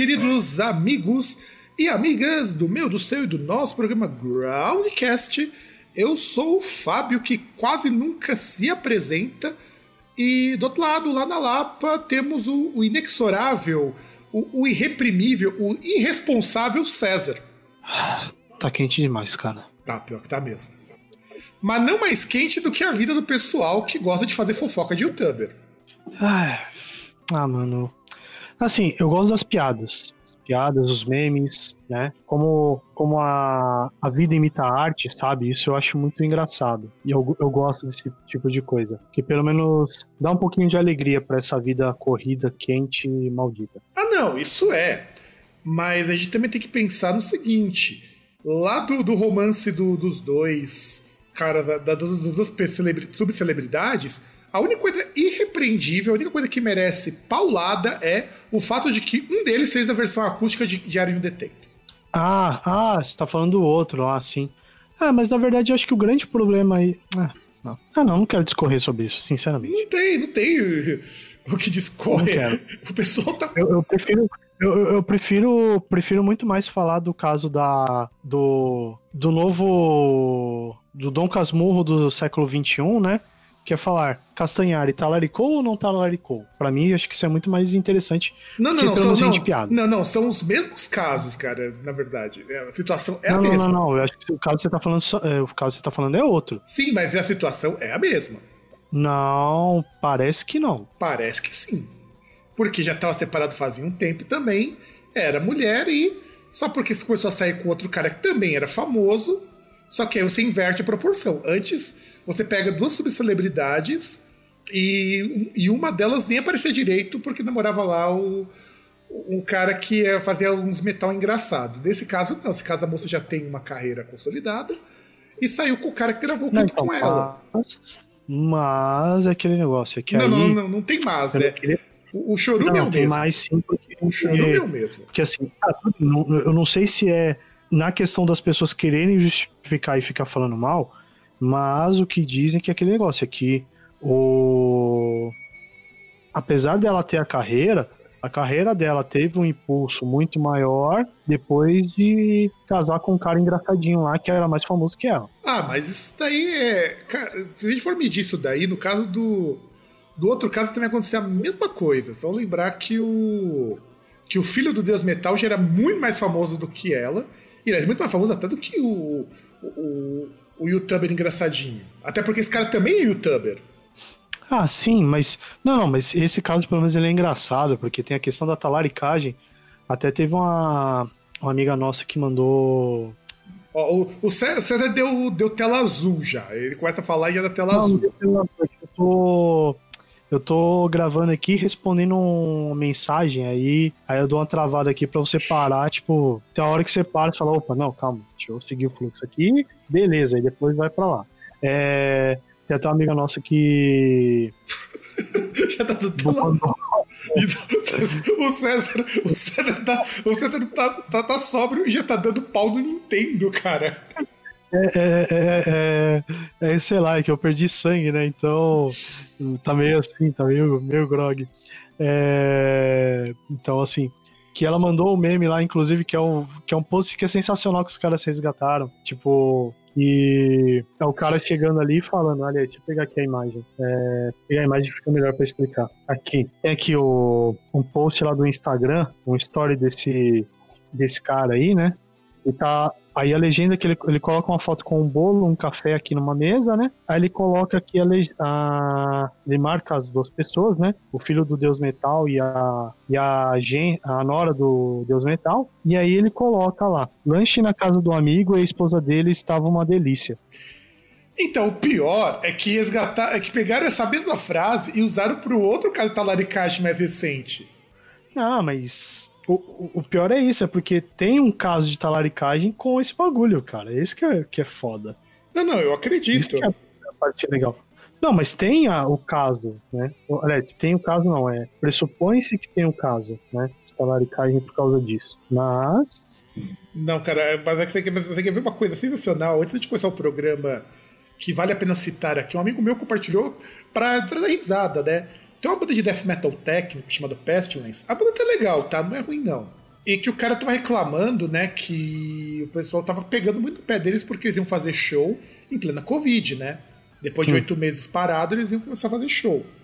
Queridos amigos e amigas do meu, do seu e do nosso programa Groundcast. Eu sou o Fábio, que quase nunca se apresenta. E do outro lado, lá na Lapa, temos o, o inexorável, o, o irreprimível, o irresponsável César. Tá quente demais, cara. Tá, pior que tá mesmo. Mas não mais quente do que a vida do pessoal que gosta de fazer fofoca de youtuber. Ah, ah mano. Assim, eu gosto das piadas. As piadas, os memes, né? Como, como a, a vida imita a arte, sabe? Isso eu acho muito engraçado. E eu, eu gosto desse tipo de coisa. Que pelo menos dá um pouquinho de alegria para essa vida corrida, quente e maldita. Ah, não, isso é. Mas a gente também tem que pensar no seguinte: lá do, do romance do, dos dois, cara, da, da, das duas subcelebridades a única coisa irrepreendível, a única coisa que merece paulada é o fato de que um deles fez a versão acústica de Diário Detento. Ah, ah, você tá falando do outro, ah, sim. Ah, mas na verdade eu acho que o grande problema aí. Ah, não. Ah, não, não quero discorrer sobre isso, sinceramente. Não tem, não tem o que discorrer. O pessoal tá. Eu, eu prefiro. Eu, eu, prefiro, prefiro muito mais falar do caso da do, do novo do Dom Casmurro do século XXI, né? Que é falar Castanhari talaricou ou não talaricou? Para mim, acho que isso é muito mais interessante. Não, não, não, são, não, piada. não, não, são os mesmos casos, cara, na verdade. É, a situação é não, a mesma. Não, não, não, eu acho que o caso que você tá falando, é, o caso que você tá falando é outro. Sim, mas a situação é a mesma. Não, parece que não. Parece que sim. Porque já tava separado fazia um tempo também, era mulher e só porque começou a sair com outro cara que também era famoso, só que aí você inverte a proporção. Antes você pega duas subcelebridades e, e uma delas nem aparecia direito porque namorava lá o, um cara que fazia uns metal engraçado. Nesse caso, não. Nesse caso, a moça já tem uma carreira consolidada e saiu com o cara que gravou não, então, com ela. Mas, mas é aquele negócio é que não, aí... não, não, não tem mais. É, o, o chorume é o mesmo. mais sim, porque, o chorume é o mesmo. Porque assim, ah, eu não sei se é na questão das pessoas quererem justificar e ficar falando mal, mas o que dizem é que é aquele negócio é que o apesar dela ter a carreira, a carreira dela teve um impulso muito maior depois de casar com um cara engraçadinho lá que era mais famoso que ela. Ah, mas isso daí é. Cara, se a gente for medir isso daí, no caso do. Do outro caso também aconteceu a mesma coisa. Só lembrar que o. Que o filho do Deus Metal já era muito mais famoso do que ela. E ele é muito mais famoso até do que o. O, o youtuber engraçadinho. Até porque esse cara também é youtuber. Ah, sim, mas. Não, não, mas esse caso pelo menos ele é engraçado, porque tem a questão da talaricagem. Até teve uma, uma amiga nossa que mandou. Ó, o, o César deu, deu tela azul já. Ele começa a falar e é da tela não, azul. Não, eu tô. Eu tô gravando aqui respondendo uma mensagem, aí, aí eu dou uma travada aqui pra você parar, tipo, tem a hora que você para e fala, opa, não, calma, deixa eu seguir o fluxo aqui, beleza, aí depois vai pra lá. É, tem até uma amiga nossa que. Já tá tudo o César, o César, tá, o César tá, tá, tá sóbrio e já tá dando pau no Nintendo, cara. É, é, é, é, é, sei lá, é que eu perdi sangue, né? Então tá meio assim, tá meio, meio grog. É, então, assim, que ela mandou o um meme lá, inclusive, que é, um, que é um post que é sensacional que os caras resgataram. Tipo, que é o cara chegando ali e falando, olha, deixa eu pegar aqui a imagem. É, pegar a imagem fica melhor para explicar. Aqui. Tem aqui o, um post lá do Instagram, um story desse, desse cara aí, né? E tá Aí a legenda que ele, ele coloca uma foto com um bolo, um café aqui numa mesa, né? Aí ele coloca aqui a, a ele marca as duas pessoas, né? O filho do Deus Metal e a e a, gen, a nora do Deus Metal. E aí ele coloca lá: lanche na casa do amigo e a esposa dele estava uma delícia. Então, o pior é que resgatar, é que pegaram essa mesma frase e usaram para o outro caso talaricagem mais recente. Ah, mas o, o, pior é isso, é porque tem um caso de talaricagem com esse bagulho, cara. Esse que é, que é foda. Não, não, eu acredito. Isso que é a parte legal. Não, mas tem a, o caso, né? Aliás, tem o caso não, é. Pressupõe-se que tem o caso, né? De talaricagem por causa disso. Mas. Não, cara, mas é que você quer, você quer ver uma coisa sensacional. Antes de começar o programa, que vale a pena citar aqui, um amigo meu compartilhou pra, pra dar risada, né? Tem uma banda de death metal técnico chamada Pestilence. A banda tá legal, tá? Não é ruim, não. E que o cara tava reclamando, né, que o pessoal tava pegando muito no pé deles porque eles iam fazer show em plena Covid, né? Depois de oito meses parado, eles iam começar a fazer show.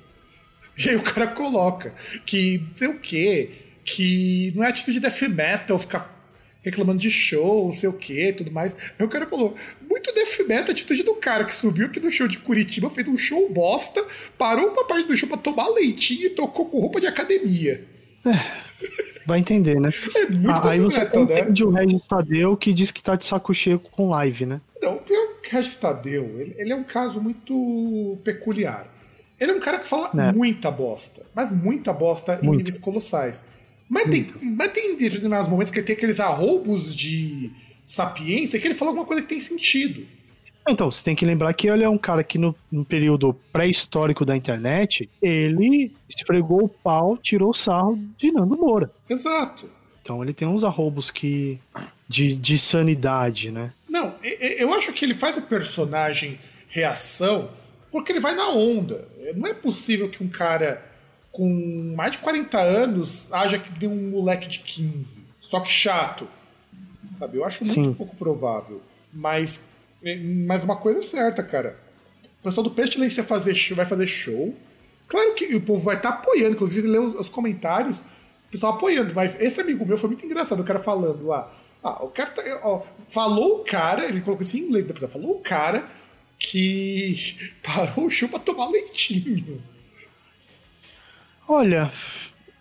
E aí o cara coloca que, sei o quê, que não é atitude de death metal ficar reclamando de show, não sei o que, tudo mais. Aí o cara falou, muito death metal a atitude do cara que subiu aqui no show de Curitiba, fez um show bosta, parou uma parte do show pra tomar leitinho e tocou com roupa de academia. É, vai entender, né? É muito ah, Aí você metal, né? entende o Regis Tadeu que diz que tá de saco cheio com live, né? Não, o pior que o Regis Tadeu, ele, ele, é um caso muito peculiar. Ele é um cara que fala é. muita bosta, mas muita bosta muito. em níveis colossais. Mas tem, mas tem determinados momentos que ele tem aqueles arroubos de sapiência que ele fala alguma coisa que tem sentido. Então, você tem que lembrar que ele é um cara que no, no período pré-histórico da internet, ele esfregou o pau, tirou o sarro de Nando Moura. Exato. Então ele tem uns arroubos que. de, de sanidade, né? Não, eu acho que ele faz o personagem reação porque ele vai na onda. Não é possível que um cara com mais de 40 anos haja que deu um moleque de 15. Só que chato. Sabe? Eu acho muito Sim. pouco provável. Mas, é, mas uma coisa é certa, cara. O pessoal do Pestilência fazer show, vai fazer show. Claro que o povo vai estar tá apoiando, inclusive lê os, os, comentários, o pessoal apoiando, mas esse amigo meu foi muito engraçado, o cara falando lá. Ah, o cara tá, ó, falou o cara, ele colocou assim em inglês, falou o cara que parou o show pra tomar leitinho. Olha,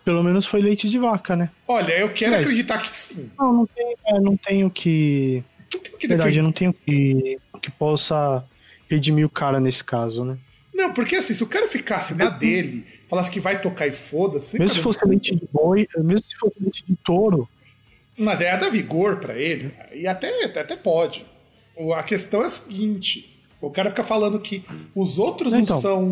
pelo menos foi leite de vaca, né? Olha, eu quero Mas, acreditar que sim. Não, não, tem, é, não tenho que. Não tenho que verdade, eu não tenho que, que possa redimir o cara nesse caso, né? Não, porque assim, se o cara ficasse na dele, falasse que vai tocar e foda-se. Mesmo se fosse leite de boi, mesmo se fosse leite de touro. Mas é dar vigor para ele, e até, até pode. A questão é a seguinte: o cara fica falando que os outros então, não são,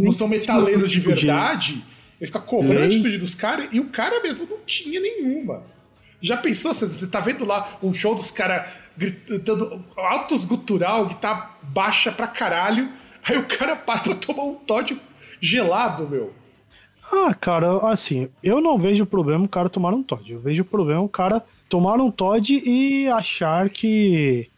não são metaleiros de verdade. De ele fica cobrando a atitude dos caras e o cara mesmo não tinha nenhuma. Já pensou? Você tá vendo lá um show dos caras gritando altos gutural, guitarra baixa pra caralho, aí o cara para pra tomar um Todd gelado, meu. Ah, cara, assim, eu não vejo problema o cara tomar um Todd. Eu vejo problema o cara tomar um Todd e achar que.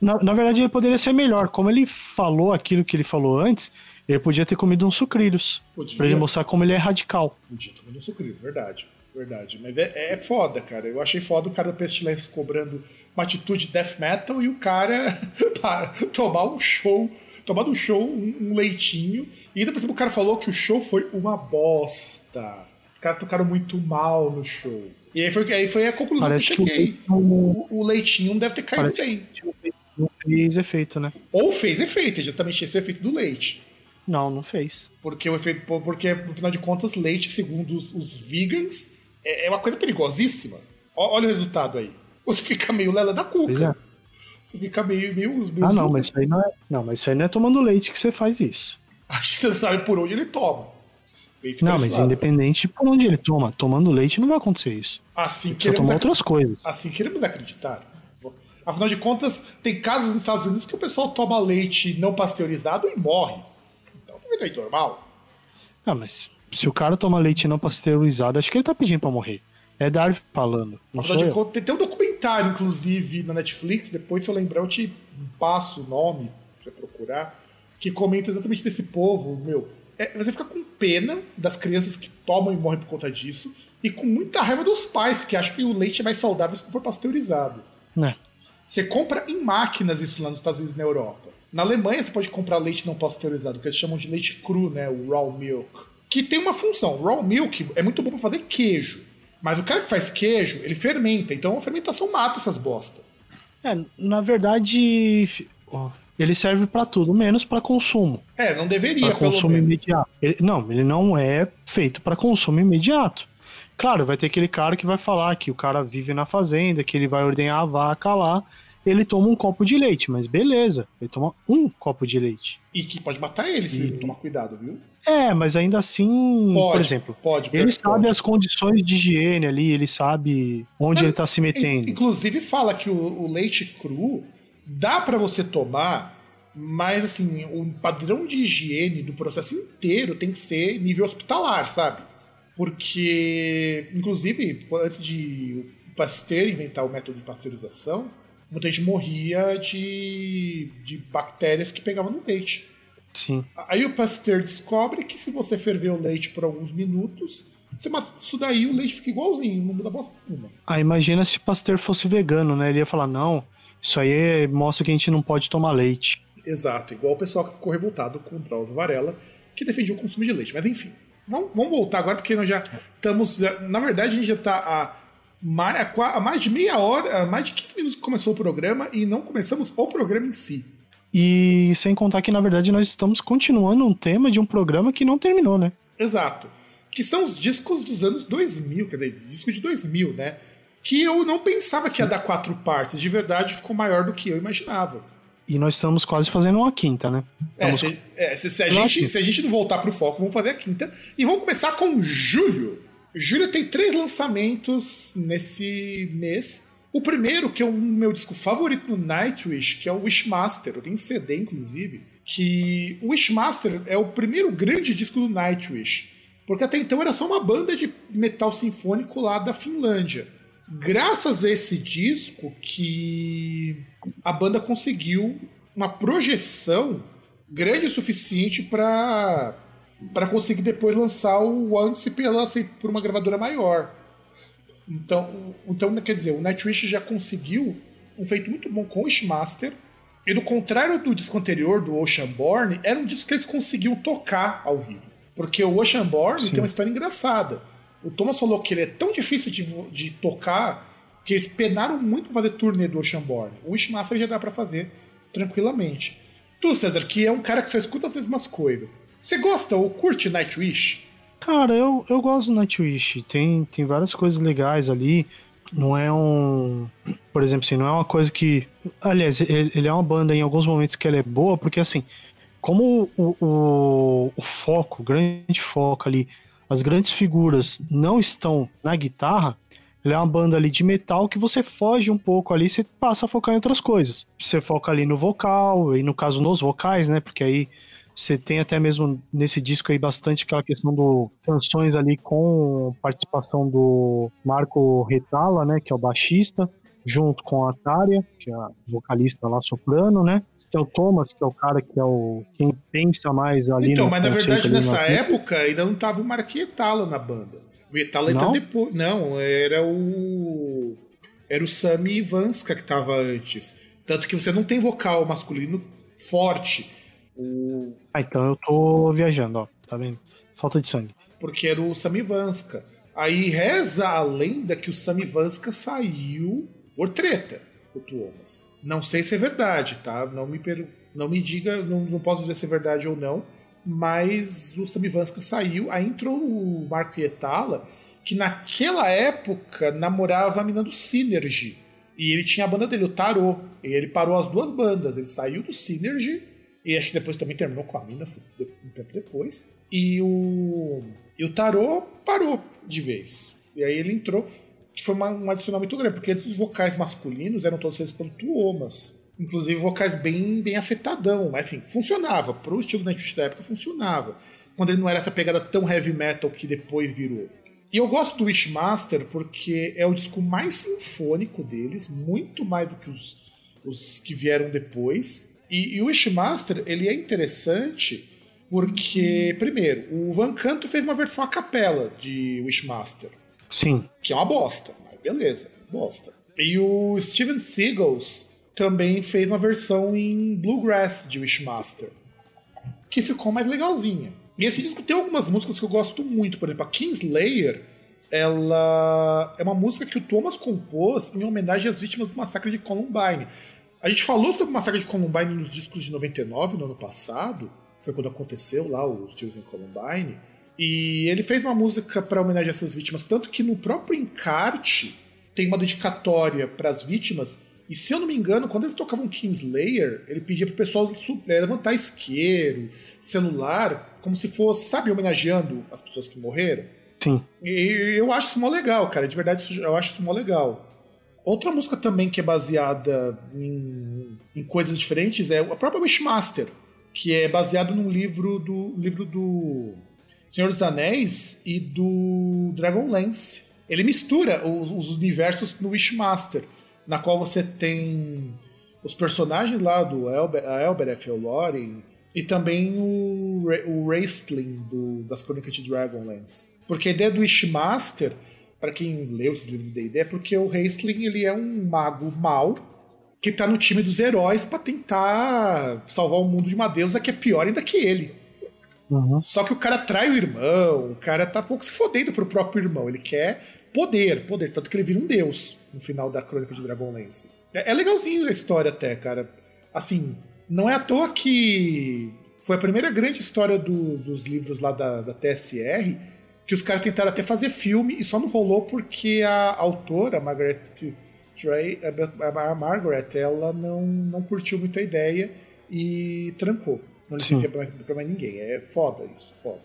Na, na verdade, ele poderia ser melhor. Como ele falou aquilo que ele falou antes, ele podia ter comido uns sucrilhos. Podia. Pra ele mostrar como ele é radical. Podia ter comido uns sucrilhos, verdade. Verdade. Mas é, é foda, cara. Eu achei foda o cara da Pestilência cobrando uma atitude death metal e o cara tomar um show. Tomar um show, um, um leitinho. E ainda por cima o cara falou que o show foi uma bosta. Os caras tocaram muito mal no show. E aí foi, aí foi a conclusão Parece que eu cheguei. Que o, leitinho... o, o, leitinho não deve ter caído Parece bem. Não fez efeito, né? Ou fez efeito, é justamente esse efeito do leite. Não, não fez. Porque o efeito. Porque, no final de contas, leite, segundo os, os vegans, é, é, uma coisa perigosíssima. olha o resultado aí. Você fica meio lela da cuca. É. Você fica meio. meio, meio ah, não, mas isso aí não é. Não, mas isso aí não é tomando leite que você faz isso. Acho que você sabe por onde ele toma. Não, mas lado. independente de por onde ele toma, tomando leite não vai acontecer isso. Assim você tomar outras coisas. Assim queremos acreditar. Afinal de contas, tem casos nos Estados Unidos que o pessoal toma leite não pasteurizado e morre leite normal. Ah, mas se o cara toma leite não pasteurizado, acho que ele tá pedindo pra morrer. É Darwin falando. Não Afinal de contas, tem um documentário documentário, inclusive, na Netflix. Depois, se eu lembrar, eu te passo o nome pra você procurar. Que comenta exatamente desse povo, meu. É, você fica com pena das crianças que tomam e morrem por conta disso. E com muita raiva dos pais que acham que o leite é mais saudável se não for pasteurizado. Né? Você compra em máquinas isso lá nos Estados Unidos e na Europa. Na Alemanha você pode comprar leite não pasteurizado, que eles chamam de leite cru, né? O raw milk. Que tem uma função. Raw milk é muito bom para fazer queijo. Mas o cara que faz queijo, ele fermenta. Então a fermentação mata essas bosta. É, na verdade, ele serve pra tudo, menos pra consumo. É, não deveria, Pra consumo menos. imediato. Ele- não, ele não é feito pra consumo imediato. Claro, vai ter aquele cara que vai falar que o cara vive na fazenda, que ele vai ordenhar a vaca lá, ele toma um copo de leite, mas beleza, ele toma um copo de leite. E que pode matar ele se E- ele tomar cuidado, viu? É, mas ainda assim, Pode, por exemplo, Pode. ele pode. sabe as condições de higiene ali, ele sabe onde ele tá se metendo. Inclusive fala que o, o leite cru dá pra você tomar, mas assim, o padrão de higiene do processo inteiro tem que ser nível hospitalar, sabe? Porque, inclusive, antes de o Pasteur inventar o método de pasteurização, muita gente morria de, de bactérias que pegavam no leite. Sim. Aí o Pasteur descobre que se você ferver o leite por alguns minutos, você mata isso daí o leite fica igualzinho, não muda bosta nenhuma. Ah, imagina se Pasteur fosse vegano, né? Ele ia falar, não, isso aí é- mostra que a gente não pode tomar leite. Exato, igual o pessoal que ficou revoltado com o Drauzio Varela, que defendia o consumo de leite. Mas enfim, vamos, vamos voltar agora, porque nós já estamos. Na verdade, a gente já está há mais, há qua- há mais de meia hora, mais de 15 minutos que começou o programa e não começamos o programa em si. E sem contar que, na verdade, nós estamos continuando um tema de um programa que não terminou, né? Exato. Que são os discos dos anos 2000, quer dizer, disco de 2000, né? Que eu não pensava que ia dar quatro partes, de verdade ficou maior do que eu imaginava. E nós estamos quase fazendo uma quinta, né? É, Estamos- se, é, se- se a gente, se a gente não voltar pro foco, vamos fazer a quinta. E vamos começar com julho. Julho tem três lançamentos nesse mês. O primeiro, que é o meu disco favorito no Nightwish, que é o Wishmaster. Eu tenho CD, inclusive. Que o Wishmaster é o primeiro grande disco do Nightwish. Porque até então era só uma banda de metal sinfônico lá da Finlândia. Graças a esse disco que a banda conseguiu uma projeção grande o suficiente para para conseguir depois lançar o Once pela assim, por uma gravadora maior. Então, então, quer dizer, o Nightwish já conseguiu um feito muito bom com o Wishmaster. E do contrário do disco anterior, do Oceanborn, era um disco que eles conseguiam tocar ao vivo. Porque o Oceanborn Sim. tem uma história engraçada. O Thomas falou que ele é tão difícil de, de tocar que eles penaram muito pra fazer turnê do Oceanborn. O Wishmaster já dá pra fazer tranquilamente. Tu, César, que é um cara que só escuta as mesmas coisas. Você gosta ou curte Nightwish? Cara, eu, eu gosto do Nightwish. Tem, tem várias coisas legais ali. Não é um. Por exemplo, assim, não é uma coisa que. Aliás, ele, ele é uma banda em alguns momentos que ela é boa, porque assim, como o, o, o foco, o grande foco ali, as grandes figuras não estão na guitarra, ele é uma banda ali de metal que você foge um pouco ali, você passa a focar em outras coisas. Você foca ali no vocal, e no caso nos vocais, né? Porque aí você tem até mesmo nesse disco aí bastante aquela questão do canções ali com participação do Marco Retala, né, que é o baixista, junto com a Tária, que é a vocalista lá soprano, né? Tem o Thomas, que é o cara que é o quem pensa mais ali então, no mas na verdade nessa na- época ainda não tava o Marquietala na banda. O Etala entra depois. Não, era o. Era o Sami Ivanska que tava antes. Tanto que você não tem vocal masculino forte. Ah, então eu tô viajando, ó, tá vendo? Falta de sangue. Porque era o Sami Ivanska. Aí reza a lenda que o Sami Ivanska saiu por treta, o Tuomas. Não sei se é verdade, tá? Não me, per... não me diga, não, não posso dizer se é verdade ou não, mas o Sami Ivanska saiu, aí entrou o Marco Ietala, que naquela época namorava a mina do Synergy. E ele tinha a banda dele, o Tarot. E ele parou as duas bandas. Ele saiu do Synergy, e acho que depois também terminou com a mina, um tempo depois. E o, e o Tarot parou de vez. E aí ele entrou, que foi uma, um adicional muito grande, porque antes os vocais masculinos eram todos feitos pelo Tuomas. Inclusive vocais bem, bem afetadão, mas assim, funcionava. Pro estilo Nightwish da época, funcionava. Quando ele não era essa pegada tão heavy metal que depois virou. E eu gosto do Wishmaster porque é o disco mais sinfônico deles, muito mais do que os, os que vieram depois. E, e o Wishmaster, ele é interessante porque, primeiro, o Van Canto fez uma versão a capela de Wishmaster. Sim. Que é uma bosta, mas beleza, bosta. E o Steven Seagals também fez uma versão em Bluegrass de Wishmaster, que ficou mais legalzinha. E esse disco tem algumas músicas que eu gosto muito, por exemplo, a Kingslayer, ela é uma música que o Thomas compôs em homenagem às vítimas do massacre de Columbine. A gente falou sobre o massacre de Columbine nos discos de 99, no ano passado, foi quando aconteceu lá os tiros em Columbine, e ele fez uma música para homenagem a essas vítimas, tanto que no próprio encarte tem uma dedicatória para as vítimas e se eu não me engano, quando eles tocavam Kingslayer, ele pedia pro pessoal é, levantar isqueiro, celular, como se fosse, sabe, homenageando as pessoas que morreram. Sim. E eu acho isso mó legal, cara. De verdade, eu acho isso mó legal. Outra música também que é baseada em, em coisas diferentes é a própria Wishmaster, que é baseada num livro do livro do Senhor dos Anéis e do Dragonlance. Ele mistura os, os universos no Wishmaster na qual você tem os personagens lá do a Elbereth, o Lore, e também o, o das Crônicas de Dragonlance. Porque a ideia do Wishmaster, para quem leu esses livros de D&D, é porque o Wrestling ele é um mago mau que tá no time dos heróis para tentar salvar o mundo de uma deusa que é pior ainda que ele. Uhum. Só que o cara trai o irmão, o cara tá pouco se fodendo pro próprio irmão. Ele quer poder, poder, tanto que ele vira um deus no final da Crônica de Dragonlance. É, é legalzinho a história até, cara. Assim, não é à toa que foi a primeira grande história do, dos livros lá da, da TSR que os caras tentaram até fazer filme e só não rolou porque a autora, Margaret Trey, a Margaret, ela não, não curtiu muito a ideia e trancou. Não licencia pra, pra mais ninguém. É foda isso, foda.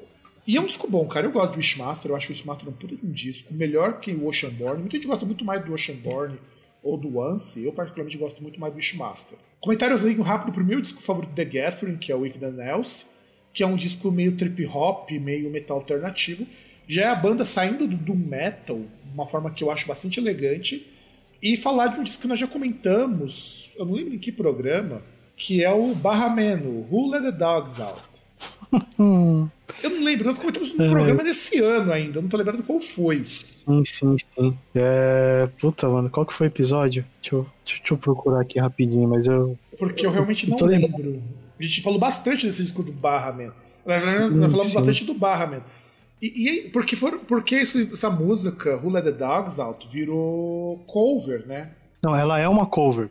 E é um disco bom, cara. Eu gosto do Wishmaster, eu acho o Wishmaster um puta de um disco. Melhor que o Oceanborn. Muita gente gosta muito mais do Oceanborn ou do Once. Eu, particularmente, gosto muito mais do Wishmaster. Comentáriozinho rápido pro meu disco favorito The Gathering, que é o If Than Else, que é um disco meio trip hop, meio metal alternativo. Já é a banda saindo do doom metal, uma forma que eu acho bastante elegante. E falar de um disco que nós já comentamos, eu não lembro em que programa, que é o Barra Meno, Who Let the Dogs Out. Eu não lembro, nós comentamos no é. programa desse ano ainda, eu não tô lembrando qual foi. Sim, sim, sim. É... Puta, mano, qual que foi o episódio? Deixa eu, deixa eu procurar aqui rapidinho, mas eu. Porque eu realmente não lembro. Lembrando. A gente falou bastante desse disco do Barra Man. Nós falamos sim. bastante do Barra Man. E, e porque, for, porque essa música, Who Let the Dogs Out, virou cover, né? Não, ela é uma cover.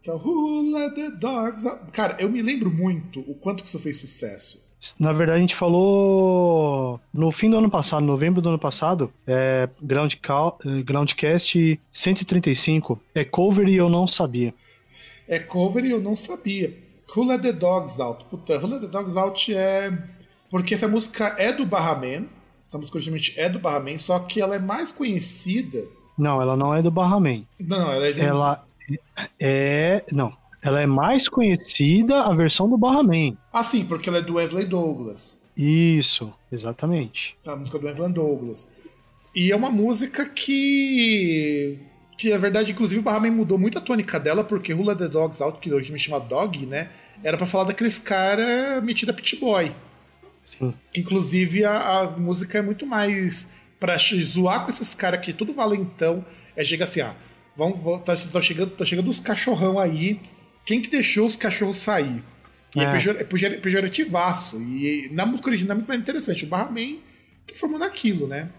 Então, Who Let the Dogs Out. Cara, eu me lembro muito o quanto que isso fez sucesso. Na verdade, a gente falou no fim do ano passado, novembro do ano passado, é Ground Groundcast 135. É cover e eu não sabia. É cover e eu não sabia. Who Let the Dogs Out. Puta, Who Let the Dogs Out é. Porque essa música é do Barraman. Essa música originalmente é do Barraman, só que ela é mais conhecida. Não, ela não é do Barraman. Não, não, ela é de. Ela é. Não, ela é mais conhecida a versão do Barraman. Ah, sim, porque ela é do Wesley Douglas. Isso, exatamente. A música do Evan Douglas. E é uma música que. Que na verdade, inclusive, o Barraman mudou muito a tônica dela, porque Hula the Dogs Out, que hoje me chama Dog, né? Era para falar daqueles cara metido a pit boy. Sim. Inclusive, a, a música é muito mais pra zoar com esses caras que tudo valentão. É chega assim, ah, vamos, tá, tá, chegando, tá chegando os cachorrão aí quem que deixou os cachorros sair? E é, é, pejor, é pejorativaço. E na música original é muito mais interessante. O Barraman transformou naquilo, né?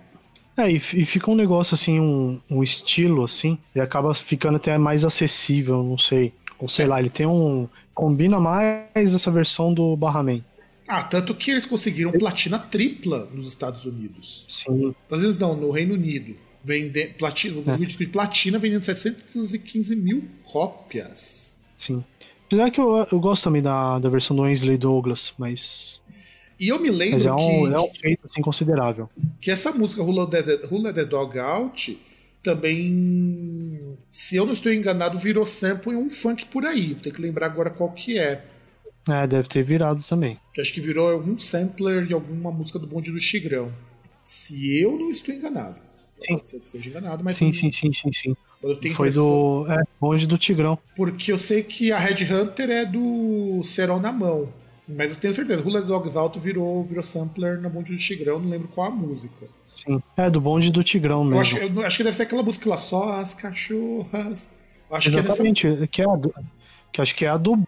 É, e, e, fica um negócio assim, um, um estilo assim, e acaba ficando até mais acessível, não sei. Ou sei é. lá, ele tem um. Combina mais essa versão do Barraman. Ah, tanto que eles conseguiram platina tripla nos Estados Unidos. Sim. Às vezes não, no Reino Unido. Vende, platina, é. de platina vendendo 715 mil cópias. Sim. Apesar que eu, eu gosto também da, da versão do Ainsley Douglas, mas. E eu me lembro mas é um, que. É um feito assim, considerável. Que essa música Hula the, Hula the Dog Out também, se eu não estou enganado, virou sample em um funk por aí. Tem que lembrar agora qual que é. É, deve ter virado também. Que acho que virou algum sampler de alguma música do Bonde do Tigrão. Se eu não estou enganado. Sim. Pode ser que seja enganado, mas. sim, sim, sim, sim, sim. Eu tenho Foi do. É, bonde do Tigrão. Porque eu sei que a Red Hunter é do Serol na mão. Mas eu tenho certeza, Hula Dogs Alto virou, virou sampler na Monte do Tigrão, não lembro qual a música. Sim. É, do bonde do Tigrão mesmo. Eu acho, eu acho que deve ser aquela música lá, só as cachorras. Eu acho que é dessa, Exatamente, que é a do, que acho que é a do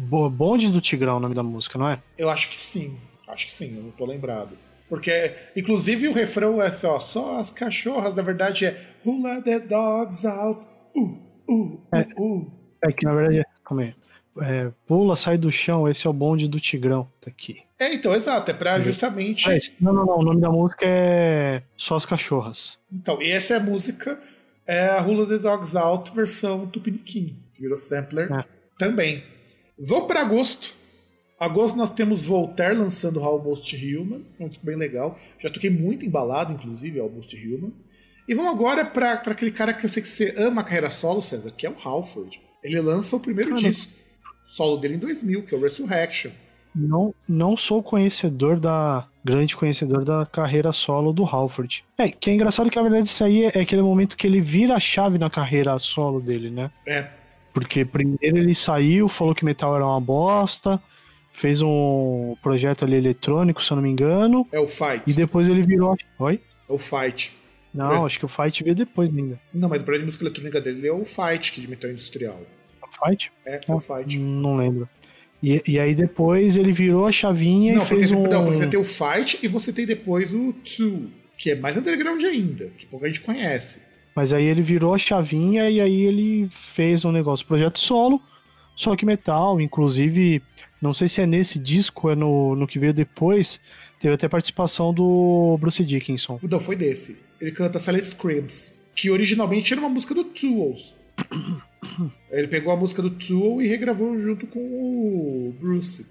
bonde do Tigrão, o nome da música, não é? Eu acho que sim. Acho que sim, eu não tô lembrado. Porque, inclusive, o refrão é assim, ó, só as cachorras, na verdade é Hula the dogs out. Uh, uh, uh, uh. É que na verdade é. Calma aí. É, pula, sai do chão, esse é o bonde do Tigrão. Tá aqui. É, então, exato, é pra justamente. Ah, esse- não, não, não. O nome da música é Só as Cachorras. Então, e essa é a música, é a Hula the Dogs Out versão Tupiniquim, que virou sampler É. também. Vamos para agosto. Agosto nós temos Voltaire lançando Almost Human, um disco bem legal. Já toquei muito embalado, inclusive, Almost Human. E vamos agora para aquele cara que eu sei que você ama a carreira solo, César, que é o Halford. Ele lança o primeiro Caramba. disco solo dele em 2000, que é o Resurrection. Não, não sou conhecedor da. Grande conhecedor da carreira solo do Halford. É, que é engraçado que na verdade isso aí é aquele momento que ele vira a chave na carreira solo dele, né? É, Porque primeiro ele saiu, falou que metal era uma bosta, fez um projeto ali eletrônico, se eu não me engano, é o Fight. e depois ele virou. Oi? É o Fight. Não, É. acho que o Fight veio depois ainda. Não, mas o projeto de música eletrônica dele é o Fight, que é de metal industrial. O Fight? É, é o Fight. Não lembro. E, e aí depois ele virou a chavinha Não e porque, fez você, um. não, porque você tem o Fight e você tem depois o Two, que é mais underground ainda, que pouca gente conhece. Mas aí ele virou a chavinha e aí ele fez um negócio, projeto solo, só que metal, inclusive, não sei se é nesse disco é no, no que veio depois, teve até participação do Bruce Dickinson. Não, foi desse. Ele canta Silent Screams, que originalmente era uma música do Tools. Ele pegou a música do Tool e regravou junto com o Bruce.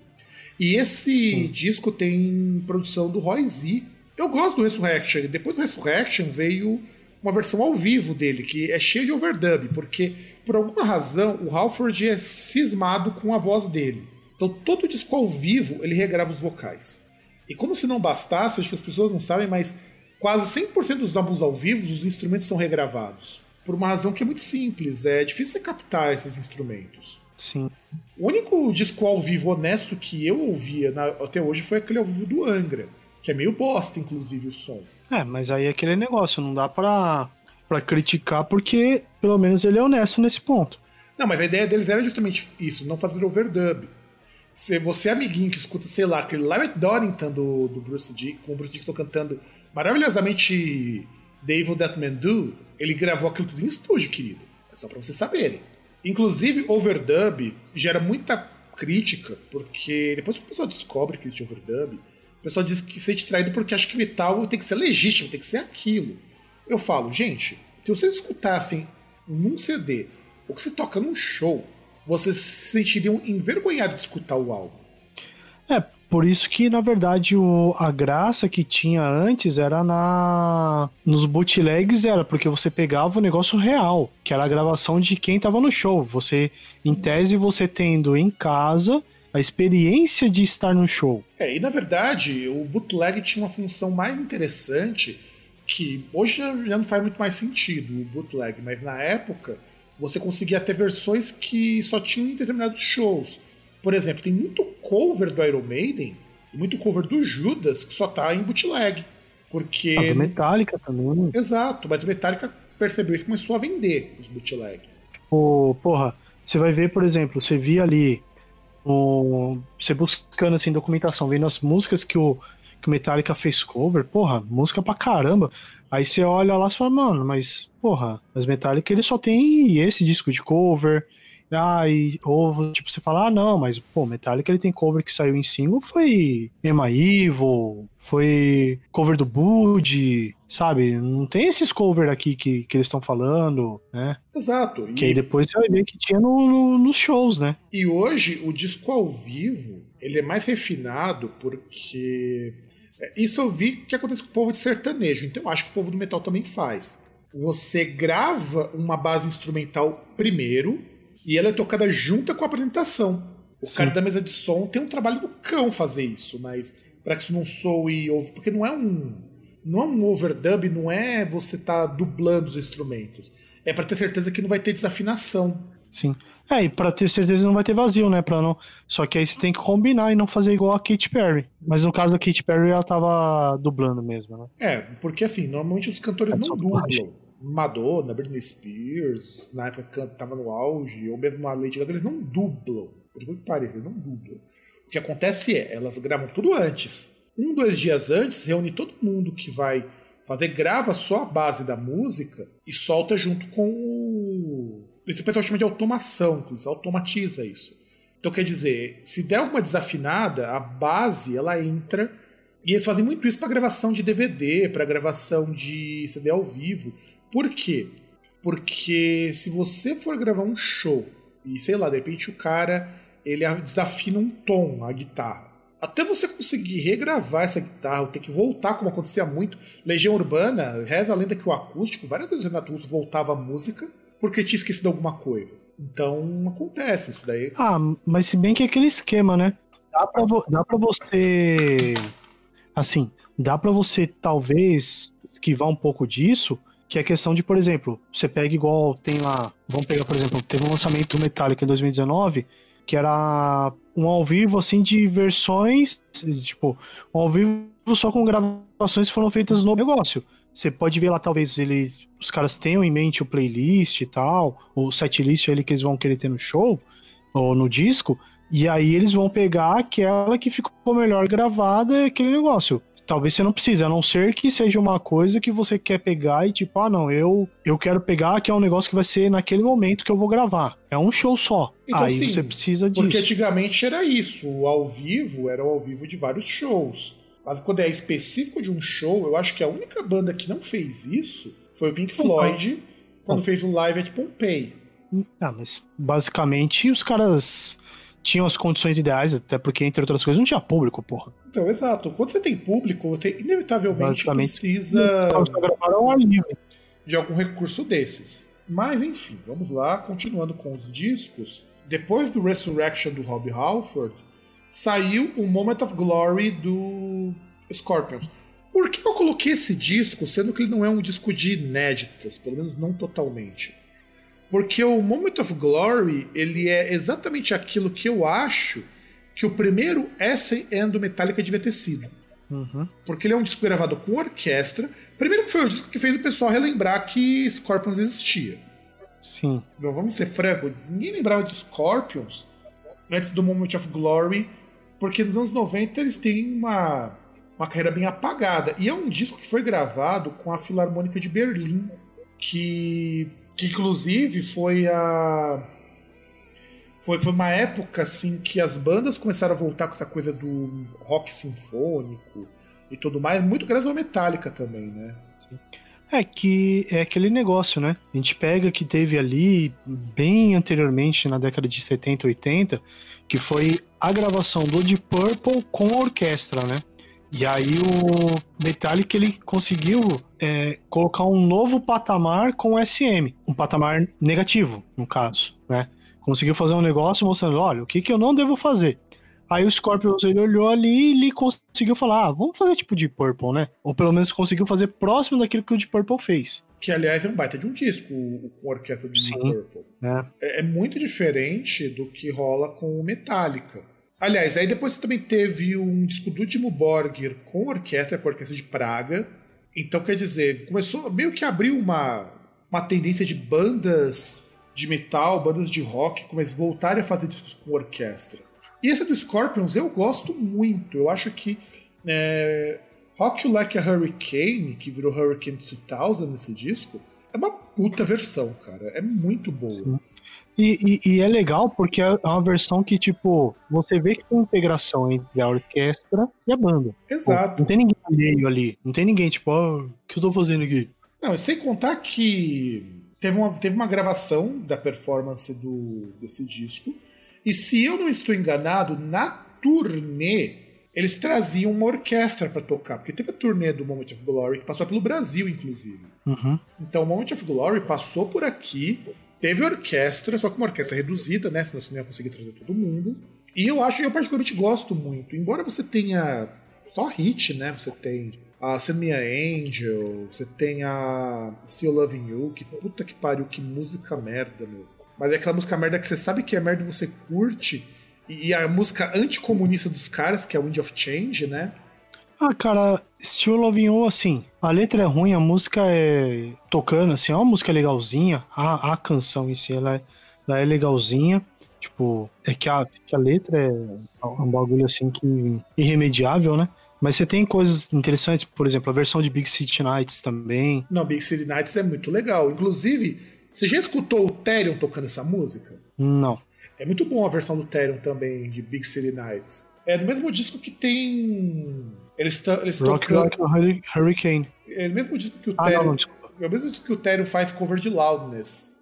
E esse disco tem produção do Roy Z. Eu gosto do Resurrection. Depois do Resurrection veio uma versão ao vivo dele, que é cheia de overdub, porque por alguma razão o Halford é cismado com a voz dele. Então todo disco ao vivo ele regrava os vocais. E como se não bastasse, acho que as pessoas não sabem, mas quase 100% dos álbuns ao vivo os instrumentos são regravados. Por uma razão que é muito simples, é difícil você captar esses instrumentos. Sim. O único disco ao vivo honesto que eu ouvia na- até hoje foi aquele ao vivo do Angra, que é meio bosta, inclusive, o som. É, mas aí é aquele negócio, não dá pra, pra criticar porque pelo menos ele é honesto nesse ponto. Não, mas a ideia deles era justamente isso, não fazer overdub. Se você, amiguinho, que escuta, sei lá, aquele Live at Donington do, do Bruce Dick, com o Bruce Dickinson cantando maravilhosamente The Evil That Men Do, ele gravou aquilo tudo em estúdio, querido. É só pra vocês saberem. Inclusive, overdub gera muita crítica, porque depois que o pessoal descobre que existe overdub, o pessoal diz que se sente traído porque acha que metal tem que ser legítimo, tem que ser aquilo. Eu falo, gente, se vocês escutassem num CD o que se toca num show, vocês se sentiriam envergonhados de escutar o álbum. É, por isso que, na verdade, o, a graça que tinha antes era na nos bootlegs, era porque você pegava o negócio real, que era a gravação de quem tava no show. Você, em tese, você tendo em casa a experiência de estar no show. É, e na verdade, o bootleg tinha uma função mais interessante que hoje já não faz muito mais sentido o bootleg, mas na época você conseguia ter versões que só tinham em determinados shows. Por exemplo, tem muito cover do Iron Maiden e muito cover do Judas que só tá em bootleg. Porque. A do Metallica também. Exato, mas o Metallica percebeu e começou a vender os bootleg. Pô, porra, você vai ver, por exemplo, você via ali, o, você buscando assim, documentação, vendo as músicas que o, que o Metallica fez cover, porra, música pra caramba. Aí você olha lá e fala, mano, mas, porra, as Metallica ele só tem esse disco de cover. Aí, ou tipo, você fala, ah, não, mas, pô, Metallica ele tem cover que saiu em single, foi Emma Evil, foi cover do Bud, sabe? Não tem esses cover aqui que, que eles estão falando, né? Exato. Que aí E, depois você vai ver que tinha no, no- nos shows, né? e hoje o disco ao vivo ele é mais refinado porque. é, Isso eu vi que acontece com o povo de sertanejo, então eu acho que o povo do metal também faz. Você grava uma base instrumental primeiro e ela é tocada junta com a apresentação. O Sim. cara da mesa de som tem um trabalho do cão fazer isso, mas para que isso não soe ovo, porque não é um não é um overdub, não é você tá dublando os instrumentos. É para ter certeza que não vai ter desafinação. Sim. É, e pra ter certeza não vai ter vazio, né? Pra não... Só que aí você tem que combinar e não fazer igual a Katy Perry. Mas no caso da Katy Perry, ela tava dublando mesmo, né? É, porque assim, normalmente os cantores É não dublam. Madonna, Britney Spears, na época que tava no auge, ou mesmo a Lady Gaga, eles não dublam. Por que pareça, eles não dublam. O que acontece é, elas gravam tudo antes. Um, dois dias antes, reúne todo mundo que vai fazer, grava só a base da música e solta junto com o. Esse pessoal chama de automação, eles automatiza isso. Então quer dizer, se der alguma desafinada, a base ela entra. E eles fazem muito isso para gravação de DVD, para gravação de CD ao vivo. Por quê? Porque se você for gravar um show e sei lá, de repente o cara ele desafina um tom a guitarra. Até você conseguir regravar essa guitarra, ou ter que voltar, como acontecia muito. Legião Urbana, reza a lenda que o acústico, várias vezes o Renato Russo voltava a música porque tinha esquecido alguma coisa. Então acontece isso daí. Ah, mas se bem que é aquele esquema, né? Dá pra, dá pra você. Assim, dá pra você talvez esquivar um pouco disso, que é questão de, por exemplo, você pega igual tem lá. Vamos pegar, por exemplo, teve um lançamento do Metallica em 2019, que era um ao vivo, assim, de versões, tipo, um ao vivo só com gravações que foram feitas no negócio. Você pode ver lá, talvez ele, os caras tenham em mente o playlist e tal, o setlist ali que eles vão querer ter no show, ou no disco, e aí eles vão pegar aquela que ficou melhor gravada, aquele negócio. Talvez você não precise, a não ser que seja uma coisa que você quer pegar e tipo, ah não, eu, eu quero pegar que é um negócio que vai ser naquele momento que eu vou gravar. É um show só. Então, aí sim, você precisa disso. Porque antigamente era isso, o ao vivo era o ao vivo de vários shows. Mas quando é específico de um show, eu acho que a única banda que não fez isso foi o Pink Floyd, quando Bom. fez o Live at Pompeii. Ah, mas basicamente os caras tinham as condições ideais, até porque, entre outras coisas, não tinha público, porra. Então, exato. Quando você tem público, você inevitavelmente precisa ar livre. de algum recurso desses. Mas enfim, vamos lá, continuando com os discos. Depois do Resurrection do Rob Halford, saiu o Moment of Glory do Scorpions. Por que eu coloquei esse disco, sendo que ele não é um disco de inéditas, pelo menos não totalmente? Porque o Moment of Glory, ele é exatamente aquilo que eu acho que o primeiro S.N. do Metallica devia ter sido. Uhum. Porque ele é um disco gravado com orquestra. Primeiro que foi o disco que fez o pessoal relembrar que Scorpions existia. Sim. Então, vamos ser franco, ninguém lembrava de Scorpions antes do Moment of Glory, porque nos anos 90 eles têm uma, uma carreira bem apagada. E é um disco que foi gravado com a Filarmônica de Berlim, que, que inclusive foi a. Foi, foi uma época assim que as bandas começaram a voltar com essa coisa do rock sinfônico e tudo mais, muito graças ao Metallica também, né? É que é aquele negócio, né? A gente pega que teve ali, bem anteriormente, na década de 70, 80, que foi a gravação do Deep Purple com a orquestra, né? E aí o Metallica ele conseguiu é, colocar um novo patamar com o SM, um patamar negativo, no caso, né? Conseguiu fazer um negócio mostrando, olha, o que, que eu não devo fazer. Aí o Scorpions ele olhou ali e ele conseguiu falar, ah, vamos fazer tipo Deep Purple, né? Ou pelo menos conseguiu fazer próximo daquilo que o Deep Purple fez. Que aliás é um baita de um disco, o- com orquestra do Sim. Purple. Né? é, é muito diferente do que rola com o Metallica. Aliás, aí depois você também teve um disco do Dimmu Borgir com orquestra, com a orquestra de Praga. Então, quer dizer, começou meio que abriu uma, uma tendência de bandas de metal, bandas de rock, começam a voltarem a fazer discos com orquestra. E esse do Scorpions eu gosto muito. Eu acho que é, Rock You Like a Hurricane, que virou Hurricane 2000 nesse disco, é uma puta versão, cara. É muito boa. Sim. E, e- e é legal porque é uma versão que, tipo, você vê que tem integração entre a orquestra e a banda. Pô, Exato. não tem ninguém meio ali. Não tem ninguém, tipo, ó, o que eu tô fazendo aqui? Não, e sem contar que teve uma, teve uma gravação da performance do, desse disco. E se eu não estou enganado, na turnê eles traziam uma orquestra para tocar. Porque teve a turnê do Moment of Glory, que passou pelo Brasil, inclusive. Uhum. Então o Moment of Glory passou por aqui, teve orquestra, só que uma orquestra reduzida, né? Senão você não ia conseguir trazer todo mundo. E eu acho, eu particularmente gosto muito. Embora você tenha só hit, né? Você tem a Send Me a Angel, você tem a Still Loving You, que puta que pariu, que música merda, meu. Mas é aquela música merda que você sabe que é merda e você curte, e a música anticomunista dos caras, que é Wind of Change, né? Ah, cara, Still Loving assim, a letra é ruim, a música é tocando, assim, é uma música legalzinha, a, a canção em si, ela é, ela é legalzinha, tipo, é que a, que a letra é um bagulho, assim, que irremediável, né? Mas você tem coisas interessantes, por exemplo, a versão de Big City Nights também. Não, Big City Nights é muito legal. Inclusive, você já escutou o Therion tocando essa música? Não. É muito bom a versão do Therion também, de Big City Nights. É no mesmo disco que tem. Eles, eles Rock tocam. Like a Hurricane. É o mesmo disco que o Ah, Therion. não, não, desculpa. é o mesmo disco que o Therion faz cover de Loudness.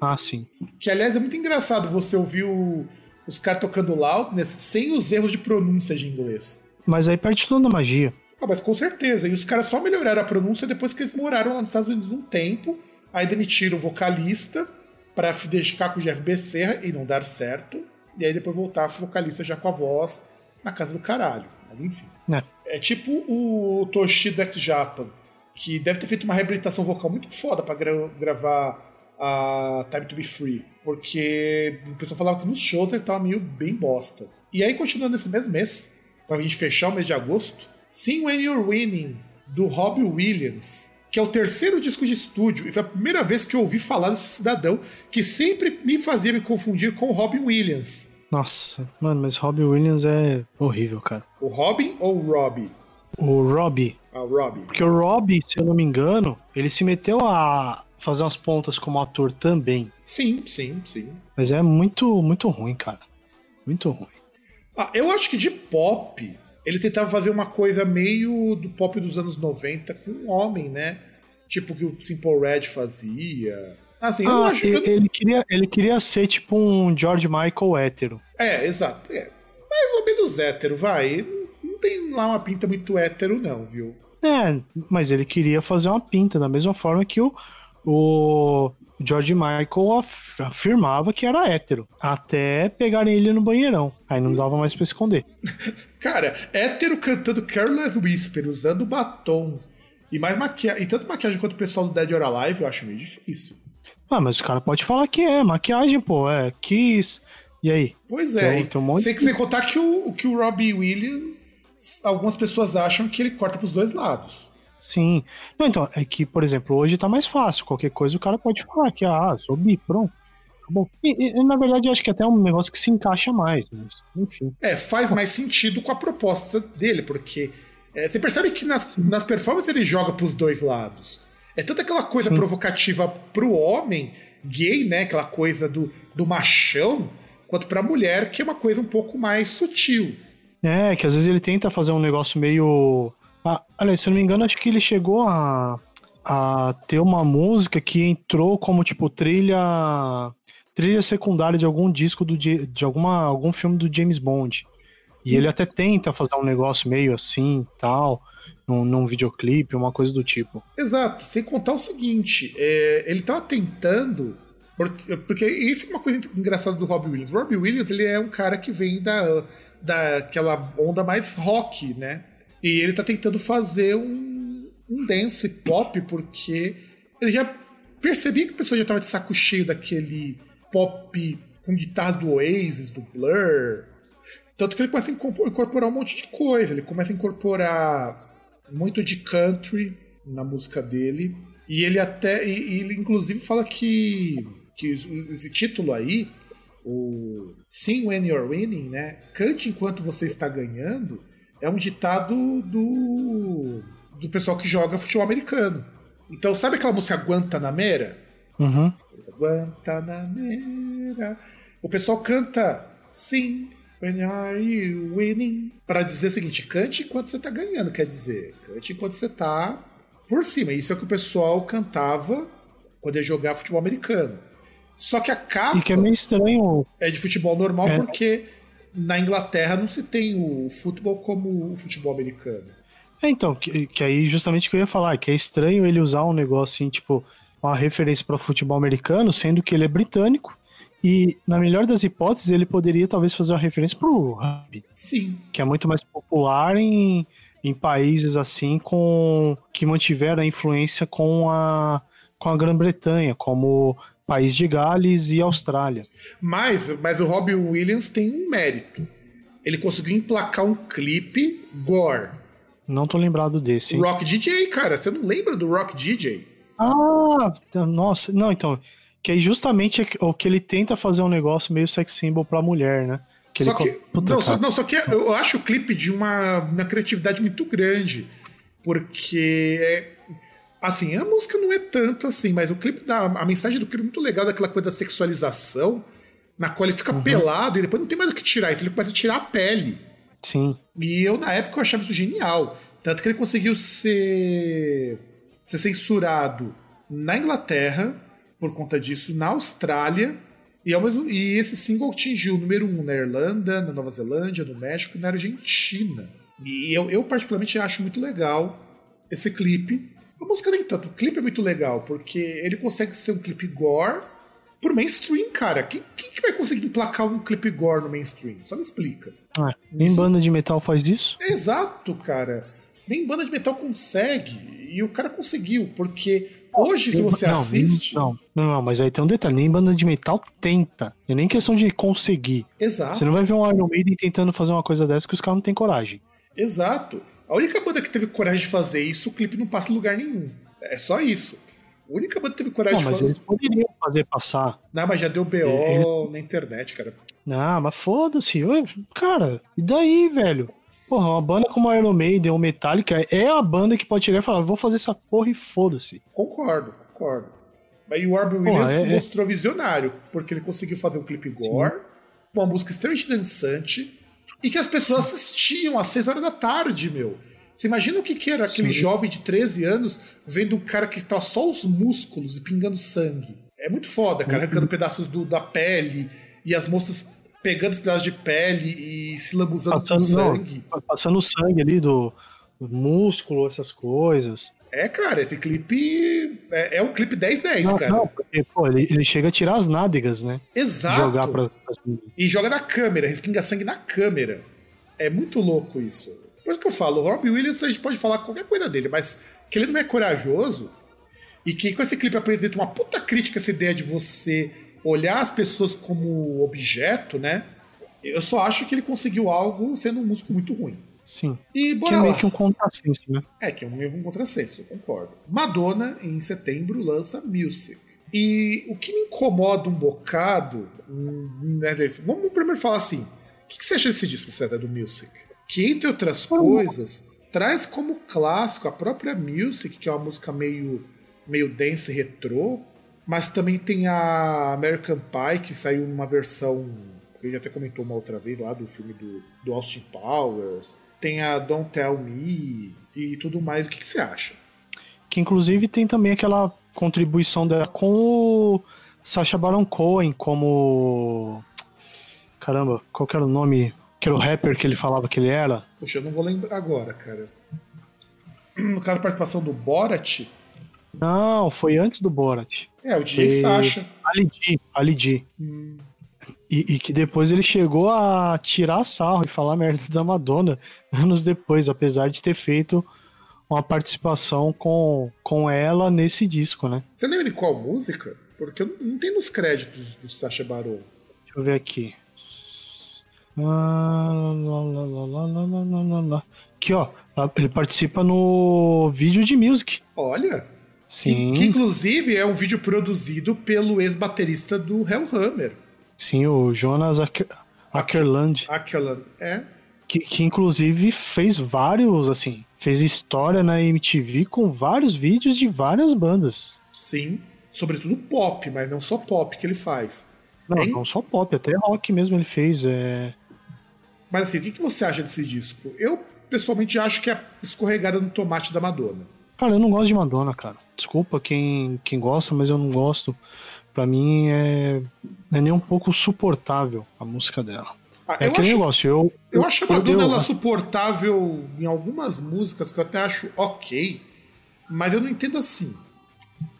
Ah, sim. Que aliás é muito engraçado você ouvir o- os caras tocando Loudness sem os erros de pronúncia de inglês. Mas aí perde toda a magia. Ah, mas com certeza. E os caras só melhoraram a pronúncia depois que eles moraram lá nos Estados Unidos um tempo. Aí demitiram o vocalista pra ficar com o Jeff Becerra e não dar certo. E aí depois voltar com o vocalista já com a voz na casa do caralho. Mas enfim. Né? É tipo o Toshido X Japan, que deve ter feito uma reabilitação vocal muito foda pra gra- gravar a Time to Be Free. Porque o pessoal falava que nos shows ele tava meio bem bosta. E aí, continuando nesse mesmo mês, pra gente fechar o mês de agosto, Sing When You're Winning, do Robbie Williams, que é o terceiro disco de estúdio, e foi a primeira vez que eu ouvi falar desse cidadão, que sempre me fazia me confundir com o Williams. Nossa, mano, mas Robbie Williams é horrível, cara. O Robin ou o Robbie? O Robbie, Ah, o Robbie. porque o Robbie, se eu não me engano, ele se meteu a fazer umas pontas como ator também. Sim, sim, sim. Mas é muito, muito ruim, cara. Muito ruim. Ah, eu acho que de pop, ele tentava fazer uma coisa meio do pop dos anos 90 com um homem, né? Tipo o que o Simple Red fazia. Assim, eu Ah, acho que. ele, eu- ele queria, ele queria ser tipo um George Michael hétero. É, exato. É. Mais ou menos hétero, vai. Não tem lá uma pinta muito hétero, não, viu? É, mas ele queria fazer uma pinta, da mesma forma que o, o George Michael af- afirmava que era hétero. Até pegarem ele no banheirão. Aí não dava mais pra esconder. Cara, hétero cantando Careless Whisper, usando batom. E mais maquiagem. E tanto maquiagem quanto o pessoal do Dead or Alive, eu acho meio difícil. Ah, mas o cara pode falar que é maquiagem, pô, é Kiss. E aí? Pois é. Tem- tem um monte sem, de- sem contar que o, que o Robbie Williams, algumas pessoas acham que ele corta pros dois lados. Sim. Não, então, é que, por exemplo, hoje tá mais fácil. Qualquer coisa o cara pode falar que, ah, sou bi, pronto. Acabou. E, e, na verdade, eu acho que até é um negócio que se encaixa mais, mas, enfim. É, faz mais sentido com a proposta dele, porque é, você percebe que nas, nas performances ele joga pros dois lados. É tanto aquela coisa provocativa pro homem gay, né? Aquela coisa do, do machão, quanto pra mulher, que é uma coisa um pouco mais sutil. É, que às vezes ele tenta fazer um negócio meio. Ah, olha, se eu não me engano, acho que ele chegou a, a ter uma música que entrou como, tipo, trilha. trilha secundária de algum disco do, de alguma, algum filme do James Bond. E ele até tenta fazer um negócio meio assim tal, num, num videoclipe, uma coisa do tipo. Exato, sem contar o seguinte, é, ele tava tentando. Porque, porque isso é uma coisa engraçada do Robbie Williams. O Robbie Williams ele é um cara que vem da, daquela onda mais rock, né? E ele tá tentando fazer um, um dance pop, porque ele já percebia que a pessoa já tava de saco cheio daquele pop com guitarra do Oasis, do Blur. Tanto que ele começa a incorpor- incorporar um monte de coisa. Ele começa a incorporar muito de country na música dele. E ele até. E, ele inclusive fala que, que esse título aí, o Sing When You're Winning, né? Cante enquanto você está ganhando, é um ditado do, do pessoal que joga futebol americano. Então, sabe aquela música Guantanamera? Uhum. Guantanamera. O pessoal canta Sing when are you winning? Para dizer o seguinte: cante enquanto você tá ganhando, quer dizer, cante enquanto você tá por cima. Isso é o que o pessoal cantava quando ia jogar futebol americano. Só que a capa E que é meio estranho. é de futebol normal É. porque na Inglaterra não se tem o futebol como o futebol americano. É, então, que, que aí justamente o que eu ia falar, que é estranho ele usar um negócio assim, tipo, uma referência para futebol americano, sendo que ele é britânico. E, na melhor das hipóteses, ele poderia talvez fazer uma referência pro rugby, Sim, que é muito mais popular em, em países assim com que mantiveram a influência com a, com a Grã-Bretanha, como País de Gales e Austrália. Mas, mas o Robbie Williams tem um mérito. Ele conseguiu emplacar um clipe gore. Não tô lembrado desse. Hein? Rock DJ, cara. Você não lembra do Rock DJ? Ah, nossa. Não, então. Que é justamente o que ele tenta fazer um negócio meio sex symbol pra mulher, né? Que só que, não, só, não, só que eu acho o clipe de uma, uma criatividade muito grande. Porque é, Assim, a música não é tanto assim, mas o clipe da. A mensagem do clipe é muito legal daquela coisa da sexualização, na qual ele fica uhum. pelado e depois não tem mais o que tirar, então ele começa a tirar a pele. Sim. E eu, na época, eu achava isso genial. Tanto que ele conseguiu ser, ser censurado na Inglaterra, por conta disso, na Austrália. E, ao mesmo, e esse single atingiu o número um na Irlanda, na Nova Zelândia, no México e na Argentina. E eu, eu particularmente acho muito legal esse clipe. A música nem tanto, o clipe é muito legal, porque ele consegue ser um clipe gore pro mainstream, cara. Quem, quem que vai conseguir emplacar um clipe gore no mainstream? Só me explica. Ah, nem isso... banda de metal faz isso? Exato, cara. Nem banda de metal consegue. E o cara conseguiu, porque hoje, se você não, assiste. Não, não, não, mas aí tem um detalhe: nem banda de metal tenta. É nem questão de conseguir. Exato. Você não vai ver um Iron Maiden tentando fazer uma coisa dessa que os caras não têm coragem. Exato. A única banda que teve coragem de fazer isso, o clipe não passa em lugar nenhum. É só isso. A única banda que teve coragem não, de fazer. Mas eles poderiam fazer passar. Não, mas já deu BO na internet, cara. Não, mas foda-se. Cara, e daí, velho? Porra, uma banda como a Iron Maiden ou Metallica é a banda que pode chegar e falar: vou fazer essa porra e foda-se. Concordo, concordo. Mas o Warby Williams é, é, mostrou visionário, porque ele conseguiu fazer um clipe gore, Sim. uma música extremamente dançante, e que as pessoas assistiam às 6 horas da tarde, meu. Você imagina o que, que era aquele Sim. jovem de 13 anos vendo um cara que tá só os músculos e pingando sangue. É muito foda, cara, arrancando uhum. pedaços do, da pele e as moças pegando os pedaços de pele e se lambuzando passando, com sangue. Não, passando sangue ali do, do músculo, essas coisas. É, cara, esse clipe é, é um clipe 10-10, cara. Não, porque, pô, ele, ele, chega a tirar as nádegas, né? Exato. Jogar. E joga na câmera, respinga sangue na câmera. É muito louco isso. Por isso que eu falo, o Robbie Williams a gente pode falar qualquer coisa dele, mas que ele não é corajoso e que com esse clipe apresenta uma puta crítica essa ideia de você olhar as pessoas como objeto, né? Eu só acho que ele conseguiu algo sendo um músico muito ruim. Sim. E bora que é meio que um contrassenso, né? É, que é um meio um contrassenso, eu concordo. Madonna, em setembro, lança Music. E o que me incomoda um bocado. Né, vamos primeiro falar assim: o que você acha desse disco, César, do Music? Que, entre outras coisas, traz como clássico a própria Music, que é uma música meio, meio dance retrô, mas também tem a American Pie, que saiu numa versão que a gente até comentou uma outra vez lá do filme do, do Austin Powers tem a Don't Tell Me e tudo mais. O que, que você acha? Que inclusive tem também aquela contribuição dela com o Sacha Baron Cohen como. Caramba, qual era o nome? Que era o rapper que ele falava que ele era? Poxa, eu não vou lembrar agora, cara. No caso, a participação do Borat. Não, foi antes do Borat. É, o DJ Sacha. Ali D. Ali D. Hum. E, e, que depois ele chegou a tirar sarro e falar merda da Madonna anos depois, apesar de ter feito uma participação com, com ela nesse disco, né? Você lembra de qual música? Porque não tem nos créditos do Sacha Baron. Deixa eu ver aqui. Ah, aqui, ó. Ele participa no vídeo de music. Olha. Sim. Que, que inclusive é um vídeo produzido pelo ex-baterista do Hellhammer. Sim, o Jonas Acker, Ackerland. Ackerland, é. Que, que inclusive fez vários, assim, fez história na MTV com vários vídeos de várias bandas. Sim, sobretudo pop, mas não só pop que ele faz. Não, não só pop, até rock mesmo ele fez. É... Mas assim, o que, que você acha desse disco? Eu, pessoalmente, acho que é escorregada no tomate da Madonna. Cara, eu não gosto de Madonna, cara. Desculpa quem, quem gosta, mas eu não gosto para mim é, é nem um pouco suportável a música dela. Ah, é aquele acho, negócio, eu. Eu, eu acho a Madonna eu, ela suportável em algumas músicas que eu até acho ok, mas eu não entendo assim.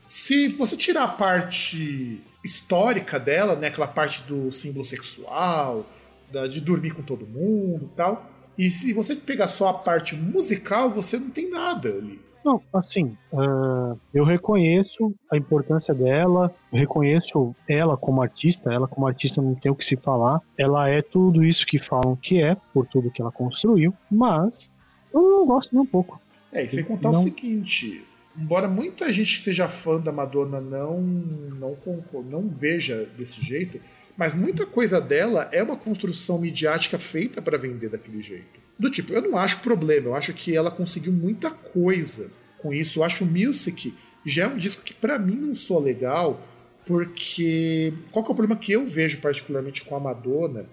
Se você tirar a parte histórica dela, né, aquela parte do símbolo sexual, da, de dormir com todo mundo e tal, E se você pegar só a parte musical, você não tem nada ali. Não, assim, uh, eu reconheço a importância dela, reconheço ela como artista, ela como artista não tem o que se falar, ela é tudo isso que falam que é, por tudo que ela construiu, mas eu não gosto nem um pouco. É, e sem contar não... o seguinte, embora muita gente que seja fã da Madonna não, não, não veja desse jeito, mas muita coisa dela é uma construção midiática feita para vender daquele jeito. Do tipo, eu não acho problema, eu acho que ela conseguiu muita coisa com isso. Eu acho o Music já é um disco que para mim não soa legal, porque qual que é o problema que eu vejo particularmente com a Madonna,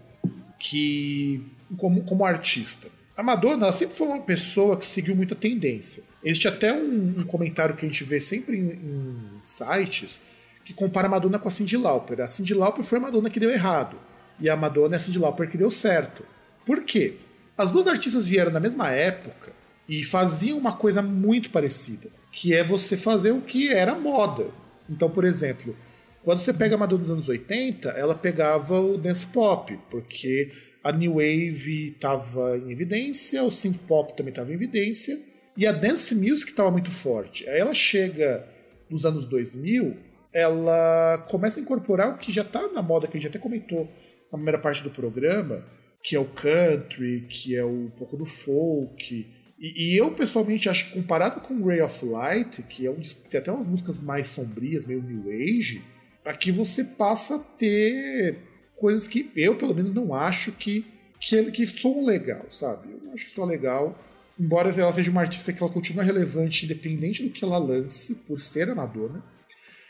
que como, como artista? A Madonna sempre foi uma pessoa que seguiu muita tendência. Existe até um, um comentário que a gente vê sempre em, em, sites que compara a Madonna com a Cyndi Lauper. A Cyndi Lauper foi a Madonna que deu errado e a Madonna é a Cyndi Lauper que deu certo. Por quê? As duas artistas vieram na mesma época e faziam uma coisa muito parecida, que é você fazer o que era moda. Então, por exemplo, quando você pega a Madonna dos anos 80, ela pegava o dance pop, porque a New Wave estava em evidência, o synth pop também estava em evidência, e a dance music estava muito forte. Aí ela chega nos anos 2000, ela começa a incorporar o que já está na moda, que a gente até comentou na primeira parte do programa, que é o country, que é um pouco do folk. E, e eu pessoalmente acho que comparado com Ray of Light, que é um disco que tem até umas músicas mais sombrias, meio new age, aqui você passa a ter coisas que eu, pelo menos, não acho que, que, que são legal, sabe? Eu não acho que são legal. Embora ela seja uma artista que ela continua relevante, independente do que ela lance, por ser a Madonna.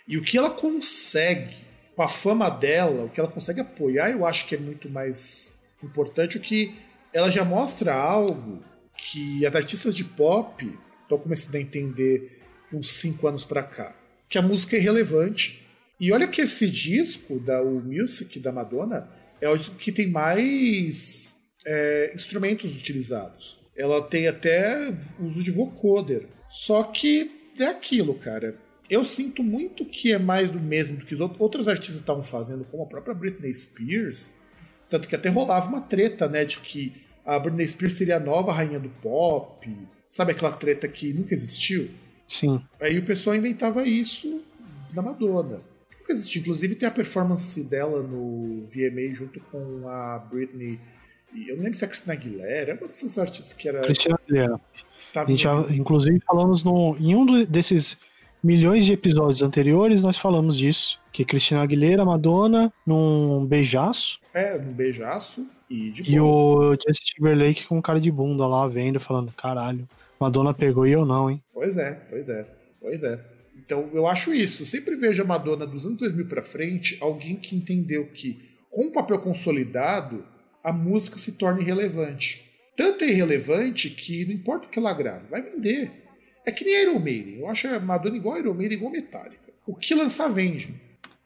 E o que ela consegue, com a fama dela, o que ela consegue apoiar, eu acho que é muito mais importante. O que ela já mostra algo que as artistas de pop estão começando a entender uns cinco anos para cá. Que a música é relevante, e olha que esse disco, da o Music da Madonna, é o disco que tem mais é, instrumentos utilizados. Ela tem até uso de vocoder. Só que é aquilo, cara. Eu sinto muito que é mais do mesmo do que os outros artistas estavam fazendo, como a própria Britney Spears. Tanto que até rolava uma treta, né, de que a Britney Spears seria a nova rainha do pop. Sabe aquela treta que nunca existiu? Sim. Aí o pessoal inventava isso da Madonna nunca existiu. Inclusive tem a performance dela no VMA junto com a Britney. Eu não lembro se é a Cristina Aguilera, é uma dessas artistas que era. Cristina Aguilera. A gente já, inclusive, falamos no, em um desses milhões de episódios anteriores, nós falamos disso. Que Cristina Aguilera, Madonna, num beijaço. É, num beijaço e de E o Justin Timberlake com cara de bunda lá vendo, falando: caralho, Madonna pegou e eu não, hein? Pois é, pois é, pois é. Então eu acho isso. sempre vejo a Madonna dos anos 2000 para frente alguém que entendeu que com o papel consolidado a música se torna irrelevante. Tanto é irrelevante que não importa o que ela grave, vai vender. É que nem Iron Maiden. Eu acho a Madonna igual a Iron Maiden, igual Metallica. O que lançar vende.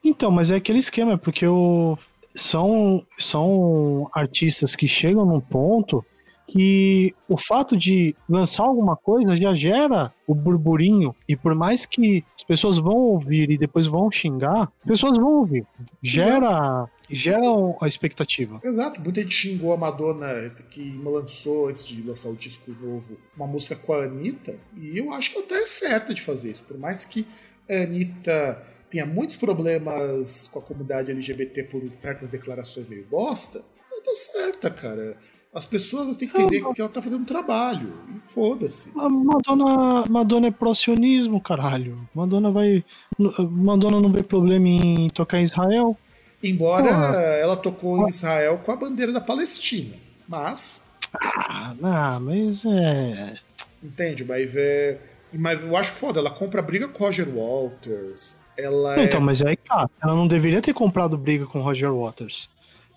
Então, mas é aquele esquema, porque o... são, são artistas que chegam num ponto que o fato de lançar alguma coisa já gera o burburinho e por mais que as pessoas vão ouvir e depois vão xingar, pessoas vão ouvir. Gera gera a expectativa. Exato, muita gente xingou a Madonna que lançou antes de lançar o disco novo uma música com a Anitta, e eu acho que ela até é certa de fazer isso, por mais que a Anitta tenha muitos problemas com a comunidade LGBT por certas declarações meio bosta, ela tá certa, cara. As pessoas têm que entender que ela tá fazendo um trabalho. E foda-se. Madonna, Madonna é pro-sionismo, caralho. Madonna vai. Madonna não vê problema em tocar em Israel. Embora Porra. ela tocou em Israel com a bandeira da Palestina. Mas. Ah, não, mas é. Entende? Mas é. Mas eu acho foda, ela compra briga com Roger Walters. Ela então, é... mas aí tá. Ela não deveria ter comprado briga com Roger Waters.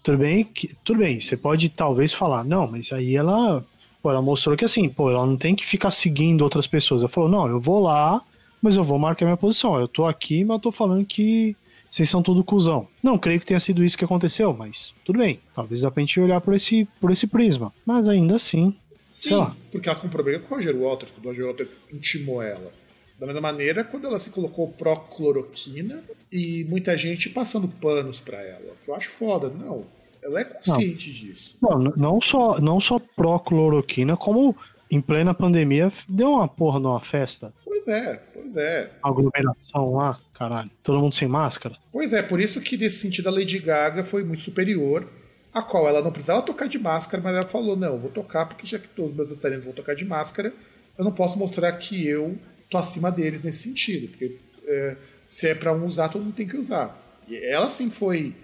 Tudo bem, que, tudo bem, você pode talvez falar, não, mas aí ela, pô, ela mostrou que assim, pô, ela não tem que ficar seguindo outras pessoas. Ela falou, não, eu vou lá, mas eu vou marcar minha posição. Eu tô aqui, mas eu tô falando que vocês são tudo cuzão. Não, creio que tenha sido isso que aconteceu, mas tudo bem. Talvez dá pra gente olhar por esse, por esse prisma. Mas ainda assim. Sim, porque ela comprou briga com o Roger Walters, quando o Roger Walters intimou ela. Da mesma maneira, quando ela se colocou pró-cloroquina e muita gente passando panos para ela. Que eu acho foda. Não. Ela é consciente não. disso. Não, não só, não só pró-cloroquina, como em plena pandemia deu uma porra numa festa. Pois é, pois é. Aglomeração lá, caralho. Todo mundo sem máscara. Pois é, por isso que nesse sentido a Lady Gaga foi muito superior, a qual ela não precisava tocar de máscara, mas ela falou: não, vou tocar porque já que todos os meus dançarinos vão tocar de máscara, eu não posso mostrar que eu tô acima deles nesse sentido. Porque é, se é para um usar, todo mundo tem que usar. E ela sim foi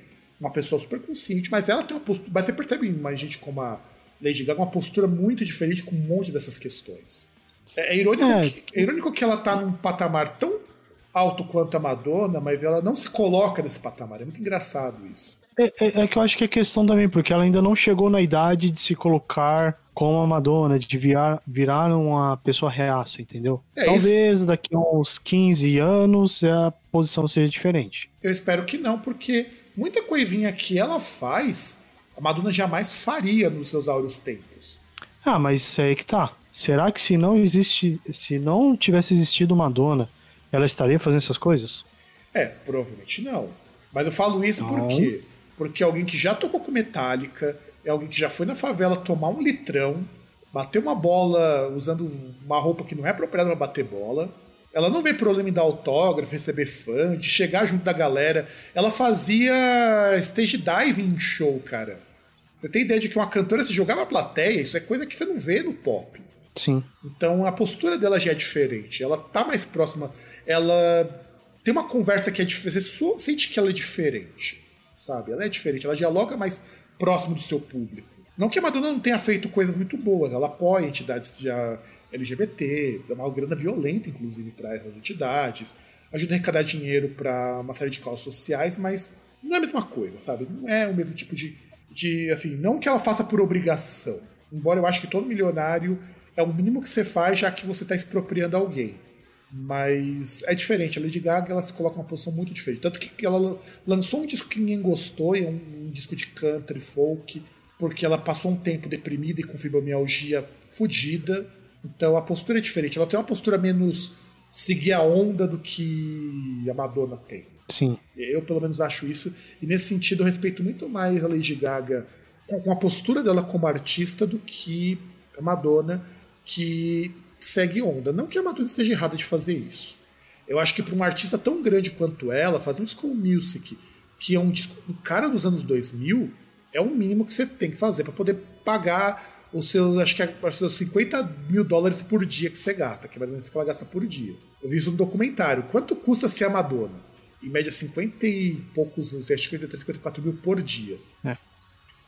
uma pessoa super consciente, mas ela tem uma postura. Mas você percebe mais gente como a Lady Gaga, uma postura muito diferente com um monte dessas questões. É, é irônico, é. Que, é irônico que ela tá num patamar tão alto quanto a Madonna, mas ela não se coloca nesse patamar. É muito engraçado isso. É, é, é, que eu acho que é questão também, porque ela ainda não chegou na idade de se colocar como a Madonna, de virar, virar uma pessoa reaça, entendeu? É, Talvez isso... daqui a uns 15 anos a posição seja diferente. Eu espero que não, porque muita coisinha que ela faz, a Madonna jamais faria nos seus áureos tempos. Ah, mas é aí que tá. Será que se não existe, se não tivesse existido Madonna, ela estaria fazendo essas coisas? É, provavelmente não. Mas eu falo isso não. por quê? Porque alguém que já tocou com Metallica, é alguém que já foi na favela tomar um litrão, bater uma bola usando uma roupa que não é apropriada para bater bola. Ela não vê problema em dar autógrafo, receber fã, de chegar junto da galera. Ela fazia stage diving em show, cara. Você tem ideia de que uma cantora se jogava na plateia? Isso é coisa que você não vê no pop. Sim. Então a postura dela já é diferente. Ela tá mais próxima. Ela tem uma conversa que é diferente. Você sente que ela é diferente, sabe? Ela é diferente. Ela dialoga mais próximo do seu público. Não que a Madonna não tenha feito coisas muito boas. Ela apoia entidades de LGBT, dá uma grana violenta, inclusive, para essas entidades. Ajuda a arrecadar dinheiro para uma série de causas sociais, mas não é a mesma coisa, sabe? Não é o mesmo tipo de, de. Assim, não que ela faça por obrigação. Embora eu acho que todo milionário é o mínimo que você faz, já que você está expropriando alguém. Mas é diferente. A Lady Gaga ela se coloca numa posição muito diferente. Tanto que ela lançou um disco que ninguém gostou, é um, um disco de country, folk, porque ela passou um tempo deprimida e com fibromialgia fodida. Então a postura é diferente. Ela tem uma postura menos seguir a onda do que a Madonna tem. Sim. Eu, pelo menos, acho isso. E nesse sentido, eu respeito muito mais a Lady Gaga com a postura dela como artista do que a Madonna que segue onda. Não que a Madonna esteja errada de fazer isso. Eu acho que para uma artista tão grande quanto ela, fazer um disco como Music, que é um disco um cara dos anos 2000, é o mínimo que você tem que fazer para poder pagar os seus, acho que é, os seus 50 mil dólares por dia que você gasta, que é mais ou menos que ela gasta por dia. Eu vi isso no documentário. Quanto custa ser a Madonna? Em média, 50 e poucos, acho que 53, 54 mil por dia. É.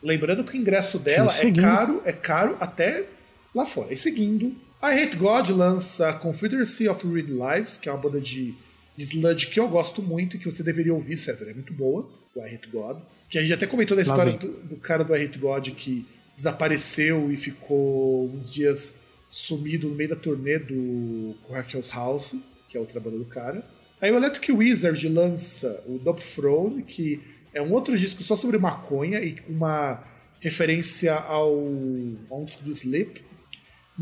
Lembrando que o ingresso dela é caro, é caro até lá fora. E seguindo, a Hate God lança Confederacy of Read Lives, que é uma banda de, de sludge que eu gosto muito e que você deveria ouvir, César. É muito boa, o I Hate God. Que a gente até comentou da história do, do, cara do I Hate God que desapareceu e ficou uns dias sumido no meio da turnê do Corrections House, que é outra banda do cara. Aí o Electric Wizard lança o Dope Throne, que é um outro disco só sobre maconha e uma referência ao, a um disco do Sleep,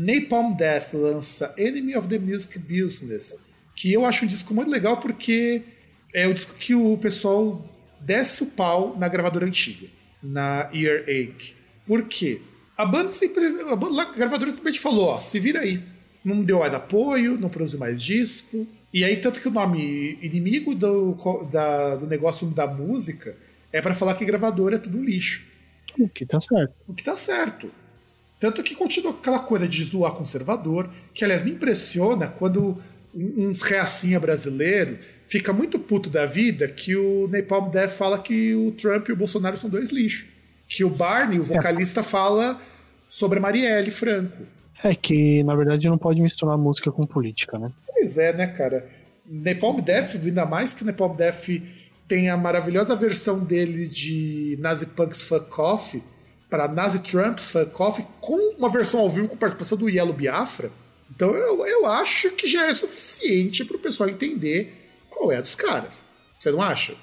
Napalm Death lança Enemy of the Music Business, que eu acho um disco muito legal porque é o disco que o pessoal desce o pau na gravadora antiga, na Earache. Por quê? A banda sempre. A, banda, a gravadora simplesmente falou: ó, se vira aí. Não deu mais apoio, não produziu mais disco. E aí, tanto que o nome inimigo do, da, do negócio da música é para falar que gravadora é tudo lixo. O que tá certo. O que tá certo. Tanto que continua aquela coisa de zoar conservador, que aliás me impressiona quando uns reacinha brasileiro fica muito puto da vida que o Napalm Death fala que o Trump e o Bolsonaro são dois lixos. Que o Barney, o vocalista, é. fala sobre a Marielle Franco. É que, na verdade, não pode misturar música com política, né? Pois é, né, cara? Napalm Death, ainda mais que Napalm Death tem a maravilhosa versão dele de Nazi Punks Fuck Off, para Nazi Trumps Fan Coffee com uma versão ao vivo com participação do Yellow Biafra. Então eu, eu acho que já é suficiente para o pessoal entender qual é a dos caras. Você não acha?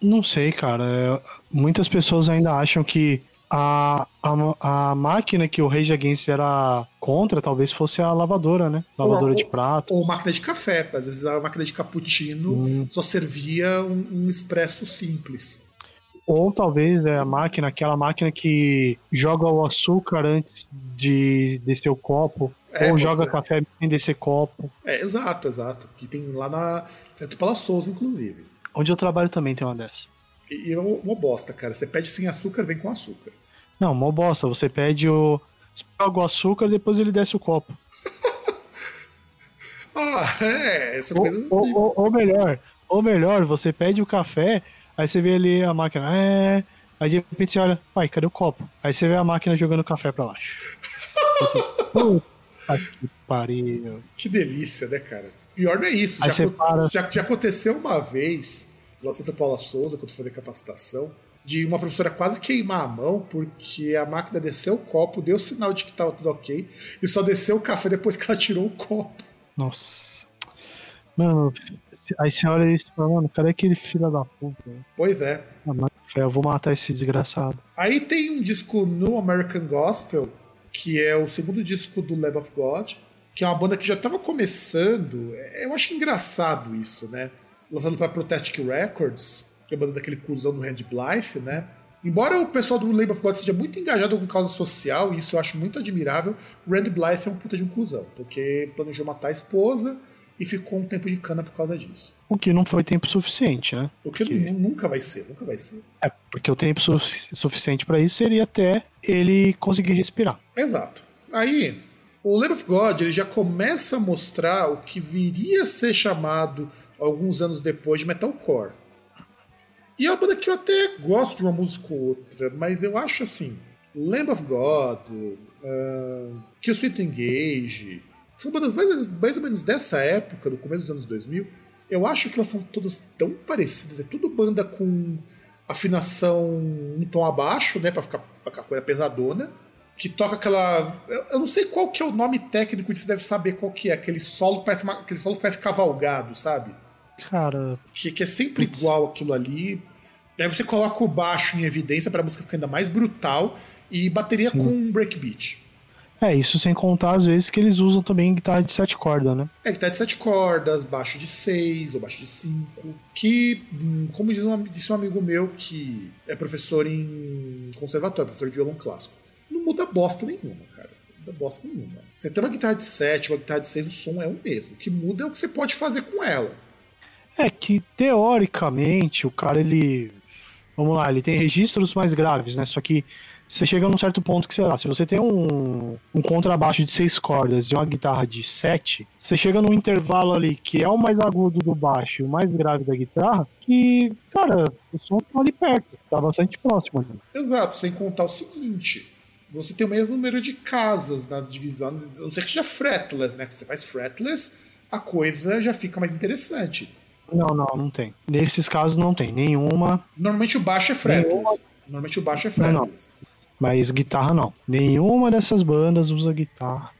Não sei, cara. É, muitas pessoas ainda acham que a, a, a máquina que o Rage Against era contra talvez fosse a lavadora, né? Lavadora ou, de prato. Ou máquina de café. Às vezes a máquina de cappuccino Sim. só servia um, um expresso simples. Ou talvez é a máquina, aquela máquina que joga o açúcar antes de descer o copo, É, ou joga ser. café sem descer copo. É, exato, exato. Que tem lá na Centro Paula Souza, inclusive. Onde eu trabalho também tem uma dessa. E, e é uma uma bosta, cara. Você pede sem açúcar, vem com açúcar. Não, mó bosta. Você pede o. Você joga o açúcar depois ele desce o copo. Ah, é, são Ou, coisas ou, assim. ou- ou melhor, ou melhor, você pede o café, aí você vê ali a máquina. É. Aí de repente você olha, pai, cadê o copo? Aí você vê a máquina jogando café pra baixo. Puta que pariu. Que delícia, né, cara? Pior não é isso. Já, para- já, já aconteceu uma vez, lá Centro Paula Souza, quando fui fazer capacitação, de uma professora quase queimar a mão porque a máquina desceu o copo, deu sinal de que tava tudo ok, e só desceu o café depois que ela tirou o copo. Nossa. Mano, aí você olha isso e fala, mano, cadê aquele filho da puta? Pois é. Ah, eu vou matar esse desgraçado. Aí tem um disco no American Gospel, que é o segundo disco do Lamb of God, que é uma banda que já estava começando. É, Eu acho engraçado isso, né? Lançado para Protestic Records, que é a banda daquele cuzão do Randy Blythe, né? Embora o pessoal do Lamb of God seja muito engajado com causa social, e isso eu acho muito admirável, o Randy Blythe é um puta de um cuzão, porque planejou matar a esposa e ficou um tempo de cana por causa disso. O que não foi tempo suficiente, né? O que Que- nu- nunca vai ser, nunca vai ser. É, porque o tempo sufici- suficiente pra isso seria até ele conseguir respirar. Exato. Aí, o Lamb of God ele já começa a mostrar o que viria a ser chamado alguns anos depois de metalcore. E é uma banda que eu até gosto de uma música ou outra, mas eu acho assim, Lamb of God, uh, Kill Sweet Engage, são bandas mais, mais ou menos dessa época, do começo dos anos 2000. Eu acho que elas são todas tão parecidas, é tudo banda com afinação um tom abaixo, né, pra ficar aquela coisa pesadona que toca aquela. Eu, não sei qual que é o nome técnico, você deve saber qual que é. Aquele solo parece uma- aquele solo parece cavalgado, sabe? Cara, Que, que é sempre Putz. igual aquilo ali. Aí você coloca o baixo em evidência para a música ficar ainda mais brutal e bateria Sim. com um breakbeat. É isso sem contar às vezes que eles usam também guitarra de sete cordas, né? É, guitarra de sete cordas, baixo de seis ou baixo de cinco. Que, hum, como diz um, disse um amigo meu que é professor em conservatório, professor de violão clássico, não muda bosta nenhuma, cara. Não muda bosta nenhuma. Você tem uma guitarra de sete, uma guitarra de seis, o som é o mesmo. O que muda é o que você pode fazer com ela. É que teoricamente o cara ele. Vamos lá, ele tem registros mais graves, né? Só que você chega num certo ponto que, sei lá, se você tem um, um contrabaixo de seis cordas e uma guitarra de sete, você chega num intervalo ali que é o mais agudo do baixo e o mais grave da guitarra, que, cara, o som tá ali perto, tá bastante próximo ali. Exato, sem contar o seguinte. Você tem o mesmo número de casas na divisão, a não ser que seja fretless, né? Que você faz fretless, a coisa já fica mais interessante. Não, não, não tem. Nesses casos não tem nenhuma, Normalmente o baixo é fretless. Normalmente o baixo é Não, não. Mas guitarra não. Nenhuma dessas bandas usa guitarra.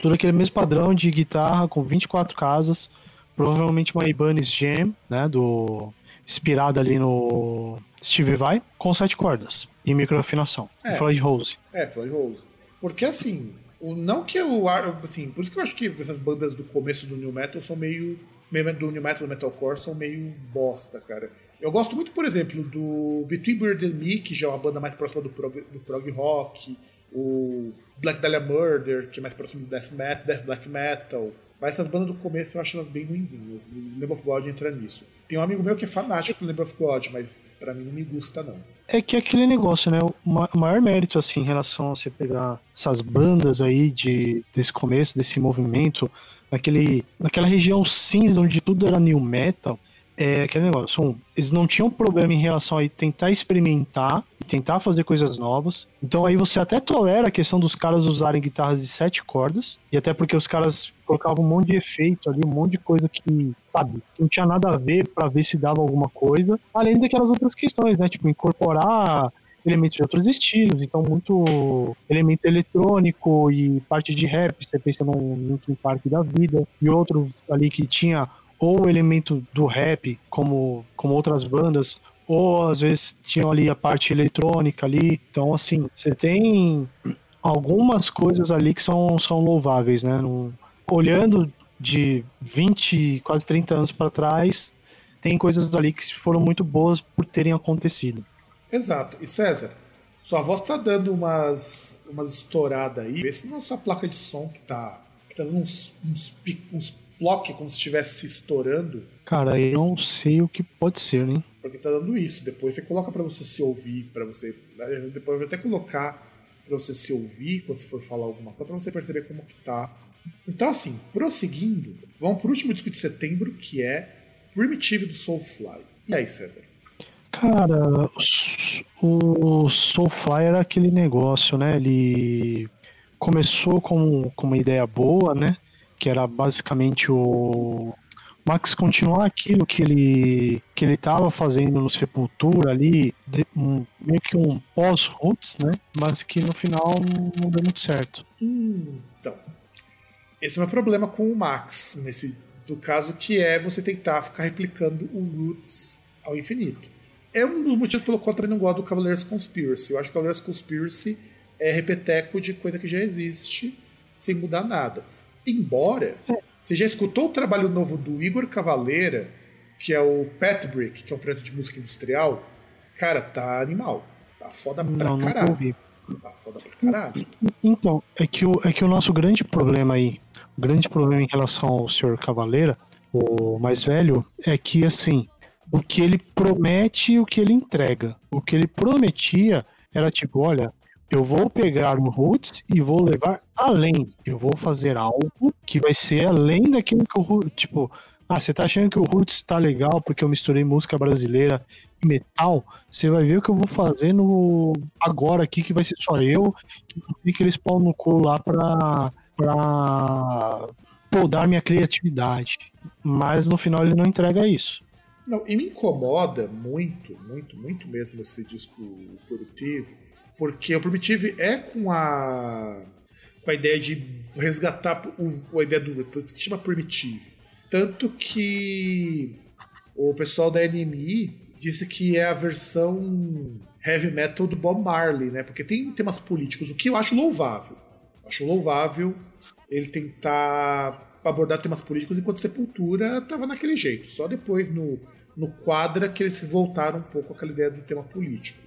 Tudo aquele mesmo padrão de guitarra com 24 casas, provavelmente uma Ibanez Jam, né, do inspirada ali no Steve Vai, com sete cordas e microafinação. É. É. Floyd Rose. É, Floyd Rose. Porque assim, o, não que eu. Assim, por isso que eu acho que essas bandas do começo do New Metal são meio. meio do New Metal do Metalcore são meio bosta, cara. Eu gosto muito, por exemplo, do Between Bird and Me, que já é uma banda mais próxima do prog, do prog rock, o Black Dahlia Murder, que é mais próximo do death metal, death black metal. Mas essas bandas do começo eu acho elas bem ruinzinhas. Lamb of God entra nisso. Tem um amigo meu que é fanático do Lamb of God, mas pra mim não me gusta, não. É que é aquele negócio, né? O ma- maior mérito, assim, em relação a você pegar essas bandas aí de, desse começo, desse movimento, naquele, naquela região cinza onde tudo era new metal, é aquele negócio. Um, eles não tinham problema em relação a tentar experimentar e tentar fazer coisas novas. Então aí você até tolera a questão dos caras usarem guitarras de sete cordas, e até porque os caras colocavam um monte de efeito ali, um monte de coisa que, sabe, não tinha nada a ver pra ver se dava alguma coisa, além daquelas outras questões, né? Tipo, incorporar elementos de outros estilos, então muito elemento eletrônico e parte de rap, você pensa num Linkin Park da vida, e outro ali que tinha ou elemento do rap, como, como outras bandas, ou às vezes tinham ali a parte eletrônica ali, então assim, você tem algumas coisas ali que são, são louváveis, né? Num- olhando de 20, quase 30 anos para trás, tem coisas ali que foram muito boas por terem acontecido. Exato. E César, sua voz tá dando umas, umas estouradas aí. Vê se não é sua placa de som que tá, que tá dando uns, uns, uns ploque como se estivesse estourando. Cara, eu não sei o que pode ser, né? Porque tá dando isso. Depois você coloca para você se ouvir, para você. Depois eu vou até colocar para você se ouvir quando você for falar alguma coisa, para você perceber como que tá. Então, assim, prosseguindo, vamos pro último disco de setembro, que é Primitive do Soulfly. E aí, César? Cara, o Soulfly era aquele negócio, né? Ele começou com, com uma ideia boa, né? Que era basicamente o Max continuar aquilo que ele que ele estava fazendo no Sepultura ali, de, um, meio que um pós-roots, né? Mas que no final não deu muito certo. Então, esse é o meu problema com o Max nesse do caso que é você tentar ficar replicando o roots ao infinito. É um dos motivos pelo qual eu não gosto do Cavaleiros Conspiracy. Eu acho que Cavaleiros Conspiracy é repeteco de coisa que já existe sem mudar nada. Embora você já escutou o trabalho novo do Igor Cavaleira, que é o Pet Brick, que é um projeto de música industrial? Cara, tá animal. Tá foda pra não, caralho. Não ouvi. Tá foda pra caralho. Então, é que, o, é que o nosso grande problema aí, o grande problema em relação ao senhor Cavaleira, o mais velho, é que assim, o que ele promete e o que ele entrega. O que ele prometia era tipo, olha, eu vou pegar o Roots e vou levar além. Eu vou fazer algo que vai ser além daquilo que o. Tipo, ah, você tá achando que o Roots tá legal porque eu misturei música brasileira e metal? Você vai ver o que eu vou fazer no agora aqui, que vai ser só eu, que aqueles pau no cu lá pra, pra podar minha criatividade. Mas no final ele não entrega isso. Não, e me incomoda muito, muito, muito mesmo esse disco produtivo porque o Primitive é com a com a ideia de resgatar o, a ideia do que chama Primitive. Tanto que o pessoal da NME disse que é a versão heavy metal do Bob Marley, né? Porque tem temas políticos, o que eu acho louvável. acho louvável ele tentar abordar temas políticos enquanto Sepultura estava naquele jeito. Só depois no, no quadra que eles voltaram um pouco aquela ideia do tema político.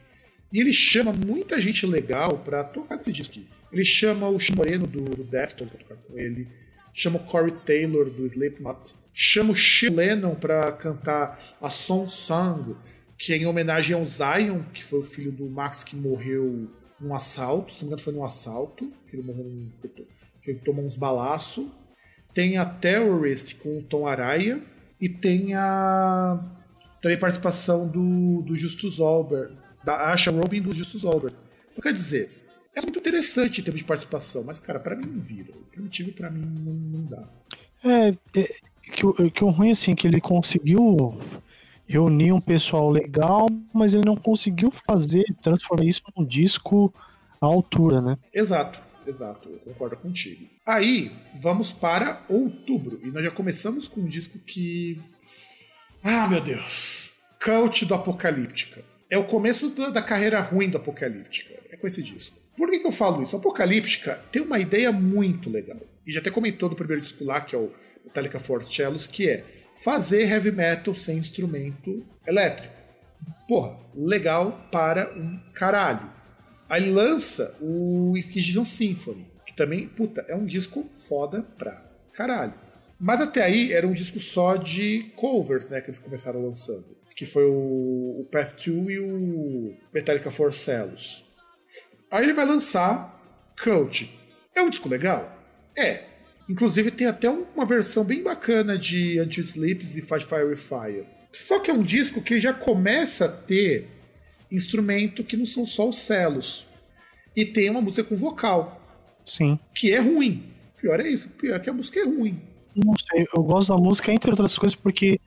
E ele chama muita gente legal para tocar nesse disco aqui. Ele chama o Moreno do, do Deftones pra tocar com ele, chama o Corey Taylor do Slipknot, chama o Shea Lennon para cantar a Song Song, que é em homenagem ao Zion, que foi o filho do Max que morreu num assalto, se não me engano foi num assalto, que ele morreu num, que ele tomou uns balaços. Tem a Terrorist com o Tom Araya e tem a também participação do, do Justus Olber, da Asha Robin do Justus Albert. Então, quer dizer, é muito interessante em termos de participação, mas, cara, para mim não vira. O primitivo para mim não, não dá. É, é que, o, que o ruim, assim, que ele conseguiu reunir um pessoal legal, mas ele não conseguiu fazer, transformar isso num disco à altura, né? Exato, exato, eu concordo contigo. Aí, vamos para outubro, e nós já começamos com um disco que. Ah, meu Deus! Cult do Apocalíptica é o começo da, da, carreira ruim do Apocalíptica. É com esse disco. Por que, que eu falo isso? Apocalíptica tem uma ideia muito legal. E já até comentou no primeiro disco lá, que é o Metallica for Cellos, que é fazer heavy metal sem instrumento elétrico. Porra, legal para um caralho. Aí lança o Inquisition Symphony, que também, puta, é um disco foda pra caralho. Mas até aí era um disco só de covers, né, que eles começaram lançando que foi o, o Path 2 e o Metallica for Cellos. Aí ele vai lançar Cult. É um disco legal? É. Inclusive tem até uma versão bem bacana de Anti-Sleeps e Fight Fire Fire. Só que é um disco que já começa a ter instrumento que não são só os celos. E tem uma música com vocal. Sim. Que é ruim. Pior é isso. Pior é que a música é ruim. Não sei. Eu gosto da música, entre outras coisas, porque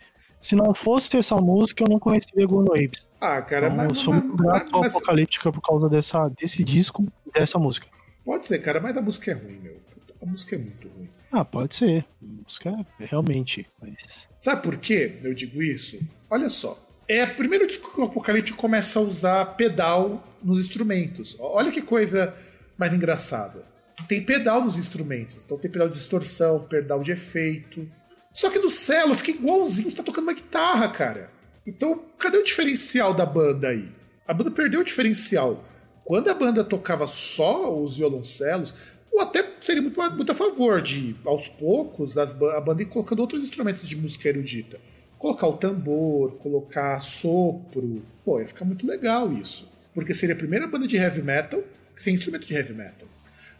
se não fosse essa música, eu não conheceria Gun Waves. Ah, cara, então, mas. Eu sou mas, muito grato mas, ao Apocalíptica por causa dessa, desse disco e dessa música. Pode ser, cara, mas a música é ruim, meu. A música é muito ruim. Ah, pode ser. A música é realmente. Mas... Sabe por que eu digo isso? Olha só. É o primeiro disco que o Apocalíptico começa a usar pedal nos instrumentos. Olha que coisa mais engraçada. Tem pedal nos instrumentos. Então tem pedal de distorção, pedal de efeito. Só que no cello fica igualzinho, você tá tocando uma guitarra, cara. Então, cadê o diferencial da banda aí? A banda perdeu o diferencial. Quando a banda tocava só os violoncelos, ou até seria muito, muito a favor de, aos poucos, as, a banda ir colocando outros instrumentos de música erudita. Colocar o tambor, colocar sopro. Pô, ia ficar muito legal isso. Porque seria a primeira banda de heavy metal sem instrumento de heavy metal.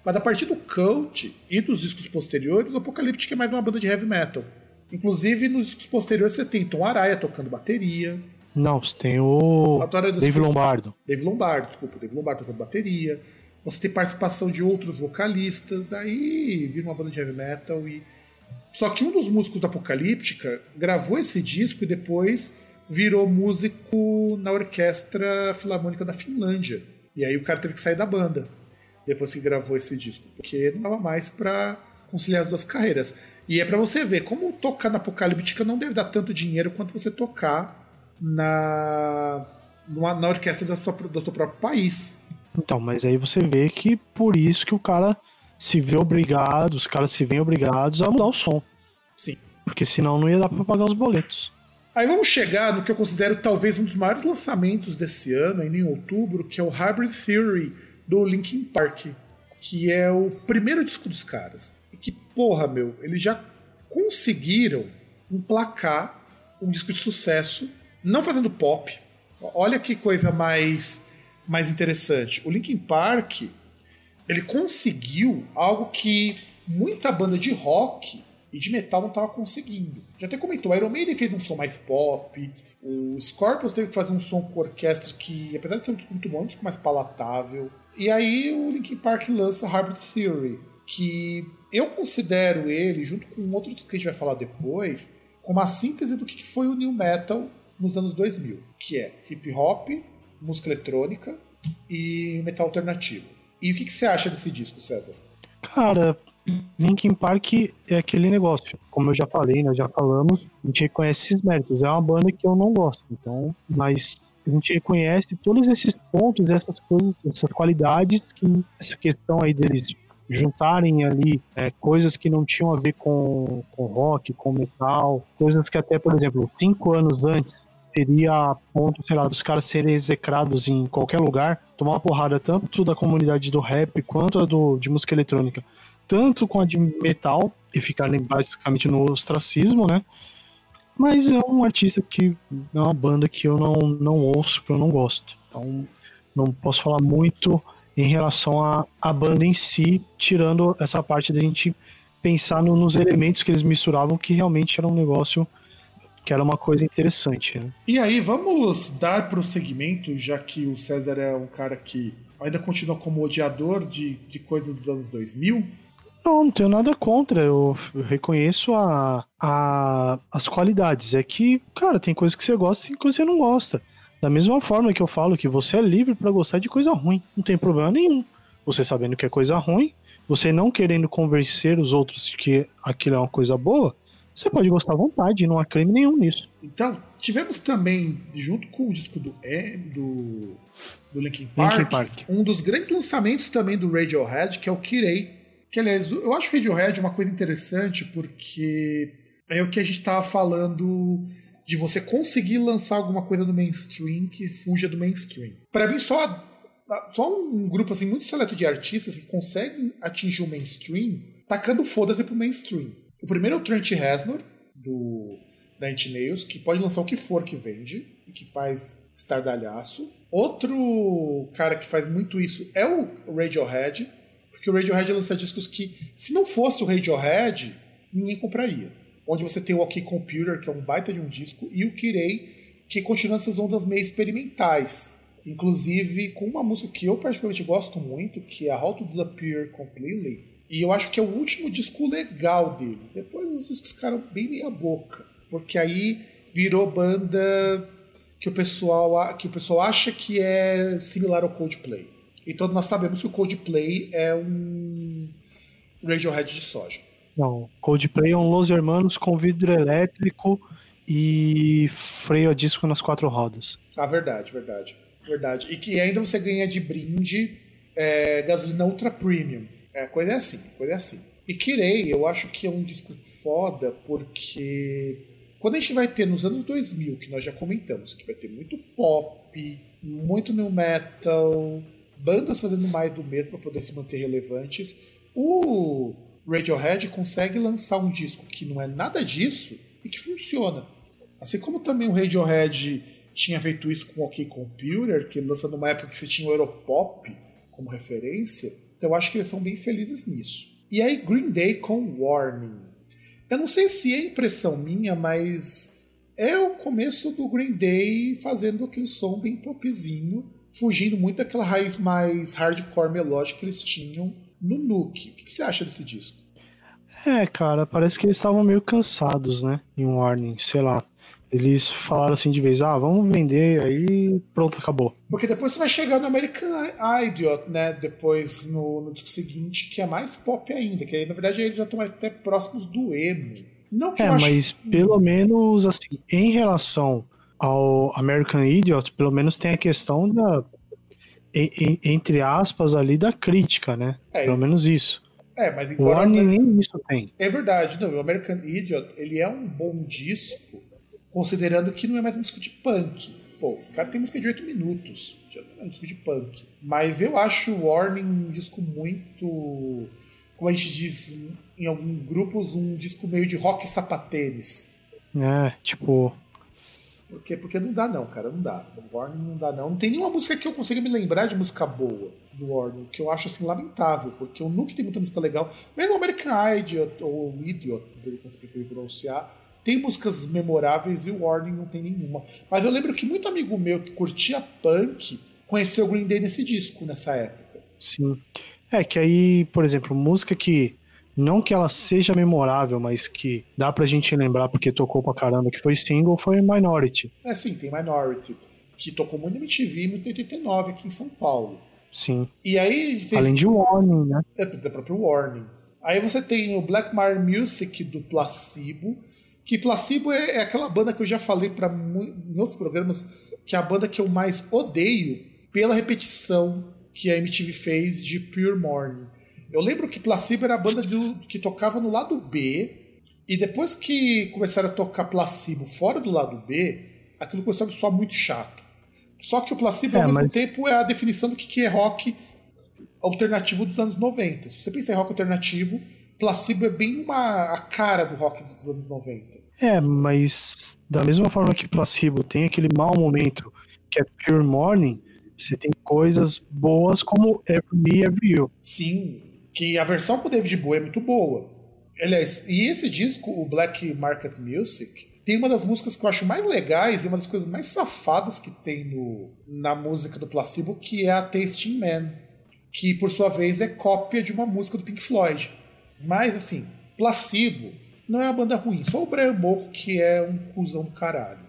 Mas a partir do Cult e dos discos posteriores, o Apocalyptic é mais uma banda de heavy metal. Inclusive, nos discos posteriores você tem Tom Araya tocando bateria. Não, você tem o Dave Lombardo. Dave Lombardo, desculpa, Dave Lombardo tocando bateria. Você tem participação de outros vocalistas, aí vira uma banda de heavy metal e. Só que um dos músicos da Apocalíptica gravou esse disco e depois virou músico na Orquestra Filarmônica da Finlândia. E aí o cara teve que sair da banda depois que gravou esse disco, porque não dava mais para conciliar as duas carreiras. E é para você ver como tocar na Apocalíptica não deve dar tanto dinheiro quanto você tocar na, numa, na orquestra da sua, do seu próprio país. Então, mas aí você vê que por isso que o cara se vê obrigado, os caras se veem obrigados a mudar o som. Sim. Porque senão não ia dar pra pagar os boletos. Aí vamos chegar no que eu considero talvez um dos maiores lançamentos desse ano, ainda em outubro, que é o Hybrid Theory do Linkin Park, que é o primeiro disco dos caras. Porra, meu, eles já conseguiram emplacar um disco de sucesso, não fazendo pop. Olha que coisa mais, mais interessante. O Linkin Park, ele conseguiu algo que muita banda de rock e de metal não estava conseguindo. Já até comentou, o Iron Maiden fez um som mais pop, o Scorpions teve que fazer um som com orquestra que, apesar de ser um disco muito bom, é um disco mais palatável. E aí o Linkin Park lança Hybrid Theory, que eu considero ele, junto com outros que a gente vai falar depois, como a síntese do que foi o New Metal nos anos 2000, que é hip hop, música eletrônica e metal alternativo. E o que, você acha desse disco, César? Cara, Linkin Park é aquele negócio, como eu já falei, nós já falamos, a gente reconhece esses méritos. É uma banda que eu não gosto, então, mas a gente reconhece todos esses pontos, essas coisas, essas qualidades que essa questão aí deles juntarem ali é, coisas que não tinham a ver com, com rock, com metal, coisas que até, por exemplo, cinco anos antes seria ponto, sei lá, dos caras serem execrados em qualquer lugar, tomar uma porrada tanto da comunidade do rap quanto do, de música eletrônica, tanto com a de metal e ficarem basicamente no ostracismo, né? Mas é um artista que é uma banda que eu não, não ouço, que eu não gosto. Então não posso falar muito em relação à, à banda em si, tirando essa parte da gente pensar no, nos elementos que eles misturavam, que realmente era um negócio que era uma coisa interessante. Né? E aí, vamos dar prosseguimento, já que o César é um cara que ainda continua como odiador de, de coisas dos anos 2000. Não, não tenho nada contra. Eu, eu reconheço a, a, as qualidades. É que, cara, tem coisa que você gosta e tem coisa que você não gosta. Da mesma forma que eu falo que você é livre para gostar de coisa ruim. Não tem problema nenhum. Você sabendo que é coisa ruim, você não querendo convencer os outros de que aquilo é uma coisa boa, você pode gostar à vontade, não há crime nenhum nisso. Então, tivemos também, junto com o disco do, é, do, do Linkin, Park, Linkin Park, um dos grandes lançamentos também do Radiohead, que é o Kirei, que, aliás, eu acho o Radiohead uma coisa interessante porque é o que a gente estava falando de você conseguir lançar alguma coisa no mainstream que fuja do mainstream. Para mim, só, só um grupo assim muito seleto de artistas que conseguem atingir o mainstream tacando foda-se pro mainstream. O primeiro é o Trent Reznor, do da Nails, que pode lançar o que for que vende e que faz estardalhaço. Outro cara que faz muito isso é o Radiohead, porque o Radiohead lança discos que, se não fosse o Radiohead, ninguém compraria. Onde você tem o OK Computer, que é um baita de um disco, e o Kirei, que continua essas ondas meio experimentais. Inclusive com uma música que eu particularmente gosto muito, que é How to Disappear Completely. E eu acho que é o último disco legal deles. Depois os discos ficaram bem meia boca. Porque aí virou banda que o pessoal, que o pessoal acha que é similar ao Coldplay. E todos nós sabemos que o Coldplay é um Radiohead de soja. Não, Coldplay é um Los Hermanos com vidro elétrico e freio a disco nas quatro rodas. Ah, verdade, verdade. Verdade. E que ainda você ganha de brinde é, gasolina ultra premium. É, coisa é assim, coisa é assim. E Kirei, eu acho que é um disco foda porque quando a gente vai ter nos anos 2000, que nós já comentamos, que vai ter muito pop, muito new metal, bandas fazendo mais do mesmo para poder se manter relevantes, o Radiohead consegue lançar um disco que não é nada disso e que funciona. Assim como também o Radiohead tinha feito isso com o OK Computer, que lança numa época que você tinha o Europop como referência, então eu acho que eles são bem felizes nisso. E aí Green Day com Warning. Eu não sei se é impressão minha, mas é o começo do Green Day fazendo aquele som bem popzinho, fugindo muito daquela raiz mais hardcore melódica que eles tinham no Nuke. O que você acha desse disco? É, cara, parece que eles estavam meio cansados, né? Em Warning, sei lá. Eles falaram assim de vez, ah, vamos vender, aí pronto, acabou. Porque depois você vai chegar no American Idiot, né? Depois no, no disco seguinte, que é mais pop ainda, que aí na verdade eles já estão até próximos do emo. Não que é, mas acho... pelo menos assim, em relação ao American Idiot, pelo menos tem a questão da. Entre aspas, ali da crítica, né? É, pelo menos isso. É, mas embora. O Warning nem isso tem. É verdade, não. O American Idiot, ele é um bom disco considerando que não é mais um disco de punk. Pô, o cara tem música de 8 minutos, já não é um disco de punk. Mas eu acho o Warning um disco muito. Como a gente diz em alguns grupos, um disco meio de rock sapatênis. É, tipo. Porque, porque não dá não, cara, não dá. O Warning não dá não. Não tem nenhuma música que eu consiga me lembrar de música boa do Warning, que eu acho assim lamentável, porque eu nunca tenho muita música legal. Mesmo o American Idiot ou Idiot, como você preferir pronunciar, tem músicas memoráveis e o Warning não tem nenhuma. Mas eu lembro que muito amigo meu que curtia punk conheceu o Green Day nesse disco, nessa época. Sim. É que aí, por exemplo, música que não que ela seja memorável, mas que dá pra gente lembrar porque tocou pra caramba, que foi single, foi Minority. É, sim, tem Minority, que tocou muito na MTV em 89 aqui em São Paulo. Sim. E aí... Vocês... Além de Warning, né? É, da própria Warning. Aí você tem o Black Mar Music do Placebo, que Placebo é, é, aquela banda que eu já falei para em outros programas, que é a banda que eu mais odeio pela repetição que a MTV fez de Pure Morning. Eu lembro que Placebo era a banda do, que tocava no lado B, e depois que começaram a tocar Placebo fora do lado B, aquilo começou a soar muito chato. Só que o Placebo, é, ao mesmo mas... tempo, é a definição do que é rock alternativo dos anos 90. Se você pensa em rock alternativo, Placebo é bem uma, a cara do rock dos anos 90. É, mas da mesma forma que Placebo tem aquele mau momento que é Pure Morning, você tem coisas boas como Every Me, Every You. Sim, que a versão com o David Bowie é muito boa. Aliás, e esse disco, o Black Market Music, tem uma das músicas que eu acho mais legais e uma das coisas mais safadas que tem no, na música do Placebo, que é a Tasting Man, que por sua vez é cópia de uma música do Pink Floyd. Mas, assim, Placebo não é uma banda ruim. Só o Brian Molko que é um cuzão do caralho.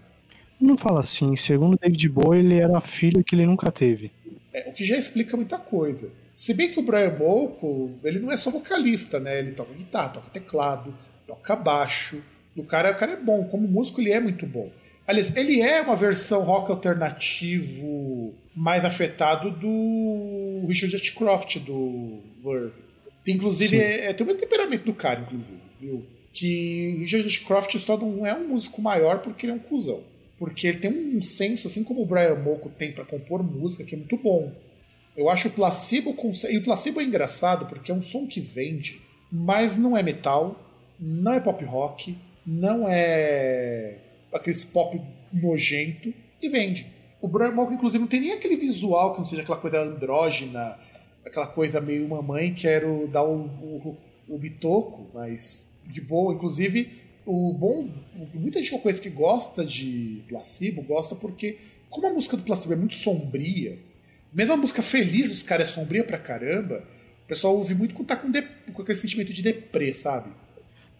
Não fala assim. Segundo David Bowie, ele era filho que ele nunca teve. É, o que já explica muita coisa. Se bem que o Brian Molko, ele não é só vocalista, né? Ele toca guitarra, toca teclado, toca baixo. O cara, o cara é bom. Como músico, ele é muito bom. Aliás, ele é uma versão rock alternativo mais afetado do Richard Ashcroft, do Verve. Inclusive, é, é, tem o mesmo temperamento do cara, inclusive, viu? Que Richard Croft só não é um músico maior porque ele é um cuzão. Porque ele tem um senso, assim como o Brian Molko tem para compor música, que é muito bom. Eu acho o Placebo. E o Placebo é engraçado porque é um som que vende, mas não é metal, não é pop rock, não é aqueles pop nojento e vende. O Brian Molko, inclusive, não tem nem aquele visual que não seja aquela coisa andrógena, aquela coisa meio mamãe, quero dar o, o, o bitoco, mas de boa. Inclusive, o bom. Muita gente conhece que gosta de placebo, gosta porque, como a música do placebo é muito sombria, mesmo a música feliz dos caras é sombria pra caramba, o pessoal ouve muito quando tá com, de, com aquele sentimento de deprê, sabe?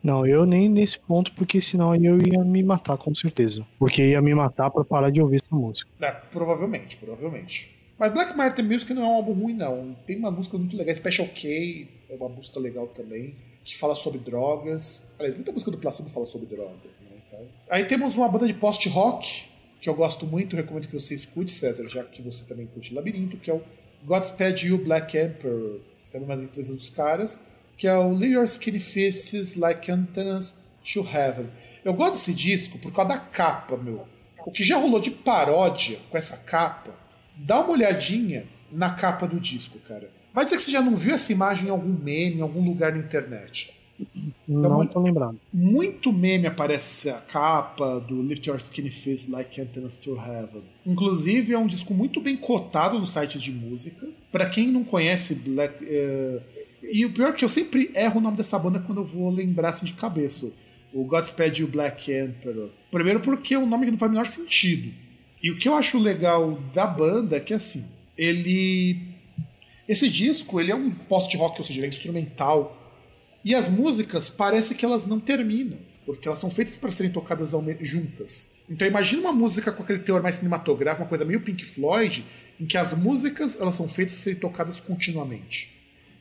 Não, eu nem nesse ponto, porque senão eu ia me matar, com certeza. Porque ia me matar para parar de ouvir essa música. É, provavelmente, provavelmente. Mas Black Martin Music não é um álbum ruim, não. Tem uma música muito legal, Special K é uma música legal também, que fala sobre drogas. Aliás, muita música do Placebo fala sobre drogas, né? Então... Aí temos uma banda de post-rock, que eu gosto muito, recomendo que você escute, César, já que você também curte Labirinto, que é o Godspeed You Black Emperor, que também é uma influência dos caras. que é o Lay Your Skinny Faces Like Antennas to Heaven. Eu gosto desse disco por causa da capa, meu. O que já rolou de paródia com essa capa, dá uma olhadinha na capa do disco, cara. Vai dizer que você já não viu essa imagem em algum meme, em algum lugar na internet. Não então, tô lembrando. Muito meme aparece a capa do Lift Your Skinny Face Like Antennas to Heaven. Inclusive, é um disco muito bem cotado no site de música. Para quem não conhece Black. Uh... E o pior é que eu sempre erro o nome dessa banda quando eu vou lembrar assim de cabeça o Godspeed e o Black Emperor. Primeiro porque é um nome que não faz o menor sentido. E o que eu acho legal da banda é que assim, ele esse disco, ele é um post-rock, ou seja, ele é instrumental. E as músicas parece que elas não terminam, porque elas são feitas para serem tocadas juntas. Então imagina uma música com aquele teor mais cinematográfico, uma coisa meio Pink Floyd, em que as músicas elas são feitas para serem tocadas continuamente.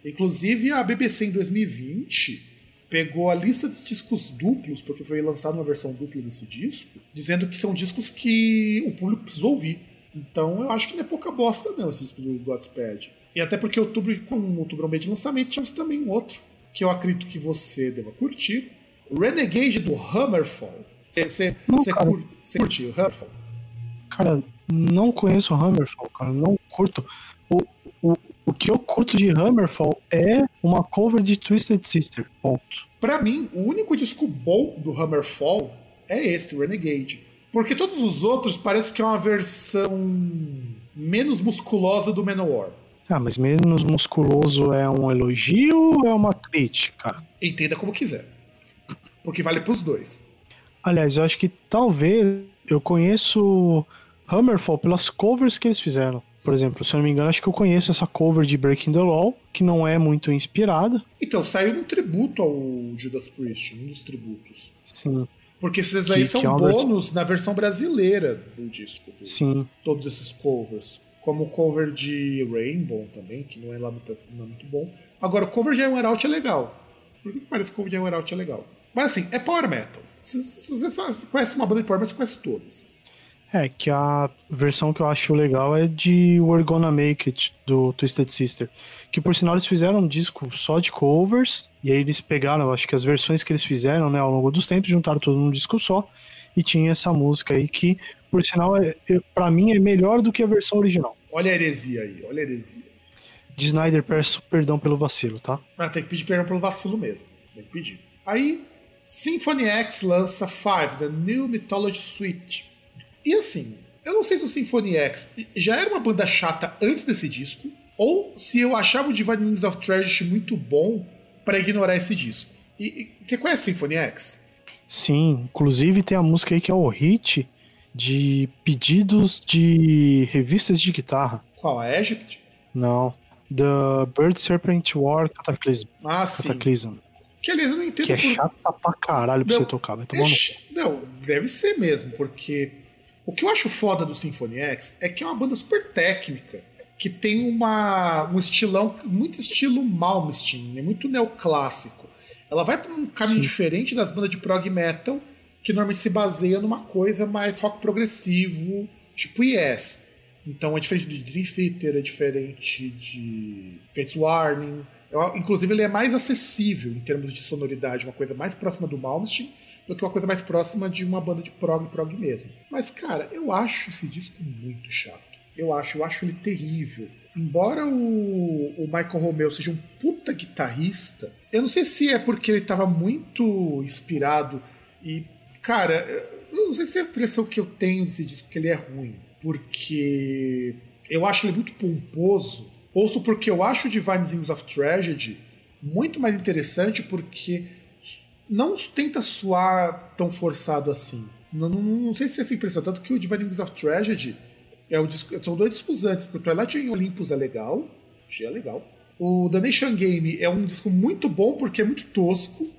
Inclusive a BBC em 2020 pegou a lista de discos duplos, porque foi lançada uma versão dupla desse disco, dizendo que são discos que o público precisou ouvir. Então eu acho que não é pouca bosta não esse disco do Godspeed. E até porque outubro, como outubro é o mês de lançamento, tínhamos também outro, que eu acredito que você deva curtir. Renegade do Hammerfall. Você curte, curte o Hammerfall? Cara, não conheço o Hammerfall, cara, não curto. O, o, o que eu curto de Hammerfall é uma cover de Twisted Sister. Ponto. Pra mim, o único disco bom do Hammerfall é esse, Renegade. Porque todos os outros parece que é uma versão menos musculosa do Manowar. Ah, mas menos musculoso é um elogio ou é uma crítica? Entenda como quiser. Porque vale pros dois. Aliás, eu acho que talvez eu conheço Hammerfall pelas covers que eles fizeram. Por exemplo, se eu não me engano, acho que eu conheço essa cover de Breaking the Law, que não é muito inspirada. Então, saiu um tributo ao Judas Priest, um dos tributos. Sim. Porque esses aí que, são que é bônus na versão brasileira do disco. Do, Sim. Todos esses covers. Como cover de Rainbow também, que não é lá muito, não é muito bom. Agora, o cover de Iron Out é legal. Por que parece que o cover de Iron Out é legal? Mas assim, é Power Metal. Se, se você conhece uma banda de Power Metal, você conhece todas. É, que a versão que eu acho legal é de We're Gonna Make It, do Twisted Sister. Que por sinal eles fizeram um disco só de covers, e aí eles pegaram, acho que as versões que eles fizeram, né, ao longo dos tempos, juntaram tudo num disco só, e tinha essa música aí que, por sinal, é, para mim é melhor do que a versão original. Olha a heresia aí, olha a heresia. De Snyder, peço perdão pelo vacilo, tá? Ah, tem que pedir perdão pelo vacilo mesmo. Tem que pedir. Aí, Symphony X lança Five, The New Mythology Suite e assim, eu não sei se o Symphony X já era uma banda chata antes desse disco, ou se eu achava o Divine Wings of Tragedy muito bom para ignorar esse disco. E, e, você conhece o Symphony X? Sim, inclusive tem a música aí que é o hit de pedidos de revistas de guitarra. Qual? A Egypt? Não. The Bird Serpent War Cataclysm. Ah, Cataclysm. sim. Que aliás eu não entendo. Que é por... chata pra caralho pra não, você tocar. Vai tomar é, Não, deve ser mesmo, porque o que eu acho foda do Symphony X é que é uma banda super técnica, que tem uma, um estilão, muito estilo Malmsteen, é muito neoclássico. Ela vai para um caminho Sim. diferente das bandas de prog metal, que normalmente se baseia numa coisa mais rock progressivo, tipo Yes. Então é diferente de Dream Theater, é diferente de Fates Warning. Eu, inclusive ele é mais acessível em termos de sonoridade, uma coisa mais próxima do Malmsteen do que uma coisa mais próxima de uma banda de prog prog mesmo. Mas, cara, eu acho esse disco muito chato. Eu acho, eu acho ele terrível. Embora o, o Michael Romeo seja um puta guitarrista, eu não sei se é porque ele estava muito inspirado e, cara, eu não sei se é a impressão que eu tenho desse disco que ele é ruim, porque eu acho ele muito pomposo. Ouço porque eu acho Divine Things of Tragedy muito mais interessante porque não tenta soar tão forçado assim. Não, não, não sei se é essa impressão, tanto que o Divine Wings of Tragedy é o são dois discos antes, porque o Twilight Olympus é legal, já é legal. O The Nation Game é um disco muito bom porque é muito tosco.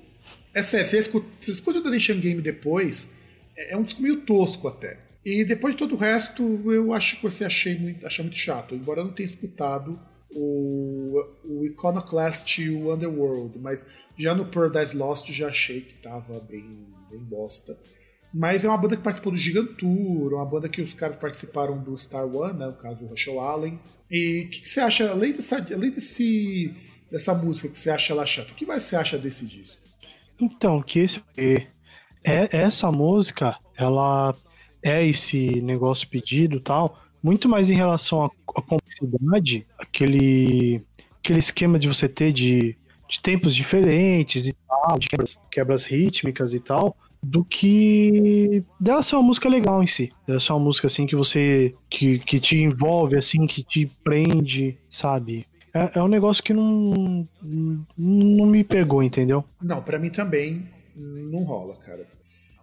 É sério, você escuta, você escuta o The Nation Game depois, é, é um disco meio tosco até. E depois de todo o resto, eu acho que você achei muito, achei muito chato, embora eu não tenha escutado o, o Iconoclast e o Underworld, mas já no Paradise Lost já achei que tava bem, bem bosta. Mas é uma banda que participou do Gigantour, uma banda que os caras participaram do Star One, né, no caso do Rachel Allen. E o que, que, você acha, além, dessa, além desse, dessa música que você acha ela chata? O que mais você acha desse disco? Então, que esse é, é essa música, ela é esse negócio pedido tal, muito mais em relação à, à complexidade, aquele, aquele esquema de você ter de, de tempos diferentes e tal, de quebras, quebras rítmicas e tal, do que dela ser uma música legal em si. Dela ser uma música assim que você. que, que te envolve, assim, que te prende, sabe? É, é um negócio que não. não me pegou, entendeu? Não, para mim também não rola, cara.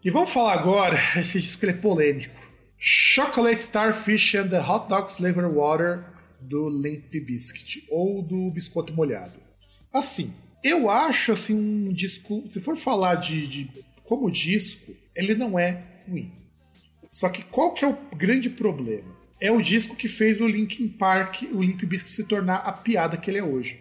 E vamos falar agora, esse disco é polêmico. Chocolate Starfish and the Hot Dog Flavor Water do Limp Biscuit, ou do Biscoito Molhado. Assim, eu acho assim um disco. Se for falar de, de como disco, ele não é ruim. Só que qual que é o grande problema? É o disco que fez o Linkin Park, o Limp Bizkit se tornar a piada que ele é hoje.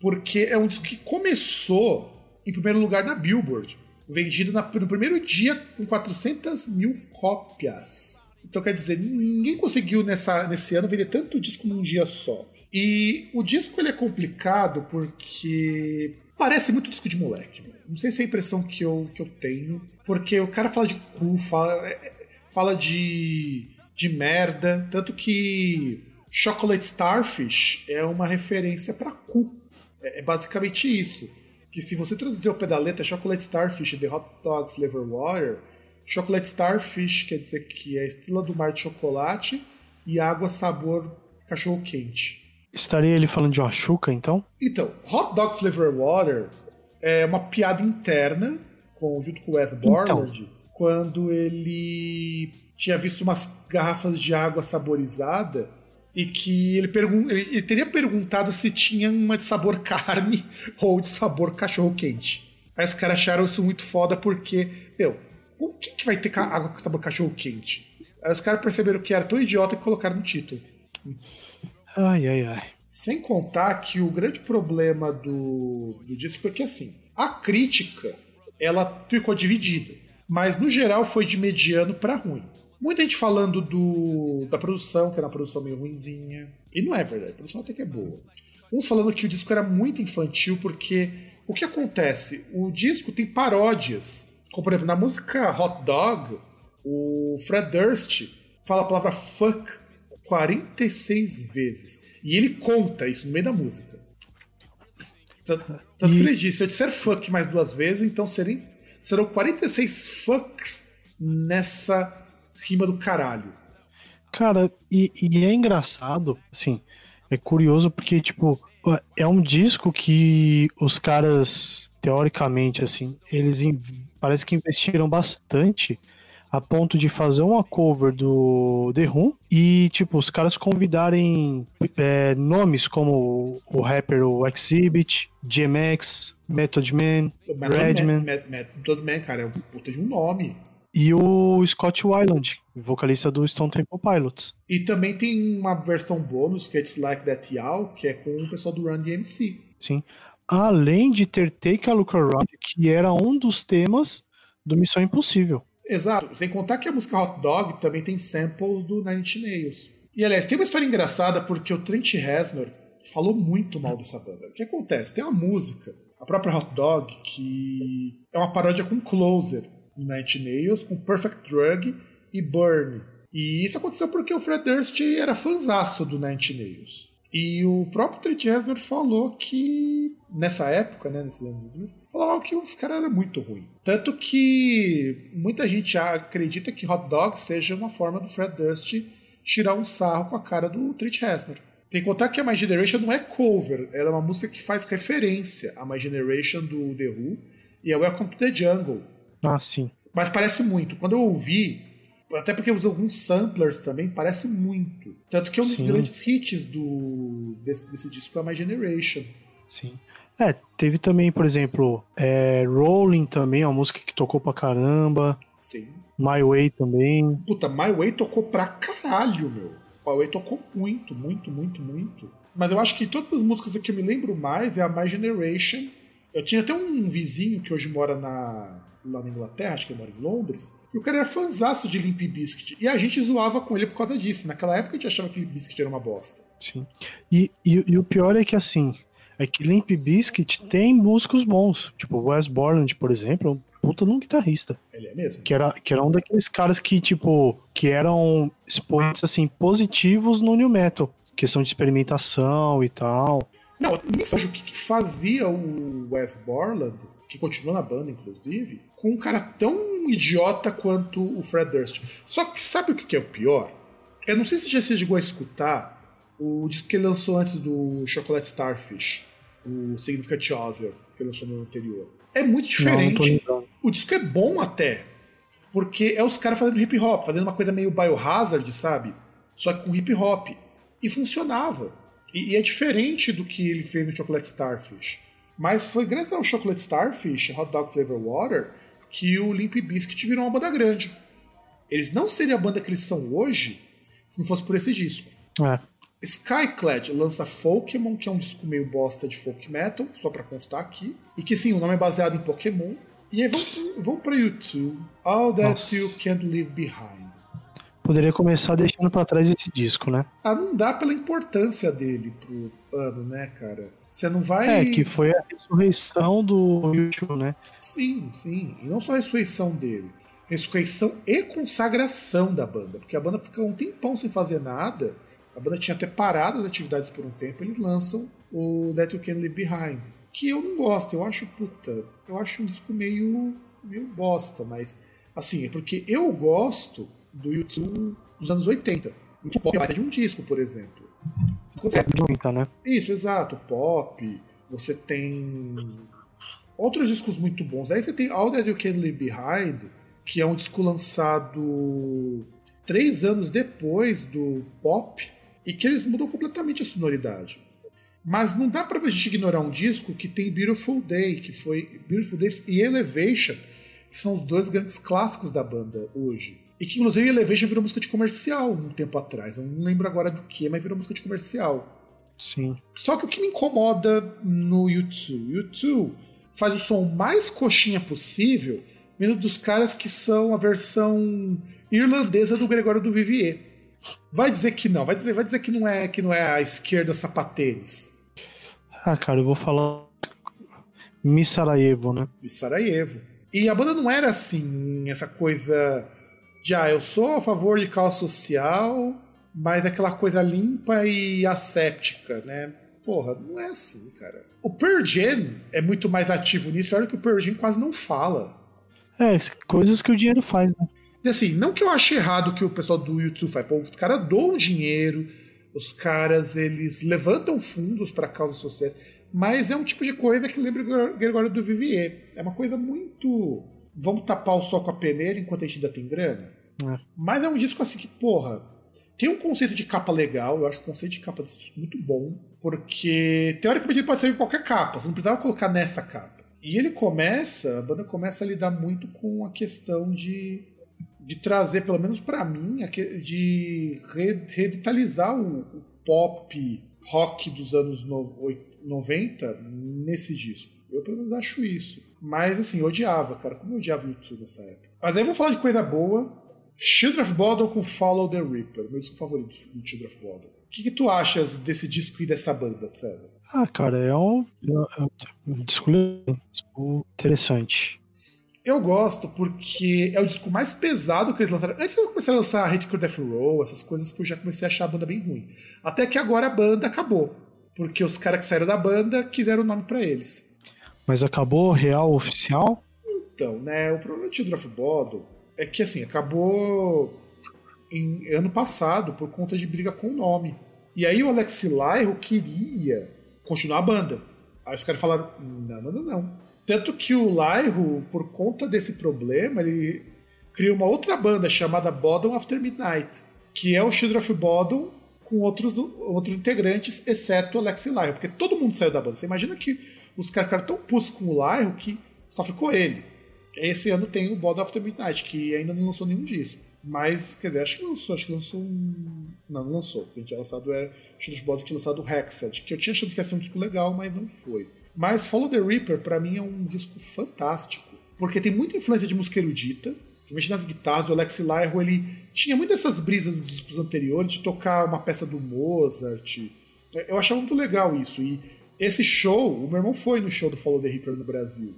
Porque é um disco que começou em primeiro lugar na Billboard, vendido na, no primeiro dia com 400 mil cópias. Então quer dizer, ninguém conseguiu nessa, nesse ano vender tanto disco num dia só. E o disco ele é complicado porque parece muito disco de moleque. Não sei se é a impressão que eu, que eu tenho. Porque o cara fala de cu, fala, é, é, fala de, de merda. Tanto que Chocolate Starfish é uma referência para cu. É, é, basicamente isso. Que se você traduzir o pé da letra Chocolate Starfish The Hot Dog Flavor Water, Chocolate Starfish quer dizer que é estrela do mar de chocolate e água sabor cachorro quente. Estaria ele falando de Oaxuca, então? Então, Hot Dog Flavor Water é uma piada interna com, junto com o Wes Borland, então. quando ele tinha visto umas garrafas de água saborizada e que ele, ele teria perguntado se tinha uma de sabor carne ou de sabor cachorro quente. Aí os caras acharam isso muito foda porque, meu, o que, que vai ter água com sabor cachorro quente? Aí os caras perceberam que era tão idiota que colocaram no título. Ai, ai, ai. Sem contar que o grande problema do, do disco é que, assim, a crítica ela ficou dividida, mas no geral foi de mediano para ruim. Muita gente falando do, da produção, que era uma produção meio ruinzinha, e não é verdade, a produção até que é boa. Uns falando que o disco era muito infantil, porque o que acontece? O disco tem paródias, como por exemplo, na música Hot Dog, o Fred Durst fala a palavra fuck 46 vezes. E ele conta isso no meio da música. Tanto, tanto e... que ele disse: se eu disser fuck mais duas vezes, então serem, serão 46 fucks nessa rima do caralho. Cara, e, e é engraçado, assim, é curioso porque, tipo, é um disco que os caras, teoricamente, assim, eles parece que investiram bastante a ponto de fazer uma cover do The Who e, tipo, os caras convidarem é, nomes como o rapper o Exhibit, GMX, Method Man, Redman. Method Man, cara, é um puta de um nome. E o Scott Weiland, vocalista do Stone Temple Pilots. E também tem uma versão bônus, que é It's Like That Y'all, que é com o pessoal do Run DMC. Sim. Além de ter Take a Look Around, que era um dos temas do Missão Impossível. Exato. Sem contar que a música Hot Dog também tem samples do Nine Inch Nails. E aliás, tem uma história engraçada porque o Trent Reznor falou muito mal dessa banda. O que acontece? Tem uma música, a própria Hot Dog, que é uma paródia com Closer, do Nine Inch Nails, com Perfect Drug e Burn. E isso aconteceu porque o Fred Durst era fanzaço do Nine Inch Nails. E o próprio Trent Reznor falou que nessa época, né, nesses anos falava que os caras eram muito ruins. Tanto que muita gente acredita que Hot Dog seja uma forma do Fred Durst tirar um sarro com a cara do Trent Reznor. Tem que contar que a My Generation não é cover, ela é uma música que faz referência à My Generation do The Who e é Welcome to the Jungle. Ah, sim. Mas parece muito. Quando eu ouvi, até porque usa alguns samplers também, parece muito. Tanto que é um dos sim. grandes hits do, desse, desse disco é My Generation. Sim. É, teve também, por exemplo, é, Rolling também, uma música que tocou pra caramba. Sim. My Way também. Puta, My Way tocou pra caralho, meu. My Way tocou muito, muito, muito, muito. Mas eu acho que todas as músicas que eu me lembro mais é a My Generation. Eu tinha até um vizinho que hoje mora na, lá na Inglaterra, acho que ele mora em Londres, e o cara era fanzaço de Limp Bizkit. E a gente zoava com ele por causa disso. Naquela época a gente achava que Bizkit era uma bosta. Sim. E, e, e o pior é que assim, é que Limp Bizkit tem músicos bons. Tipo, Wes Borland, por exemplo, é um puta num guitarrista. Ele é mesmo. Que era, que era um daqueles caras que, tipo, que eram expoentes, assim, positivos no New Metal. Questão de experimentação e tal. Não, nem sei o que, que fazia o Wes Borland, que continua na banda, inclusive, com um cara tão idiota quanto o Fred Durst. Só que sabe o que, que é o pior? Eu não sei se já se chegou a escutar o disco que ele lançou antes do Chocolate Starfish, o Significant Other, que ele lançou no anterior. É muito diferente. Não, o disco é bom até, porque é os caras fazendo hip hop, fazendo uma coisa meio biohazard, sabe? Só que com hip hop. E funcionava. E, e, é diferente do que ele fez no Chocolate Starfish. Mas foi graças ao Chocolate Starfish, Hot Dog Flavor Water, que o Limp Bizkit virou uma banda grande. Eles não seriam a banda que eles são hoje se não fosse por esse disco. É. Skyclad lança Pokémon, que é um disco meio bosta de folk metal, só pra constar aqui. E que sim, o nome é baseado em Pokémon. E aí vamos, vamos pra YouTube. All That Nossa. You Can't Leave Behind. Poderia começar deixando pra trás esse disco, né? Ah, não dá pela importância dele pro ano, né, cara? Você não vai. É, que foi a ressurreição do YouTube, né? Sim, sim. E não só a ressurreição dele. Ressurreição e consagração da banda. Porque a banda fica um tempão sem fazer nada. A banda tinha até parado as atividades por um tempo. Eles lançam o That You Can Leave Behind. Que eu não gosto. Eu acho, puta. Eu acho um disco meio. meio bosta. Mas, assim, é porque eu gosto do YouTube dos anos 80. Um pop de um disco, por exemplo. Você- Muita, né? isso, exato. Pop. Você tem outros discos muito bons. Aí você tem All That You Can Leave Behind, que é um disco lançado três anos depois do Pop, e que eles mudam completamente a sonoridade. Mas não dá pra gente ignorar um disco que tem Beautiful Day, que foi Beautiful Day e Elevation, que são os dois grandes clássicos da banda hoje. E que inclusive Elevation virou música de comercial um tempo atrás. Eu não lembro agora do que, mas virou música de comercial. Sim. Só que o que me incomoda no YouTube, YouTube faz o som mais coxinha possível, vindo dos caras que são a versão irlandesa do Gregório do Vivier. Vai dizer que não, vai dizer, vai dizer que não é que não é a esquerda sapatênis. Ah, cara, eu vou falar. Miss Sarajevo, né? de Sarajevo. E a banda não era assim, essa coisa de ah, eu sou a favor de caos social, mas aquela coisa limpa e asséptica, né? Porra, não é assim, cara. O Pearl Jam é muito mais ativo nisso, olha que o Pearl Jam quase não fala. É, coisas que o dinheiro faz, né? E assim, não que eu ache errado o que o pessoal do YouTube faz, pô, os caras doam dinheiro, os caras eles levantam fundos para causas sociais, mas é um tipo de coisa que lembra o Gregório do Vivier. É uma coisa muito. Vamos tapar o sol com a peneira enquanto a gente ainda tem grana. É. Mas é um disco assim que, porra, tem um conceito de capa legal, eu acho o conceito de capa desse disco muito bom, porque teoricamente ele pode sair em qualquer capa, você não precisava colocar nessa capa. E ele começa, a banda começa a lidar muito com a questão de de trazer, pelo menos pra mim, de re- revitalizar o, pop rock dos anos no- oit- 90 nesse disco. Eu pelo menos acho isso. Mas assim, odiava, cara. Como eu odiava o YouTube nessa época. Mas aí vamos falar de coisa boa. Children of Bodom com Follow the Reaper, meu disco favorito do Children of Bodom. O que, que tu achas desse disco e dessa banda, César? Ah, cara, é um, é um, legal, um disco interessante. Eu gosto porque é o disco mais pesado que eles lançaram. Antes de começar a lançar Hate Crew Death Row, essas coisas que eu já comecei a achar a banda bem ruim. Até que agora a banda acabou. Porque os caras que saíram da banda quiseram o nome pra eles. Mas acabou real oficial? Então, né, o problema do Children of Bodom é que, assim, acabou em ano passado por conta de briga com o nome. E aí o Alex Lyro queria continuar a banda. Aí os caras falaram, não, não, não, não. Tanto que o Lyro, por conta desse problema, ele criou uma outra banda chamada Bodom After Midnight, que é o Children of Bodom com outros, outros integrantes, exceto o Alex Lyro, porque todo mundo saiu da banda. Você imagina que os caras ficaram tão putos com o Lyro que só ficou ele. Esse ano tem o Bodom After Midnight, que ainda não lançou nenhum disco. Mas, quer dizer, acho que lançou, acho que lançou um. Não, não lançou. O que tinha lançado era. Acho que o Bodom tinha lançado o Hexed, que eu tinha achado que ia ser um disco legal, mas não foi. Mas Follow the Reaper, pra mim, é um disco fantástico. Porque tem muita influência de música erudita, principalmente nas guitarras. O Alex Lyro, ele tinha muitas dessas brisas dos discos anteriores, de tocar uma peça do Mozart. Eu achava muito legal isso. E Esse show, o meu irmão foi no show do Follow the Reaper no Brasil.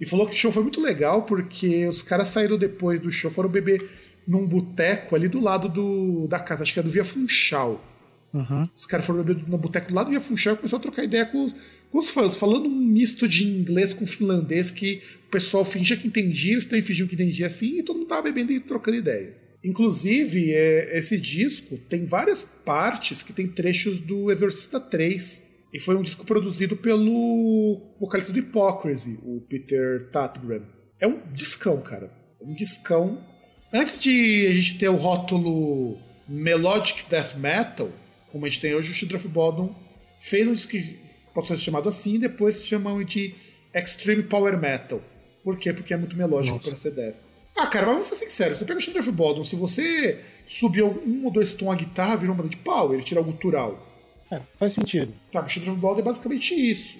E falou que o show foi muito legal porque os caras saíram depois do show, foram beber num boteco ali do lado do, da casa, acho que é do Via Funchal. Uhum. Os caras foram beber no boteco do lado do Via Funchal e começou a trocar ideia com os, com os fãs, falando um misto de inglês com finlandês que o pessoal fingia que entendia, eles também fingiam que entendia assim, e todo mundo tava bebendo e trocando ideia. Inclusive, é, esse disco tem várias partes que tem trechos do Exorcista 3. E foi um disco produzido pelo vocalista do Hypocrisy, o Peter Tatgren. É um discão, cara. Um discão. Antes de a gente ter o rótulo Melodic Death Metal, como a gente tem hoje, o Children of Bodom fez um disco que pode ser chamado assim, e depois chamam de Extreme Power Metal. Por quê? Porque é muito melódico para ser death. Ah, cara, mas vamos ser sinceros, você pega o Children of Bodom, se você subir um ou dois tons a guitarra, vira uma banda de power, ele tira o gutural. É, faz sentido. Tá, o Children of Bodom é basicamente isso.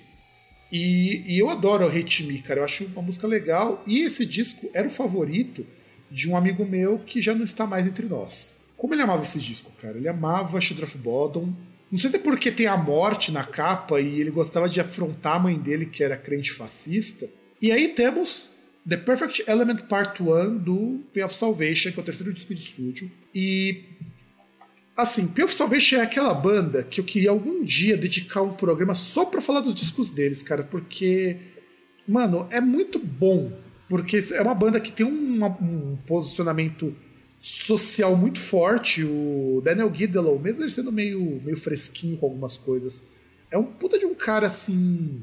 E, e, eu adoro o Hate Me, cara. Eu acho uma música legal. E esse disco era o favorito de um amigo meu que já não está mais entre nós. Como ele amava esse disco, cara? Ele amava Children of Bodom. Não sei se é porque tem a morte na capa e ele gostava de afrontar a mãe dele, que era crente fascista. E aí temos The Perfect Element Part 1 do Pain of Salvation, que é o terceiro disco de estúdio. E Assim, Pain of Salvation é aquela banda que eu queria algum dia dedicar um programa só pra falar dos discos deles, cara, porque, mano, é muito bom. Porque é uma banda que tem um, um posicionamento social muito forte. O Daniel Gidelow, mesmo ele sendo meio, meio fresquinho com algumas coisas, é um puta de um cara assim.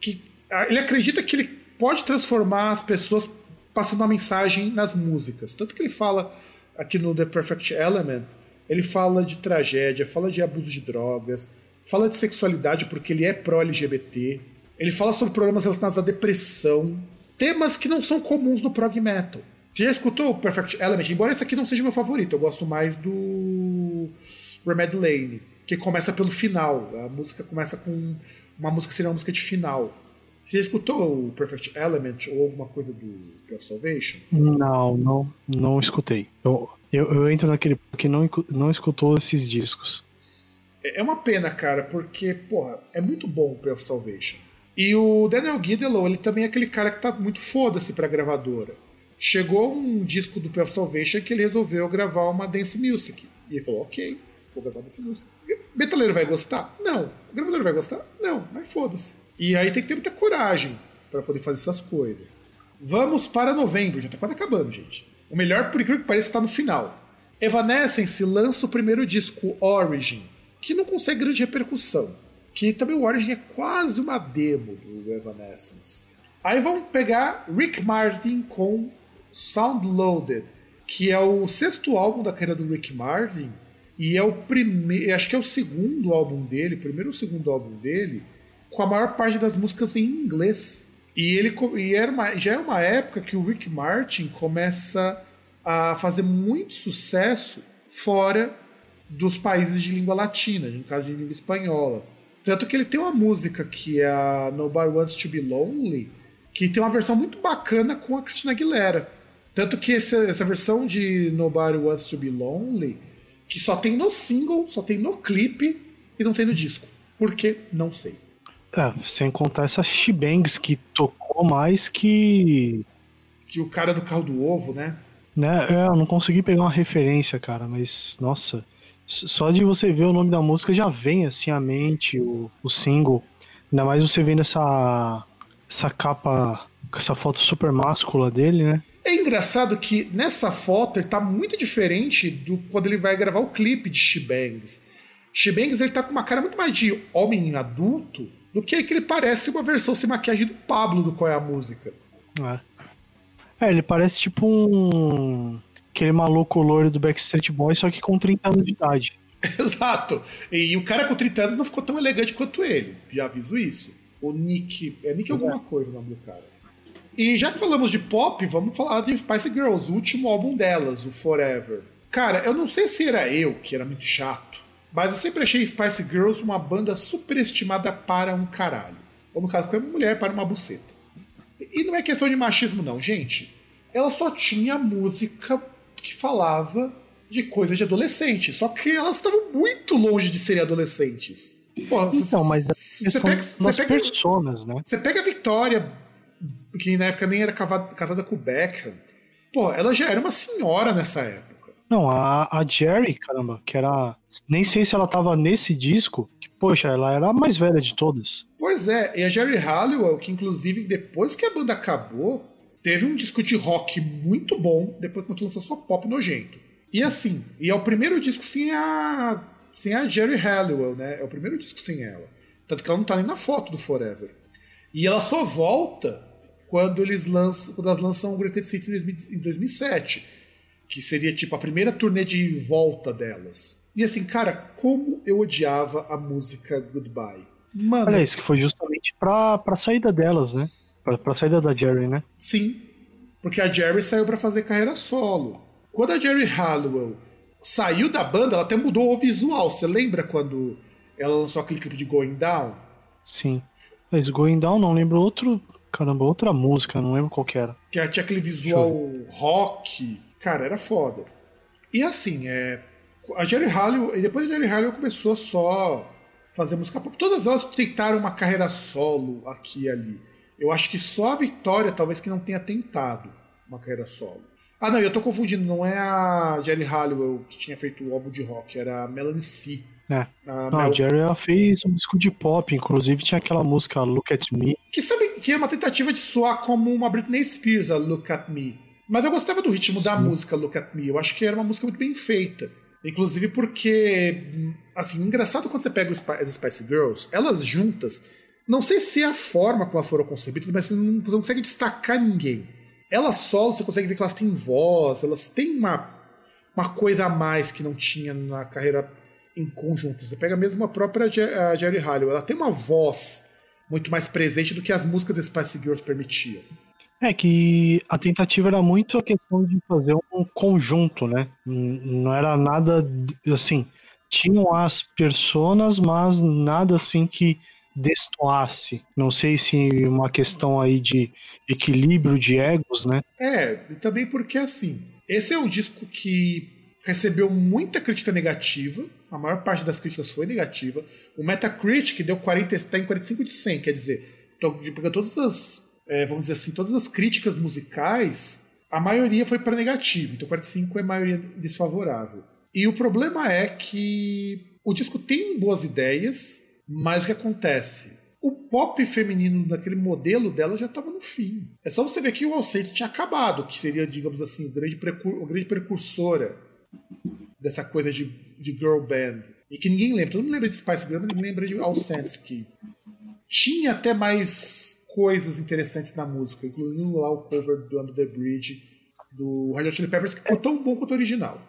que ah, ele acredita que ele pode transformar as pessoas passando uma mensagem nas músicas. Tanto que ele fala aqui no The Perfect Element ele fala de tragédia, fala de abuso de drogas, fala de sexualidade porque ele é pró-LGBT. Ele fala sobre problemas relacionados à depressão, temas que não são comuns no prog metal. Você já escutou o Perfect Element? Embora esse aqui não seja meu favorito, eu gosto mais do Remedy Lane, que começa pelo final. A música começa com uma música que seria uma música de final. Você já escutou o Perfect Element ou alguma coisa do Pure Salvation? Não, não, não escutei. Eu, eu, eu entro naquele que não, não escutou esses discos. É, é uma pena, cara, porque, porra, é muito bom o Path Salvation. E o Daniel Gidelow, ele também é aquele cara que tá muito foda-se pra gravadora. Chegou um disco do Path Salvation que ele resolveu gravar uma dance music. E ele falou, ok, vou gravar dance music. Metaleiro vai gostar? Não. O gravador vai gostar? Não, mas foda-se. E aí tem que ter muita coragem para poder fazer essas coisas. Vamos para novembro, já tá quase acabando, gente. O melhor, por incrível que pareça, está no final. Evanescence lança o primeiro disco, Origin, que não consegue grande repercussão. Que também o Origin é quase uma demo do Evanescence. Aí vamos pegar Rick Martin com Sound Loaded, que é o sexto álbum da carreira do Rick Martin e é o primeiro, acho que é o segundo álbum dele, primeiro ou segundo álbum dele, com a maior parte das músicas em inglês. E ele e era uma, já é uma época que o Rick Martin começa a fazer muito sucesso fora dos países de língua latina, no caso de língua espanhola. Tanto que ele tem uma música que é a Nobody Wants to Be Lonely, que tem uma versão muito bacana com a Christina Aguilera. Tanto que essa, essa versão de Nobody Wants to Be Lonely, que só tem no single, só tem no clipe e não tem no disco. Por quê? Não sei. É, sem contar essas shibangs que tocou mais que. Que o cara do carro do ovo, né? Né? É, eu não consegui pegar uma referência, cara, mas nossa. Só de você ver o nome da música já vem assim à mente o, o single. Ainda mais você vendo essa, essa capa, essa foto super máscula dele, né? É engraçado que nessa foto ele tá muito diferente do quando ele vai gravar o clipe de Shibangs. Shibangs ele tá com uma cara muito mais de homem adulto do que que ele parece uma versão sem maquiagem do Pablo do Qual é a Música. É. é, ele parece tipo um. aquele maluco loiro do Backstreet Boys, só que com 30 anos de idade. Exato. E, e o cara com 30 anos não ficou tão elegante quanto ele. Já aviso isso. O Nick. É Nick alguma coisa o nome do cara. E já que falamos de pop, vamos falar de Spice Girls, o último álbum delas, o Forever. Cara, eu não sei se era eu que era muito chato, mas eu sempre achei Spice Girls uma banda superestimada para um caralho. Ou no caso, como mulher para uma buceta. E não é questão de machismo, não, gente. Ela só tinha música que falava de coisas de adolescente. Só que elas estavam muito longe de serem adolescentes. Pô, Então, mas você pega, você pega, personas, né? você pega a Vitória, que na época nem era casada com o Beckham. Pô, ela já era uma senhora nessa época. Não, a, a Jerry, caramba, que era. Nem sei se ela tava nesse disco, que, poxa, ela era a mais velha de todas. Pois é, e a Jerry Halliwell, que inclusive depois que a banda acabou, teve um disco de rock muito bom, depois que lançou sua pop nojento. E assim, e é o primeiro disco sem a, sem a Jerry Halliwell, né? É o primeiro disco sem ela. Tanto que ela não tá nem na foto do Forever. E ela só volta quando eles lançam, quando elas lançam o Greatest Hits em 2000 em 2007, que seria tipo a primeira turnê de volta delas. E assim, cara, como eu odiava a música Goodbye. Mano, Olha isso, que foi justamente pra, pra saída delas, né? Pra, pra saída da Jerry, né? Sim, porque a Jerry saiu pra fazer carreira solo. Quando a Jerry Halliwell saiu da banda, ela até mudou o visual. Você lembra quando ela lançou aquele clipe de Going Down? Sim. Mas Going Down não lembro outro. Caramba, outra música, não lembro qual que era. Que ela tinha aquele visual rock. Cara, era foda. E assim, é, a Jerry Halliwell, e depois a Jerry Halliwell começou a só fazer música pop. Todas elas tentaram uma carreira solo aqui e ali. Eu acho que só a Vitória talvez que não tenha tentado uma carreira solo. Ah, não, eu tô confundindo, não é a Jerry Halliwell que tinha feito o álbum de rock, era a Melanie C. É. A Não, Mel- Jerry ela fez um disco de pop, inclusive tinha aquela música Look at Me. Que sabe que é uma tentativa de soar como uma Britney Spears, a Look at Me. Mas eu gostava do ritmo da Sim. música Look at Me. Eu acho que era uma música muito bem feita. Inclusive porque, assim, engraçado quando você pega as Spice Girls, elas juntas, não sei se é a forma como elas foram concebidas, mas você não, você não consegue destacar ninguém. Elas solo, você consegue ver que elas têm voz, elas têm uma, uma coisa a mais que não tinha na carreira em conjunto. Você pega mesmo a própria Jerry Halliwell, ela tem uma voz muito mais presente do que as músicas Spice Girls permitiam. É que a tentativa era muito a questão de fazer um conjunto, né? Não era nada assim. Tinham as personas, mas nada assim que destoasse. Não sei se uma questão aí de equilíbrio de egos, né? É, e também porque assim, esse é um disco que recebeu muita crítica negativa, a maior parte das críticas foi negativa. O Metacritic deu 40, está em 45 de 100, quer dizer, to- porque todas as, é, vamos dizer assim, todas as críticas musicais, a maioria foi para negativo, então 45 é maioria desfavorável. E o problema é que o disco tem boas ideias, mas o que acontece? O pop feminino daquele modelo dela já estava no fim. É só você ver que o All Saints tinha acabado, que seria, digamos assim, o grande, o grande precursora dessa coisa de, de girl band. E que ninguém lembra. Todo mundo lembra de Spice Girl, mas ninguém lembra de All Saints, que tinha até mais coisas interessantes na música, incluindo lá o cover do Under the Bridge do Red Hot Chili Peppers, que ficou tão bom quanto o original.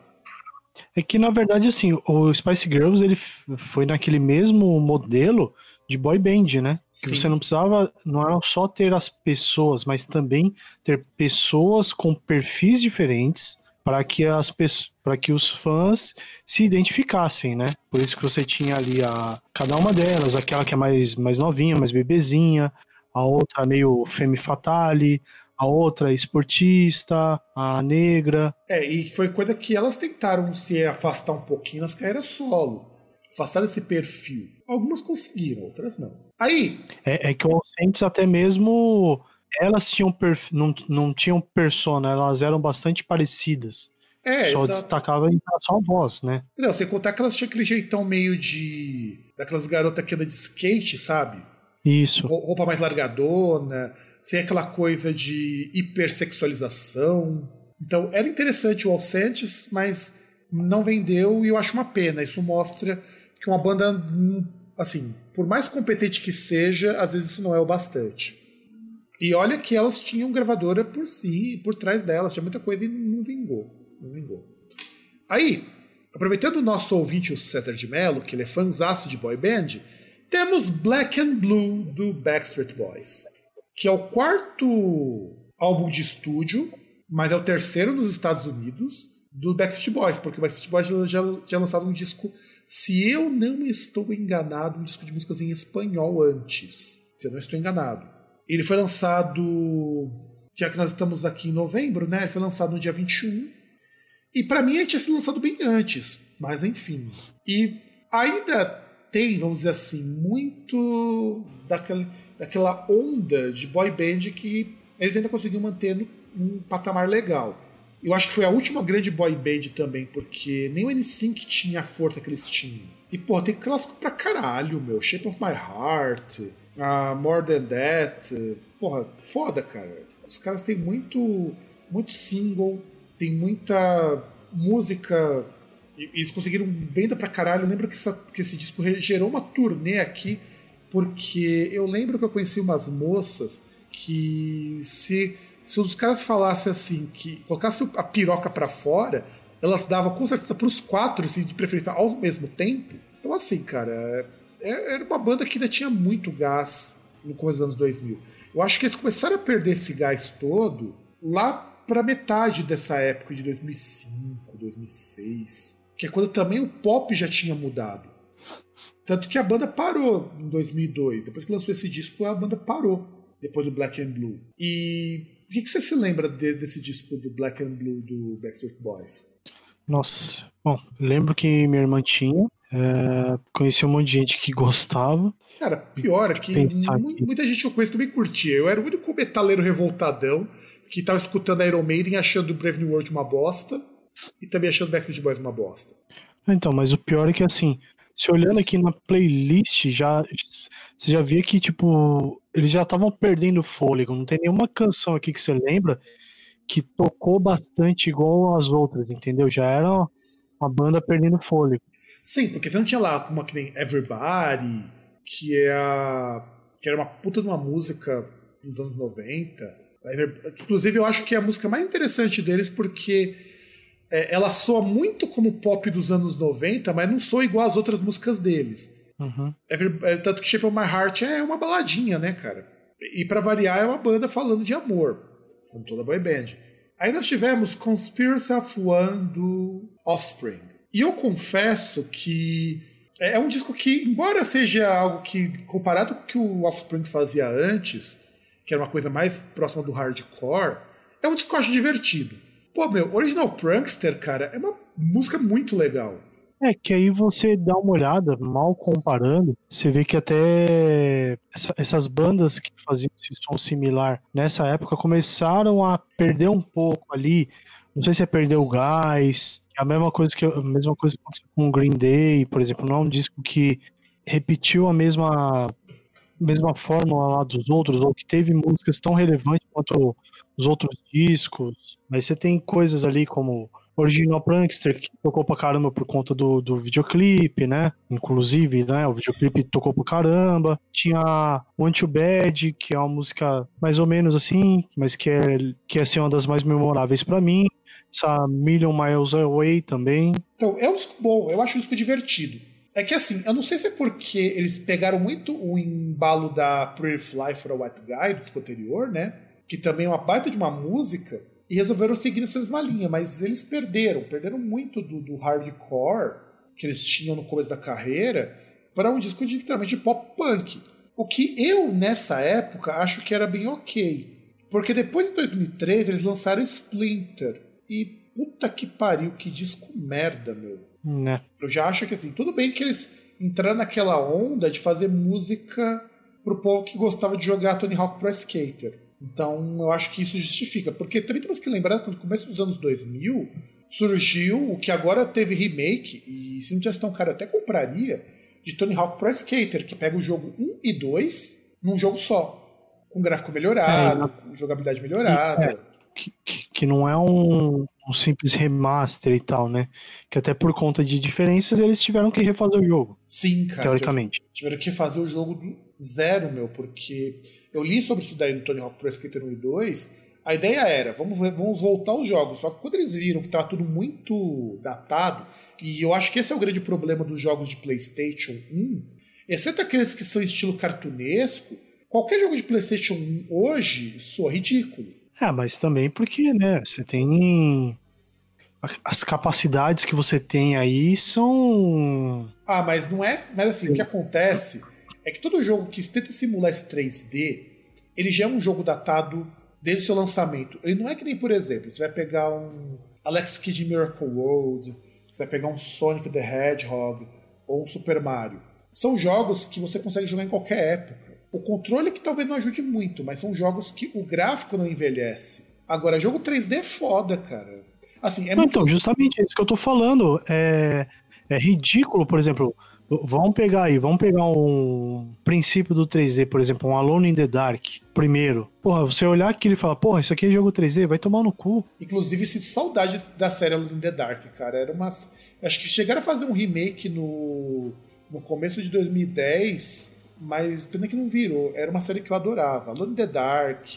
É que na verdade assim, o Spice Girls ele foi naquele mesmo modelo de boy band, né? Que você não precisava, não era só ter as pessoas, mas também ter pessoas com perfis diferentes para que as para que os fãs se identificassem, né? Por isso que você tinha ali a cada uma delas, aquela que é mais mais novinha, mais bebezinha, a outra meio femme fatale, a outra esportista, a negra, É, e foi coisa que elas tentaram se afastar um pouquinho nas carreiras solo. Afastar desse perfil. Algumas conseguiram, outras não. Aí, É, é que o Ausentes até mesmo elas tinham perf- não, não tinham persona, elas eram bastante parecidas. é, Só exato. destacava em relação à voz, né? Não, sem contar que elas tinham aquele jeitão meio de. daquelas garotas que andam de skate, sabe? Isso. Rou- Roupa mais largadona, sem aquela coisa de hipersexualização. Então, era interessante o Alcentes, mas não vendeu e eu acho uma pena. Isso mostra que uma banda, hum, assim, por mais competente que seja, às vezes isso não é o bastante. E olha que elas tinham gravadora por si, por trás delas, tinha muita coisa e não vingou. Não vingou. Aí, aproveitando o nosso ouvinte, o César de Mello, que ele é fanzaço de boy band, temos Black and Blue do Backstreet Boys, que é o quarto álbum de estúdio, mas é o terceiro nos Estados Unidos do Backstreet Boys, porque o Backstreet Boys já, tinha lançado um disco, se eu não estou enganado, um disco de músicas em espanhol antes. Se eu não estou enganado. Ele foi lançado, já que nós estamos aqui em novembro, né? Ele foi lançado no dia 21. E para mim ele tinha sido lançado bem antes, mas enfim. E ainda tem, vamos dizer assim, muito daquela, daquela onda de boy band que eles ainda conseguiram manter no, num patamar legal. Eu acho que foi a última grande boy band também, porque nem o NSYNC tinha a força que eles tinham. E, pô, tem clássico pra caralho, meu. Shape of My Heart, uh, More Than That. Porra, foda, cara. Os caras têm muito, muito single, tem muita música. Eles conseguiram venda pra caralho. Eu lembro que, essa, que esse disco gerou uma turnê aqui, porque eu lembro que eu conheci umas moças que se, se os caras falassem assim, que colocasse a piroca para fora, elas davam com certeza pros quatro, assim, de preferência ao mesmo tempo. Então, assim, cara, é, era uma banda que ainda tinha muito gás no começo dos anos 2000. Eu acho que eles começaram a perder esse gás todo lá para metade dessa época de 2005, 2006, que é quando também o pop já tinha mudado. Tanto que a banda parou em 2002. Depois que lançou esse disco, a banda parou. Depois do Black and Blue. E o que, que você se lembra de, desse disco do Black and Blue do Backstreet Boys? Nossa, bom, lembro que minha irmã tinha. É, conheci um monte de gente que gostava. Cara, pior é que muita gente que eu conheço também curtia. Eu era o único metaleiro revoltadão que tava escutando Iron Maiden achando Brave New World uma bosta e também achando Backstreet Boys uma bosta. Então, mas o pior é que assim, se olhando aqui na playlist, já você já via que tipo eles já estavam perdendo fôlego. Não tem nenhuma canção aqui que você lembra que tocou bastante igual as outras, entendeu? Já era uma banda perdendo fôlego. Sim, porque não tinha lá uma que nem Everybody, que é a, que era uma puta de uma música dos anos 90 Inclusive, eu acho que é a música mais interessante deles porque é, ela soa muito como pop dos anos 90, mas não soa igual às outras músicas deles. Uhum. É, tanto que Shape of My Heart é uma baladinha, né, cara? E para variar, é uma banda falando de amor, como toda boy band. Aí nós tivemos Conspiracy of One do Offspring. E eu confesso que é, é um disco que, embora seja algo que, comparado com o que o Offspring fazia antes, que era uma coisa mais próxima do hardcore, é um disco que eu acho divertido. Pô, meu, Original Prankster, cara, é uma música muito legal. É, que aí você dá uma olhada, mal comparando, você vê que até essa, essas bandas que faziam esse som similar nessa época começaram a perder um pouco ali. Não sei se é perder o gás, a mesma coisa que a mesma coisa que aconteceu com Green Day, por exemplo, não é um disco que repetiu a mesma mesma fórmula lá dos outros, ou que teve músicas tão relevantes quanto os outros discos, mas você tem coisas ali como Original Prankster, que tocou pra caramba por conta do, do videoclipe, né? Inclusive, né? O videoclipe tocou pra caramba. Tinha Want You Bad, que é uma música mais ou menos assim, mas que é, que é assim, uma das mais memoráveis para mim. Essa Million Miles Away também. Então, é um disco bom, eu acho um disco divertido. É que assim, eu não sei se é porque eles pegaram muito o embalo da Pretty Fly for a White Guy do disco anterior, né? Que também é uma baita de uma música, e resolveram seguir nessa mesma linha, mas eles perderam, perderam muito do, do hardcore que eles tinham no começo da carreira para um disco de literalmente pop punk. O que eu, nessa época, acho que era bem ok. Porque depois de 2003 eles lançaram Splinter. E puta que pariu, que disco merda, meu. Né. Eu já acho que assim, tudo bem que eles entraram naquela onda de fazer música pro povo que gostava de jogar Tony Hawk Pro Skater. Então eu acho que isso justifica. Porque também temos que lembrar que no começo dos anos 2000 surgiu o que agora teve remake, e se não tivesse tão caro, eu até compraria, de Tony Hawk Pro Skater, que pega o jogo 1 e 2 num jogo só. Com gráfico melhorado, é, com jogabilidade melhorada. Que, que, não é um, um simples remaster e tal, né? Que até por conta de diferenças eles tiveram que refazer o jogo. Sim, cara. Teoricamente. Tiveram que refazer o jogo do zero, meu, porque eu li sobre isso daí no Tony Hawk Pro Skater 1 e 2. A ideia era, vamos, vamos voltar os jogos. Só que quando eles viram que estava tudo muito datado, e eu acho que esse é o grande problema dos jogos de PlayStation 1, exceto aqueles que são estilo cartunesco, qualquer jogo de PlayStation 1 hoje soa ridículo. É, mas também porque, né, você tem. As capacidades que você tem aí são. Ah, mas não é. Mas assim, o que acontece é que todo jogo que tenta simular esse 3D, ele já é um jogo datado desde o seu lançamento. Ele não é que nem, por exemplo, você vai pegar um Alex Kidd Miracle World, você vai pegar um Sonic the Hedgehog ou um Super Mario. são jogos que você consegue jogar em qualquer época. O controle que talvez não ajude muito, mas são jogos que o gráfico não envelhece. Agora, jogo 3D é foda, cara. Assim, é muito... Então, justamente isso que eu tô falando. É, é ridículo, por exemplo, Vamos pegar aí, vamos pegar um princípio do 3D, por exemplo, um Alone in the Dark, primeiro. Porra, você olhar aquilo e falar, porra, isso aqui é jogo 3D, vai tomar no cu. Inclusive, sinto saudade da série Alone in the Dark, cara. Era umas. Acho que chegaram a fazer um remake no, no começo de 2010, mas pena que não virou. Era uma série que eu adorava. Alone in the Dark,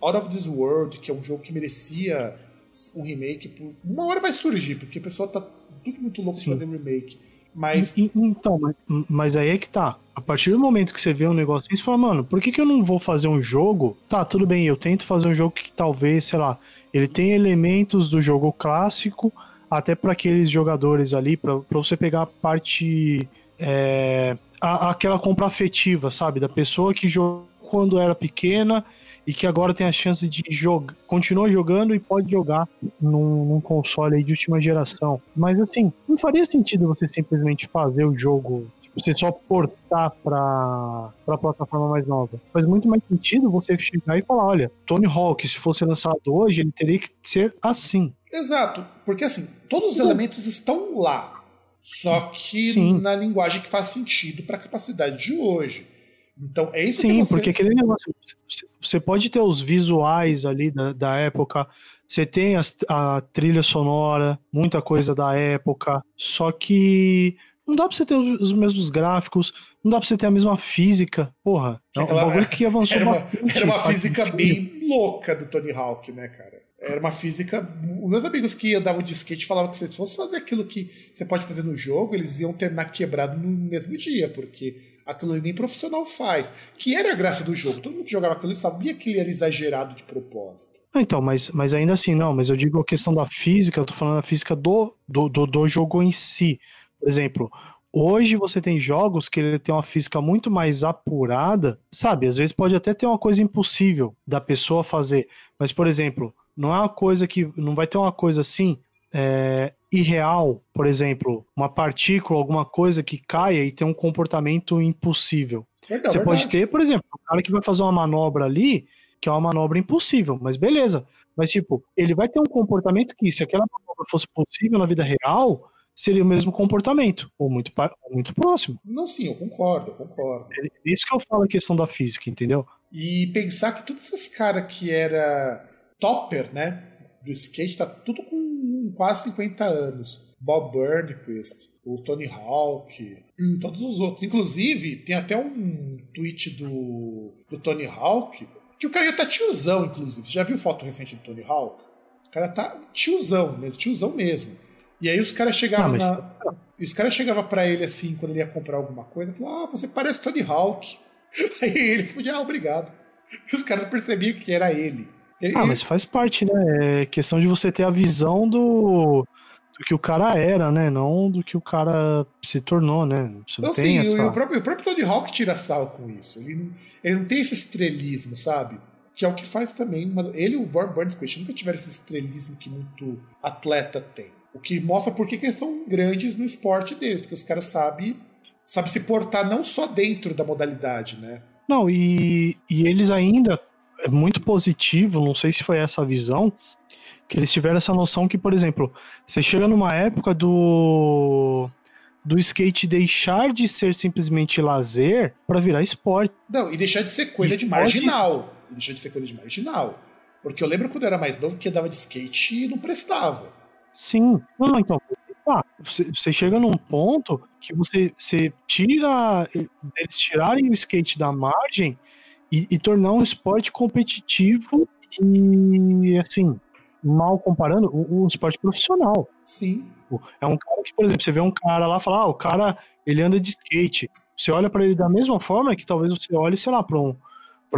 Out of This World, que é um jogo que merecia um remake. Por... Uma hora vai surgir, porque o pessoal tá tudo muito louco Sim. de fazer remake. Mas. Então, mas, mas, aí é que tá. A partir do momento que você vê um negócio assim, você fala, mano, por que, que eu não vou fazer um jogo? Tá, tudo bem, eu tento fazer um jogo que talvez, sei lá, ele tem elementos do jogo clássico, até para aqueles jogadores ali, para você pegar a parte. É, a, aquela compra afetiva, sabe? Da pessoa que jogou quando era pequena e que agora tem a chance de jogar, continua jogando e pode jogar num, num console aí de última geração. Mas assim, não faria sentido você simplesmente fazer o jogo tipo, você só portar para a plataforma mais nova. Faz muito mais sentido você chegar e falar, olha, Tony Hawk, se fosse lançado hoje, ele teria que ser assim. Exato, porque assim, todos os elementos estão lá, só que Sim. na linguagem que faz sentido para a capacidade de hoje. Então é isso Sim, que vocês... porque aquele negócio, você pode ter os visuais ali da, da época, você tem a, a trilha sonora, muita coisa da época, só que não dá pra você ter os mesmos gráficos, não dá pra você ter a mesma física. Porra, é um bagulho que avançou era uma, bastante, Era uma física bem louca do Tony Hawk, né, cara? Era uma física. Meus amigos que andavam de skate falavam que se fosse fazer aquilo que você pode fazer no jogo, eles iam terminar quebrado no mesmo dia, porque aquilo nem profissional faz. Que era a graça do jogo. Todo mundo que jogava aquilo sabia que ele era exagerado de propósito. Ah, então, mas, mas ainda assim, não, mas eu digo a questão da física, eu tô falando da física do, do, do, do jogo em si. Por exemplo, Hoje você tem jogos que ele tem uma física muito mais apurada, sabe? Às vezes pode até ter uma coisa impossível da pessoa fazer, mas por exemplo, não é uma coisa que não vai ter uma coisa assim é, irreal, por exemplo, uma partícula, alguma coisa que caia e tem um comportamento impossível. Verdade, Você verdade. pode ter, por exemplo, um cara que vai fazer uma manobra ali, que é uma manobra impossível, mas beleza. Mas, tipo, ele vai ter um comportamento que, se aquela manobra fosse possível na vida real, seria o mesmo comportamento, ou muito, muito próximo. Não, sim, eu concordo, eu concordo. É isso que eu falo a questão da física, entendeu? E pensar que todos esses caras que era topper, né, do skate, tá tudo com quase 50 anos. Bob Burnquist, o Tony Hawk, hum, todos os outros. Inclusive, tem até um tweet do, do Tony Hawk que o cara já tá tiozão, inclusive. Você já viu foto recente do Tony Hawk? O cara tá tiozão mesmo, tiozão mesmo. E aí os caras chegavam mas... na. Os caras chegavam pra ele assim, quando ele ia comprar alguma coisa, falavam, ah, você parece Tony Hawk. Aí ele respondia, ah, obrigado. E os caras percebiam que era ele. Ele ah, mas faz parte, né? É questão de você ter a visão do, do que o cara era, né? Não do que o cara se tornou, né? Você não, sim, essa... o, próprio, o próprio Tony Hawk tira sal com isso. Ele, ele não tem esse estrelismo, sabe? Que é o que faz também. Uma, ele e o Bob Burnquist nunca tiveram esse estrelismo que muito atleta tem. O que mostra por que eles são grandes no esporte deles, porque os caras sabem sabe se portar não só dentro da modalidade, né? Não, e, e eles ainda, é muito positivo, não sei se foi essa a visão, que eles tiveram essa noção que, por exemplo, você chega numa época do do skate deixar de ser simplesmente lazer para virar esporte. Não, e deixar de ser coisa de marginal. E deixar de ser coisa de marginal. Porque eu lembro quando eu era mais novo que eu dava de skate e não prestava. Sim. Não, então, ah, você, você, chega num ponto que você, você tira. Eles tirarem o skate da margem e, e tornar um esporte competitivo e, assim, mal comparando, um, um esporte profissional. Sim. É um cara que, por exemplo, você vê um cara lá e fala, ah, o cara, ele anda de skate. Você olha para ele da mesma forma que talvez você olhe, sei lá, para um,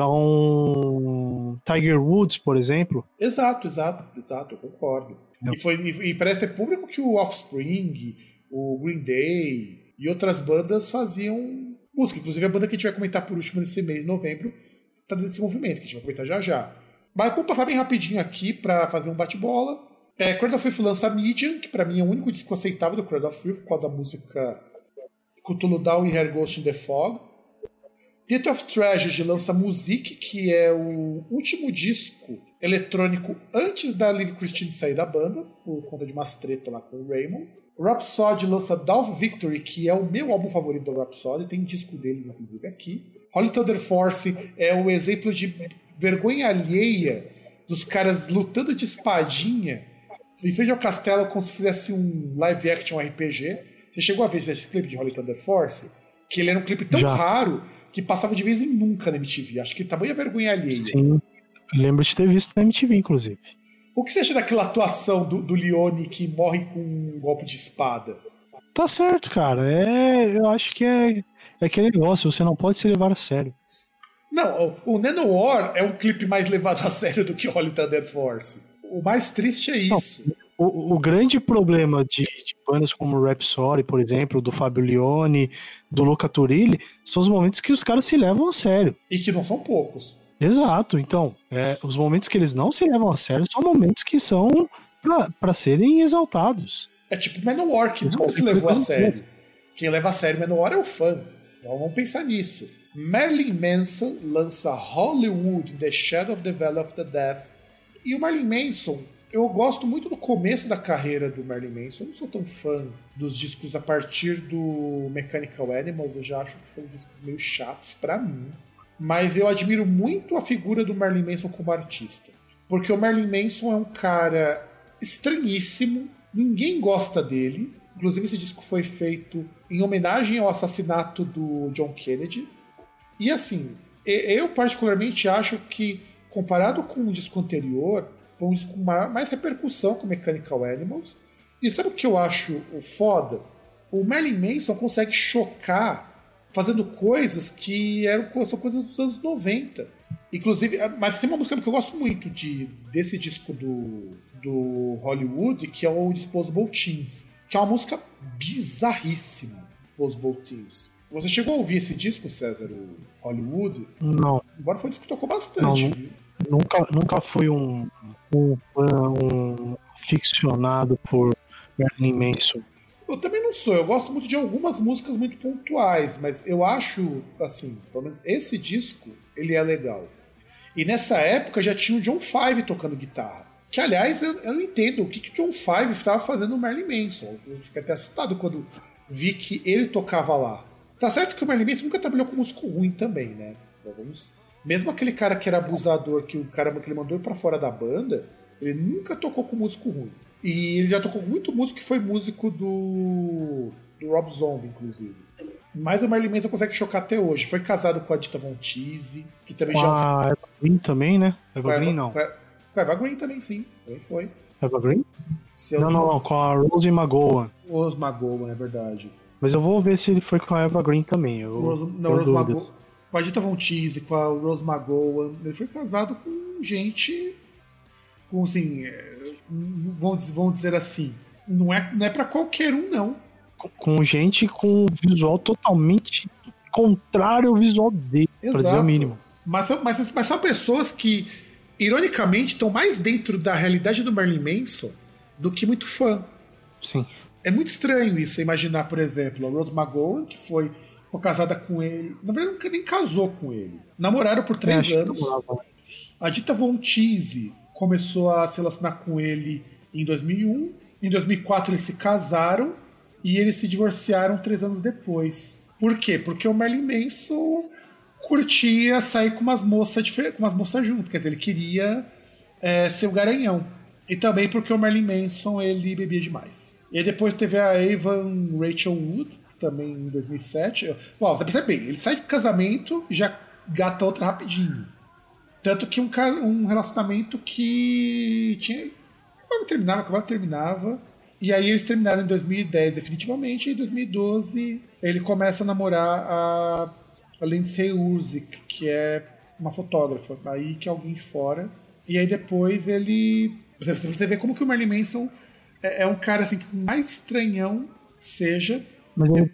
um Tiger Woods, por exemplo. Exato, exato, exato, eu concordo. E, foi, e, e parece ter público que o Offspring, o Green Day e outras bandas faziam música. Inclusive a banda que a gente vai comentar por último nesse mês novembro está nesse movimento, que a gente vai comentar já já. Mas vamos passar bem rapidinho aqui para fazer um bate-bola. É, Cradle of Filth lança Medium, que para mim é o único disco aceitável do Cradle of Filth, por causa da música Cthulhu Down e Hair Ghost in the Fog. Theater of Tragedy lança Music, que é o último disco eletrônico antes da Liv Christine sair da banda, por conta de umas treta lá com o Raymond. Rhapsody lança Dolph Victory, que é o meu álbum favorito do Rhapsody, tem disco dele, inclusive, aqui. Holy Thunder Force é o exemplo de vergonha alheia dos caras lutando de espadinha em frente ao castelo como se fizesse um live action RPG. Você chegou a ver esse clipe de Holy Thunder Force? Que ele era um clipe tão Já. raro que passava de vez em nunca na MTV. Acho que tamanha vergonha alheia. Sim, lembro de ter visto na MTV, inclusive. O que você acha daquela atuação do, do Leone que morre com um golpe de espada? Tá certo, cara. É, eu acho que é, é aquele negócio, você não pode se levar a sério. Não, o, o Nanowar é um clipe mais levado a sério do que Holy Thunder Force. O mais triste é isso. Não, o, o, grande problema de, de, bandas como o Rhapsody, por exemplo, do Fabio Leone, do Luca Turilli, são os momentos que os caras se levam a sério. E que não são poucos. Exato, então, é, os momentos que eles não se levam a sério são momentos que são para serem exaltados. É tipo Manowar, que nunca se levou a sério. Quem leva a sério Manowar é o fã. Então vamos pensar nisso. Marilyn Manson lança Hollywood The Shadow of the Valley of the Death. E o Marilyn Manson, eu gosto muito do começo da carreira do Marilyn Manson. Eu não sou tão fã dos discos a partir do Mechanical Animals. Eu já acho que são discos meio chatos para mim mas eu admiro muito a figura do Marilyn Manson como artista. Porque o Marilyn Manson é um cara estranhíssimo, ninguém gosta dele. Inclusive, esse disco foi feito em homenagem ao assassinato do John Kennedy. E assim, eu particularmente acho que, comparado com o disco anterior, foi um disco com mais repercussão com Mechanical Animals. E sabe o que eu acho foda? O Marilyn Manson consegue chocar fazendo coisas que eram são coisas dos anos 90. Inclusive, ah, mas tem uma música que eu gosto muito de, desse disco do, do Hollywood, que é o Disposable Teens, que é uma música bizarríssima, Disposable Teens. Você chegou a ouvir esse disco, César, o Hollywood? Não. Embora foi um disco que tocou bastante. Não, nunca, nunca fui um, um, um ficcionado por Marilyn Manson. Eu também não sou, eu gosto muito de algumas músicas muito pontuais, mas eu acho, assim, pelo menos esse disco, ele é legal. E nessa época já tinha o John Five tocando guitarra. Que, aliás, eu, eu não entendo o que, que o John Five estava fazendo no Marilyn Manson. Eu fiquei até assustado quando vi que ele tocava lá. Tá certo que o Marilyn Manson nunca trabalhou com músico ruim também, né? Vamos... Mesmo aquele cara que era abusador, que o cara que ele mandou pra fora da banda, ele nunca tocou com músico ruim. E ele já tocou muito músico que foi músico do, do Rob Zombie, inclusive. Mas o Marley Manson consegue chocar até hoje. Foi casado com a Dita Von Teese, que também com já. A Eva Green também, né? Eva Green não. Com a, com a Eva Green também, sim. Também foi. Eva Green? Não, não, não, com a Rose McGowan. Rose McGowan, é verdade. Mas eu vou ver se ele foi com a Eva Green também. Eu, Rose, não, Rose McGowan. Com a Dita Von Teese, com a Rose McGowan. Ele foi casado com gente. Com assim vamos, vamos dizer assim, não é, não é para qualquer um, não. Com gente com visual totalmente contrário ao visual dele, Exato. pra dizer o mínimo. Mas, mas, mas são pessoas que, ironicamente, estão mais dentro da realidade do Marilyn Manson do que muito fã. Sim. É muito estranho isso, imaginar, por exemplo, a Rose McGowan, que foi casada com ele. Na verdade, nunca nem casou com ele. Namoraram por três é, anos. A Dita Von Teese começou a se relacionar com ele em 2001. Em 2004 eles se casaram e eles se divorciaram três anos depois. Por quê? Porque o Merlin Manson curtia sair com umas moças com umas moças junto, quer dizer, ele queria é, ser o garanhão. E também porque o Merlin Manson ele bebia demais. E depois teve a Evan Rachel Wood, também em 2007. Uau, você percebe bem, ele sai de casamento e já gata outra rapidinho. Tanto que um, um relacionamento que tinha. Acabava, terminava, acabava, terminava. E aí eles terminaram em 2010 definitivamente, e em 2012 ele começa a namorar a, a Lindsay Urzik, que é uma fotógrafa, aí que é alguém de fora. E aí depois ele. Você, você vê como que o Marley Manson é, é um cara assim que mais estranhão seja. Mas ele,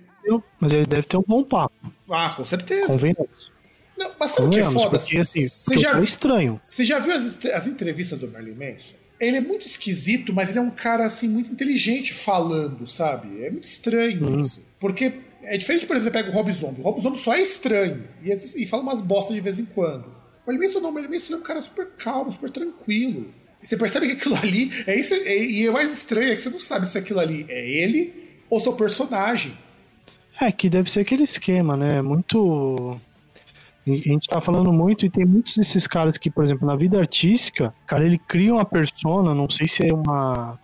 mas ele deve ter um bom papo. Ah, com certeza. Convenhamos. Não, mas sabe o que é foda? Porque, assim, você já, estranho. Você já viu as, as entrevistas do Merlin Manson? Ele é muito esquisito, mas ele é um cara assim muito inteligente falando, sabe? É muito estranho hum. isso. Porque é diferente, por exemplo, você pega o Rob Zombie. O Rob Zombie só é estranho e, e fala umas bostas de vez em quando. O Ele Mason não, o Ele Mason é um cara super calmo, super tranquilo. E você percebe que aquilo ali é isso, é, e o mais estranho é que você não sabe se aquilo ali é ele ou seu personagem. É, que deve ser aquele esquema, né? Muito. A gente tá falando muito e tem muitos desses caras que, por exemplo, na vida artística, cara, ele cria uma persona, não sei se é uma.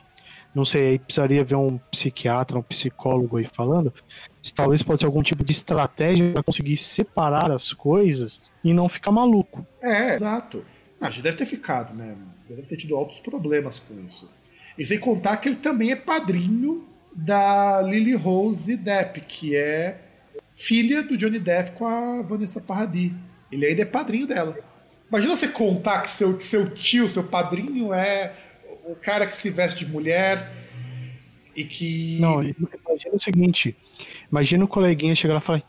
Não sei, aí precisaria ver um psiquiatra, um psicólogo aí falando. Talvez pode ser algum tipo de estratégia para conseguir separar as coisas e não ficar maluco. É, exato. Ah, já deve ter ficado, né? Deve ter tido altos problemas com isso. E sem contar que ele também é padrinho da Lily Rose Depp, que é filha do Johnny Depp com a Vanessa Paradis. Ele ainda é padrinho dela. Imagina você contar que seu, que seu tio, seu padrinho é o cara que se veste de mulher e que. Não, imagina o seguinte: imagina o coleguinha chegar lá e falar: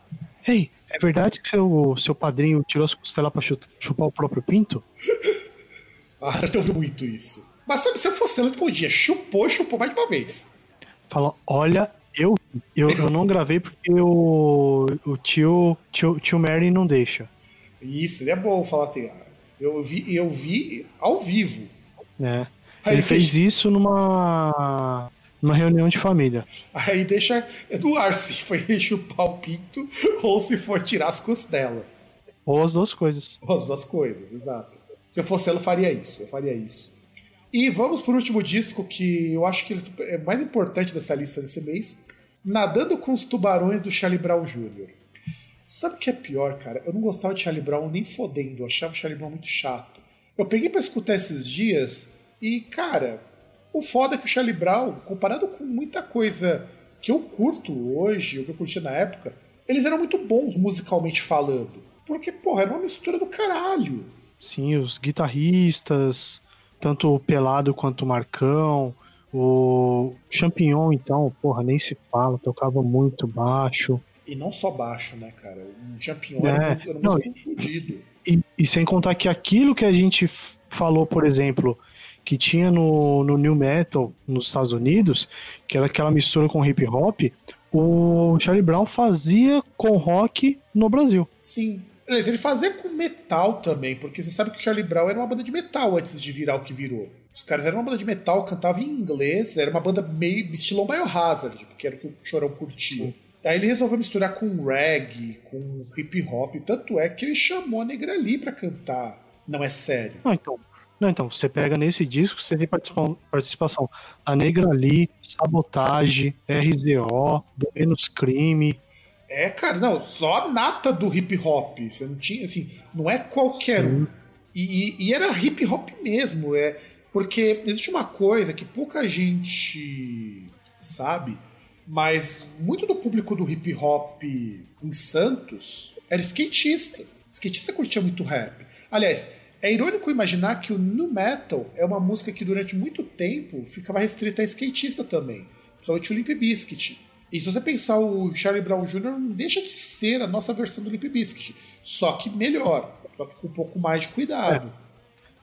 Ei, é verdade que seu, seu padrinho tirou as costelas pra chupar o próprio pinto? ah, eu tô muito isso. Mas sabe, se eu fosse ela, podia. Chupou, chupou mais de uma vez. Fala, olha, eu, eu, eu não gravei porque o, o tio, tio, tio Mary não deixa. Isso, ele é bom falar assim. Eu vi, eu vi ao vivo. É. Ele fez isso numa numa reunião de família. Aí deixa no ar se foi chupar o pinto ou se for tirar as costelas. Ou as duas coisas. Ou as duas coisas, exato. Se eu fosse ela, eu faria isso. Eu faria isso. E vamos pro último disco que eu acho que é mais importante dessa lista desse mês. Nadando com os Tubarões do Charlie Brown Jr. Sabe o que é pior, cara? Eu não gostava de Charlie Brown nem fodendo. Eu achava o Charlie Brown muito chato. Eu peguei para escutar esses dias e, cara, o foda é que o Charlie Brown, comparado com muita coisa que eu curto hoje, o que eu curtia na época, eles eram muito bons musicalmente falando. Porque, porra, era uma mistura do caralho. Sim, os guitarristas, tanto o Pelado quanto o Marcão, o Champignon, então, porra, nem se fala, tocava muito baixo. E não só baixo, né, cara? O Champignon é, era, um, era um não, e, e, e, sem contar que aquilo que a gente falou, por exemplo, que tinha no, no New Metal nos Estados Unidos, que era aquela mistura com hip hop, o Charlie Brown fazia com rock no Brasil. Sim. Ele fazia com metal também, porque você sabe que o Charlie Brown era uma banda de metal antes de virar o que virou. Os caras eram uma banda de metal, cantavam em inglês, era uma banda meio estilo Biohazard, porque era o que o Chorão curtia. Sim. Aí ele resolveu misturar com reggae, com hip hop, tanto é que ele chamou a Negra Lee pra cantar. Não é sério. Não, então, não, então, você pega nesse disco, você tem participação a Negra Lee, Sabotage, RZO, Menos Crime. É, cara, não, só a nata do hip hop. Você não tinha, assim, não é qualquer Sim. um. E, e, e, era hip hop mesmo, é. Porque existe uma coisa que pouca gente sabe, mas muito do público do hip hop em Santos era skatista. Skatista curtia muito rap. Aliás, é irônico imaginar que o nu metal é uma música que durante muito tempo ficava restrita a skatista também, principalmente o Limp Bizkit. E se você pensar, o Charlie Brown Jr. não deixa de ser a nossa versão do Limp Bizkit, só que melhor, só que com um pouco mais de cuidado.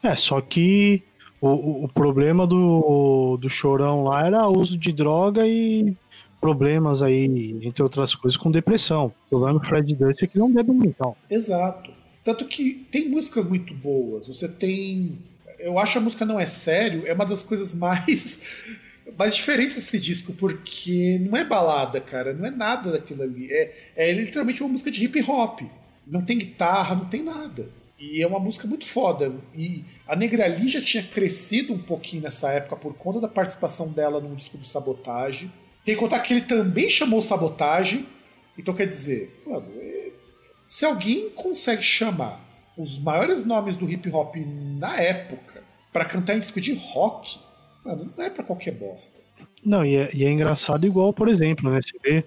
É, é só que o, o problema do, do chorão lá era uso de droga e problemas aí, entre outras coisas, com depressão. O problema do Fred Durst é que não bebe mental. Exato. Tanto que tem músicas muito boas. Você tem. Eu acho a música Não É Sério é uma das coisas mais. mais diferentes desse disco, porque não é balada, cara. Não é nada daquilo ali. É, é literalmente uma música de hip hop. Não tem guitarra, não tem nada. E é uma música muito foda. E a Negrali já tinha crescido um pouquinho nessa época por conta da participação dela no disco do Sabotage. Tem que contar que ele também chamou Sabotage. Então quer dizer, mano, se alguém consegue chamar os maiores nomes do hip hop na época para cantar em disco de rock, mano, não é para qualquer bosta. Não, e é, e é, engraçado igual, por exemplo, né? Você vê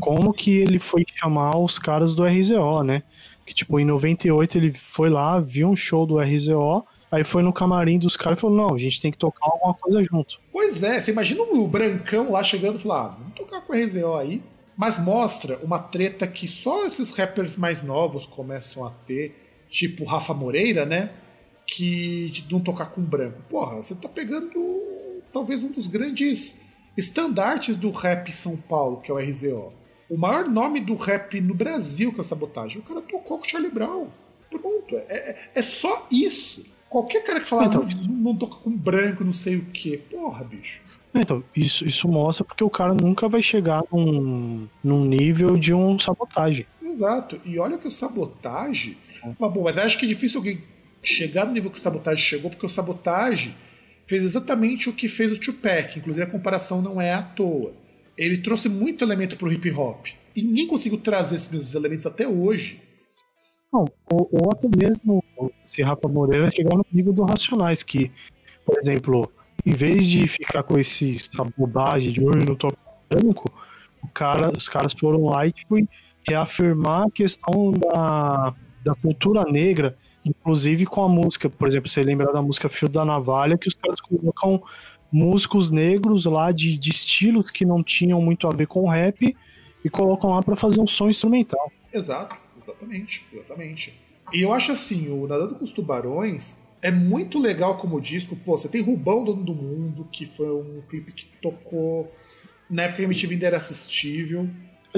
como que ele foi chamar os caras do RZO, né? Que tipo, em 98 ele foi lá, viu um show do RZO, aí foi no camarim dos caras e falou: não, a gente tem que tocar alguma coisa junto. Pois é, você imagina o Brancão lá chegando e falar: ah, vamos tocar com o RZO aí mas mostra uma treta que só esses rappers mais novos começam a ter, tipo Rafa Moreira, né? Que de não tocar com branco. Porra, você tá pegando talvez um dos grandes estandartes do rap São Paulo, que é o RZO. O maior nome do rap no Brasil que é o Sabotagem. O cara tocou com o Charlie Brown. Pronto. É, é, é só isso. Qualquer cara que fala, então, não, não toca com branco, não sei o quê. Porra, bicho. Então, isso, isso mostra porque o cara nunca vai chegar num, num nível de um sabotagem. Exato. E olha que o sabotagem. Mas, bom, mas acho que é difícil alguém chegar no nível que o sabotagem chegou, porque o sabotagem fez exatamente o que fez o Tupac. Inclusive a comparação não é à toa. Ele trouxe muito elemento pro hip hop. E ninguém conseguiu trazer esses mesmos elementos até hoje. Não, ou, ou mesmo se Rafa Moreira chegar no nível do Racionais, que, por exemplo, em vez de ficar com esse, essa bobagem de oi, não tô branco, o cara, os caras foram lá e tipo, reafirmar a questão da, da cultura negra, inclusive com a música. Por exemplo, você lembra da música Fio da Navalha, que os caras colocam músicos negros lá de, de estilos que não tinham muito a ver com rap e colocam lá para fazer um som instrumental. Exato, exatamente, exatamente. E eu acho assim, o Nadando com os Tubarões é muito legal como disco. Pô, você tem Rubão Dono do Mundo, que foi um clipe que tocou na época que a MTV ainda era assistível.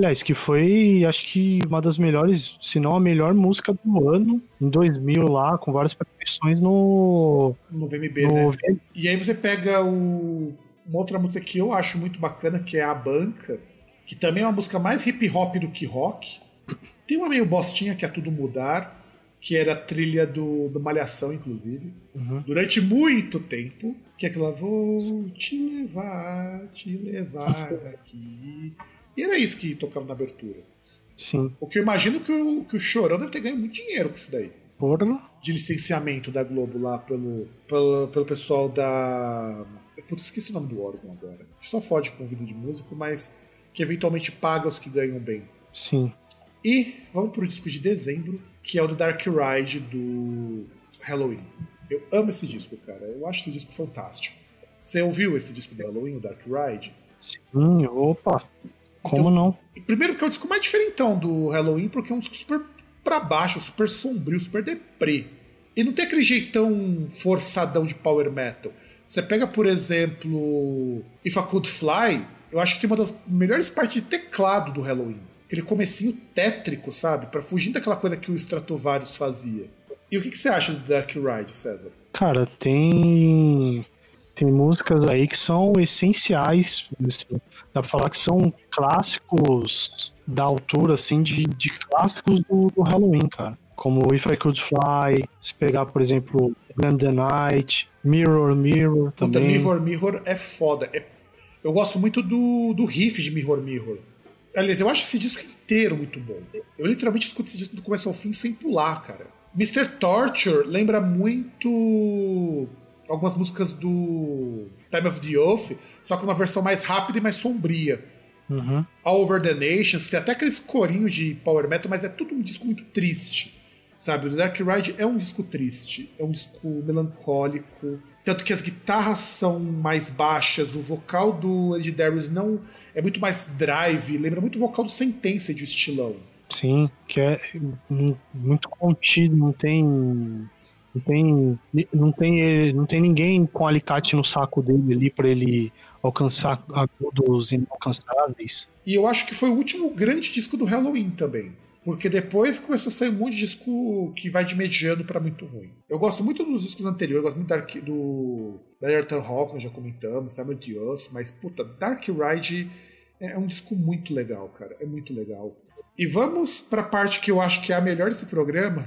Aliás, que foi, acho que uma das melhores, se não a melhor música do ano, em 2000 lá, com várias participações no... No VMB, no... né? E aí você pega o... uma outra música que eu acho muito bacana, que é A Banca, que também é uma música mais hip hop do que rock. Tem uma meio bostinha que é Tudo Mudar, que era a trilha do, do Malhação, inclusive, uhum. durante muito tempo, que é aquela Vou te levar, te levar aqui. E era isso que tocava na abertura. Sim. O que eu imagino que o, que o Chorão deve ter ganho muito dinheiro com isso daí. Porra. De licenciamento da Globo lá pelo, pelo, pelo pessoal da. Putz, esqueci o nome do órgão agora. Que só fode com vida de músico, mas que eventualmente paga os que ganham bem. Sim. E vamos pro disco de dezembro, que é o do Dark Ride do Halloween. Eu amo esse disco, cara. Eu acho esse disco fantástico. Você ouviu esse disco do Halloween, o Dark Ride? Sim, opa. Como então, não? Primeiro porque é o disco mais diferentão do Halloween, porque é um disco super pra baixo, super sombrio, super deprê. E não tem aquele jeitão forçadão de power metal. Você pega, por exemplo, If I Could Fly, eu acho que tem uma das melhores partes de teclado do Halloween aquele comecinho tétrico, sabe? para fugir daquela coisa que o Stratovarius fazia. E o que, que você acha do Dark Ride, César? Cara, tem tem músicas aí que são essenciais, assim, dá pra falar que são clássicos da altura, assim, de, de clássicos do, do Halloween, cara. Como If I Could Fly, se pegar, por exemplo, Grand the Night, Mirror Mirror também. Puta, Mirror Mirror é foda. É... Eu gosto muito do, do riff de Mirror Mirror. Aliás, eu acho esse disco inteiro muito bom. Eu literalmente escuto esse disco do começo ao fim sem pular, cara. Mr. Torture lembra muito algumas músicas do Time of the Oath, só que uma versão mais rápida e mais sombria. Uhum. All Over the Nations, tem até aqueles corinhos de power metal, mas é tudo um disco muito triste. Sabe, o Dark Ride é um disco triste, é um disco melancólico, tanto que as guitarras são mais baixas, o vocal do Ed Darius não é muito mais drive, lembra muito o vocal do Sentença de estilão. Sim, que é muito contido, não tem não tem não tem não tem ninguém com alicate no saco dele ali para ele alcançar agudos inalcançáveis. E eu acho que foi o último grande disco do Halloween também. Porque depois começou a sair um monte de disco que vai de mediano para muito ruim. Eu gosto muito dos discos anteriores, gosto muito do Better Than Rock, nós já comentamos, Family of Us, mas puta, Dark Ride é um disco muito legal, cara. É muito legal. E vamos pra parte que eu acho que é a melhor desse programa.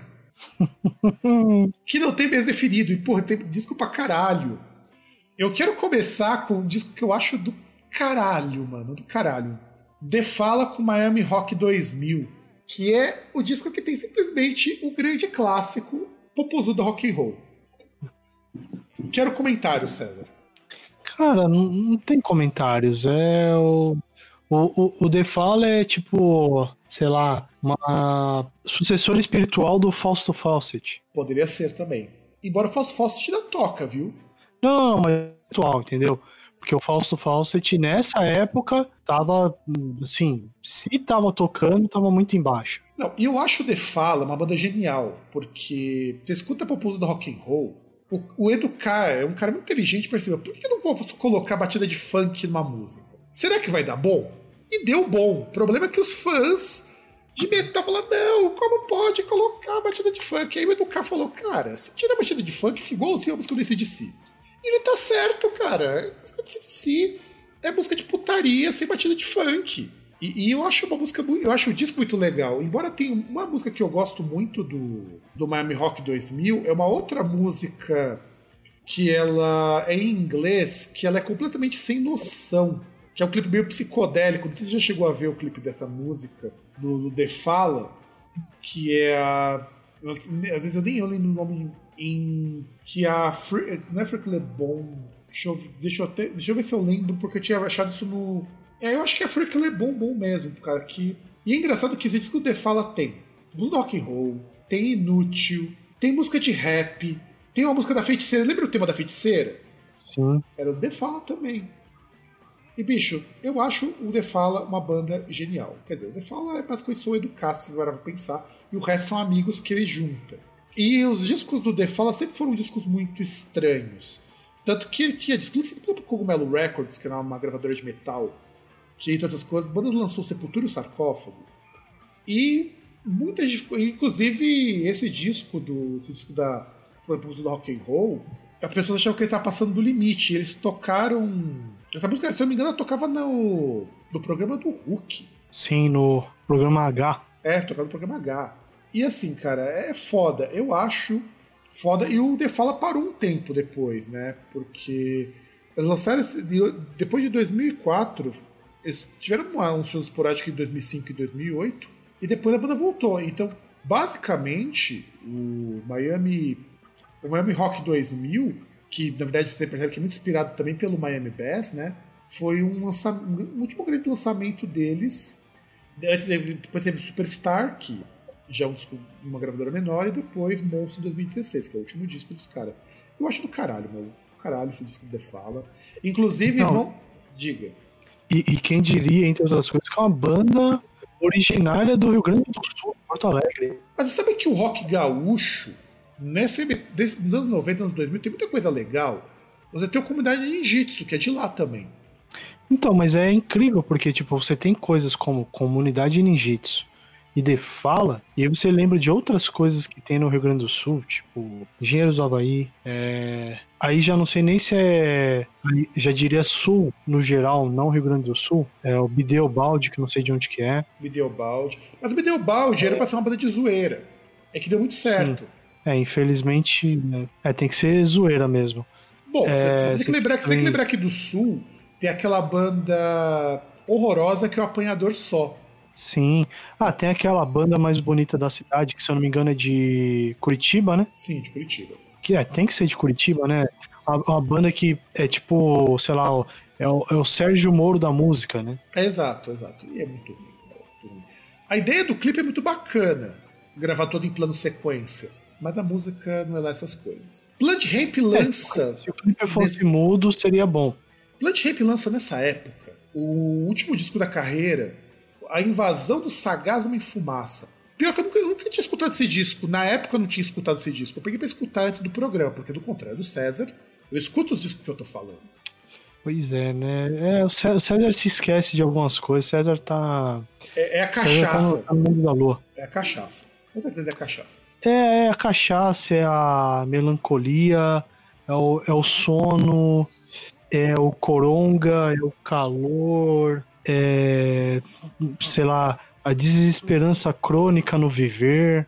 que não tem mês definido. E, porra, tem disco pra caralho. Eu quero começar com um disco que eu acho do caralho, mano. Do caralho. The Fala com Miami Rock 2000 que é o disco que tem simplesmente o grande clássico popozudo do rock and roll. Quero comentários, César. Cara, não, não tem comentários. É o, o, o, o The Fall é tipo, sei lá, uma sucessora espiritual do Fausto Fawcett. Poderia ser também. Embora o Fausto Fawcett ainda toca, viu? Não, mas é atual, entendeu? Porque o Fausto Fawcett, nessa época, tava, assim, se tava tocando, tava muito embaixo. Não, e eu acho o The Fala uma banda genial, porque você escuta a propósito do rock and roll, o, o Educar é um cara muito inteligente, percebeu, por que eu não posso colocar batida de funk numa música? Será que vai dar bom? E deu bom. O problema é que os fãs de metal falaram: não, como pode colocar a batida de funk? Aí o Educar falou: cara, se tira a batida de funk, fica igualzinho a música do ACDC. E ele tá certo, cara. A música do ACDC é música de putaria sem batida de funk. E, e, eu acho uma música, eu acho o disco muito legal. Embora tenha uma música que eu gosto muito do, do Miami Rock 2000, é uma outra música que ela é em inglês, que ela é completamente sem noção. Que é um clipe meio psicodélico. Não sei se você já chegou a ver o clipe dessa música no, no The Fala, que é a. Às vezes eu nem eu lembro o nome em. Que a. Não é Frank Lebon. Deixa eu, deixa, eu até, deixa eu ver se eu lembro, porque eu tinha achado isso no. É, eu acho que é Frank Lebon bom mesmo, cara. Que, e é engraçado que esse disco do The Fala tem blues rock and roll, tem Inútil, tem música de rap, tem uma música da feiticeira. Lembra o tema da feiticeira? Sim. Era o The Fala também. E, bicho, eu acho o The Fala uma banda genial. Quer dizer, o The Fala é basicamente só educar, se agora pensar, e o resto são amigos que ele junta. E os discos do The Fala sempre foram discos muito estranhos. Tanto que ele tinha discos, sempre pro Cogumelo Records, que era uma gravadora de metal, que entre outras coisas, a banda lançou Sepultura e o Sarcófago. E muita inclusive esse disco do esse disco da do Rock and Roll, as pessoas achavam que ele estava passando do limite. Eles tocaram essa música, se eu não me engano, ela tocava no, no programa do Hulk. Sim, no programa H. É, tocava no programa H. E assim, cara, é foda. Eu acho foda. E o The Fala parou um tempo depois, né? Porque eles lançaram. Depois de 2004, eles tiveram um anúncio esporádico em 2005 e 2008. E depois a banda voltou. Então, basicamente, o Miami. O Miami Rock 2000 que na verdade você percebe que é muito inspirado também pelo Miami Bass, né? Foi um, um último grande lançamento deles. Antes, depois teve Superstar, que já é um disco uma gravadora menor, e depois Monstro 2016, que é o último disco dos caras. Eu acho do caralho, meu. Caralho, esse disco de Fala. Inclusive, não. não... Diga. E, e, quem diria, entre outras coisas, que é uma banda originária do Rio Grande do Sul, Porto Alegre. Mas você sabe que o rock gaúcho Nesse, desse, nos anos 90, anos 2000, tem muita coisa legal. Você tem a comunidade de ninjitsu, que é de lá também. Então, mas é incrível, porque tipo, você tem coisas como comunidade ninjitsu e de fala, e aí você lembra de outras coisas que tem no Rio Grande do Sul, tipo Engenheiros do Havaí, é... aí já não sei nem se é, já diria Sul no geral, não Rio Grande do Sul, é o Bideobaldi, que não sei de onde que é. Bideobaldi, mas o Bideobaldi é. era pra ser uma banda de zoeira, é que deu muito certo. Sim. É, infelizmente, né? é, tem que ser zoeira mesmo. Bom, é, você, tem que lembrar, você tem que lembrar que do Sul tem aquela banda horrorosa que é o Apanhador Só. Sim. Ah, tem aquela banda mais bonita da cidade, que se eu não me engano é de Curitiba, né? Sim, de Curitiba. Que é, tem que ser de Curitiba, né? Uma banda que é tipo, sei lá, é o, é o Sérgio Moro da música, né? É, exato, exato. E é muito é muito ruim. A ideia do clipe é muito bacana, gravar todo em plano sequência mas a música não é lá essas coisas. Plant Ramp lança. É, se o clipe fosse nesse... mudo, seria bom. Plant Ramp lança nessa época o último disco da carreira, A Invasão do Sagaz em Fumaça. Pior que eu nunca, nunca, tinha escutado esse disco. Na época eu não tinha escutado esse disco. Eu peguei pra escutar antes do programa, porque do contrário do César, eu escuto os discos que eu tô falando. Pois é, né? É, o César se esquece de algumas coisas. César tá. É, é a cachaça. Tá no, tá no mundo da lua. É a cachaça. Com certeza é a cachaça. É, é a cachaça, é a melancolia, é o, é o sono, é o coronga, é o calor, é, sei lá, a desesperança crônica no viver.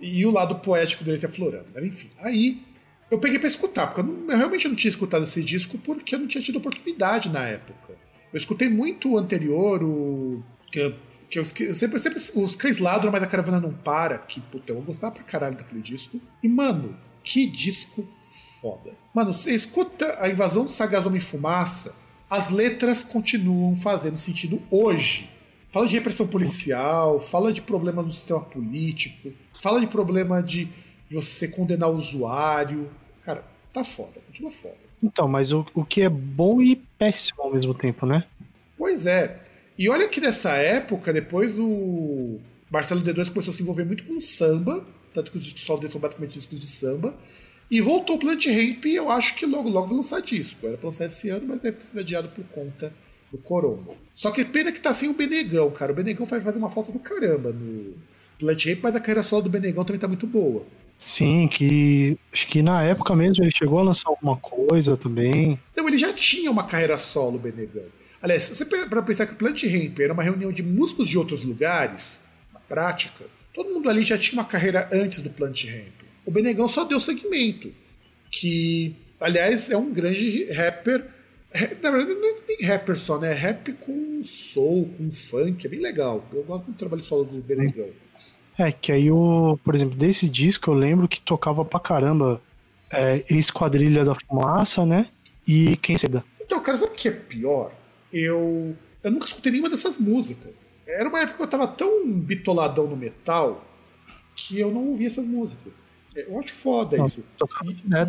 E o lado poético dele tá aflorando. Mas enfim, aí eu peguei para escutar, porque eu, não, eu, realmente não tinha escutado esse disco porque eu não tinha tido oportunidade na época. Eu escutei muito o anterior, o. que eu, eu sempre, sempre os cães ladram, mas a caravana não para. Que, puta, eu vou gostar pra caralho daquele disco. E, mano, que disco foda. Mano, você escuta a invasão do Sagaz Homem Fumaça, as letras continuam fazendo sentido hoje. Fala de repressão policial, fala de problemas no sistema político, fala de problema de você condenar o usuário. Cara, tá foda, continua foda. Então, mas o, o que é bom e péssimo ao mesmo tempo, né? Pois é. E olha que nessa época, depois o Marcelo D2 começou a se envolver muito com samba, tanto que os discos só são basicamente discos de samba. E voltou o Plant Ramp eu acho que logo, logo vai lançar disco. Era pra lançar esse ano, mas deve ter sido adiado por conta do Coronga. Só que pena que tá sem o Benegão, cara. O Benegão faz fazer uma falta do caramba no Plant Ramp, mas a carreira solo do Benegão também tá muito boa. Sim, que acho que na época mesmo ele chegou a lançar alguma coisa também. Não, ele já tinha uma carreira solo, o Benegão. Aliás, se você para pensar que o Plant Ramp era uma reunião de músicos de outros lugares, na prática, todo mundo ali já tinha uma carreira antes do Plant Ramp. O Benegão só deu segmento, que, aliás, é um grande rapper. Na verdade, não é nem rapper só, né? É rap com soul, com funk, é bem legal. Eu gosto do trabalho solo do Benegão. É, que aí o, por exemplo, desse disco eu lembro que tocava pra caramba é, Esquadrilha da Fumaça, né? E Quem Seda. Então, cara, sabe o que é pior? Eu, eu nunca escutei nenhuma dessas músicas. Era uma época que eu tava tão bitoladão no metal que eu não ouvia essas músicas. Eu acho foda Não, isso.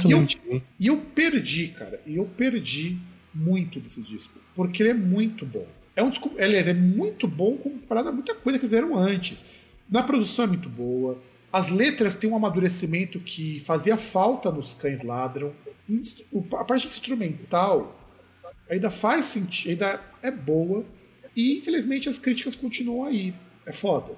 E, e eu, e eu perdi, cara. E eu perdi muito desse disco. Porque ele é muito bom. É um disco, ele é muito bom comparado a muita coisa que fizeram antes. Na produção é muito boa. As letras têm um amadurecimento que fazia falta nos Cães Ladram. A parte instrumental ainda faz sentido, ainda é boa. E infelizmente as críticas continuam aí. É foda.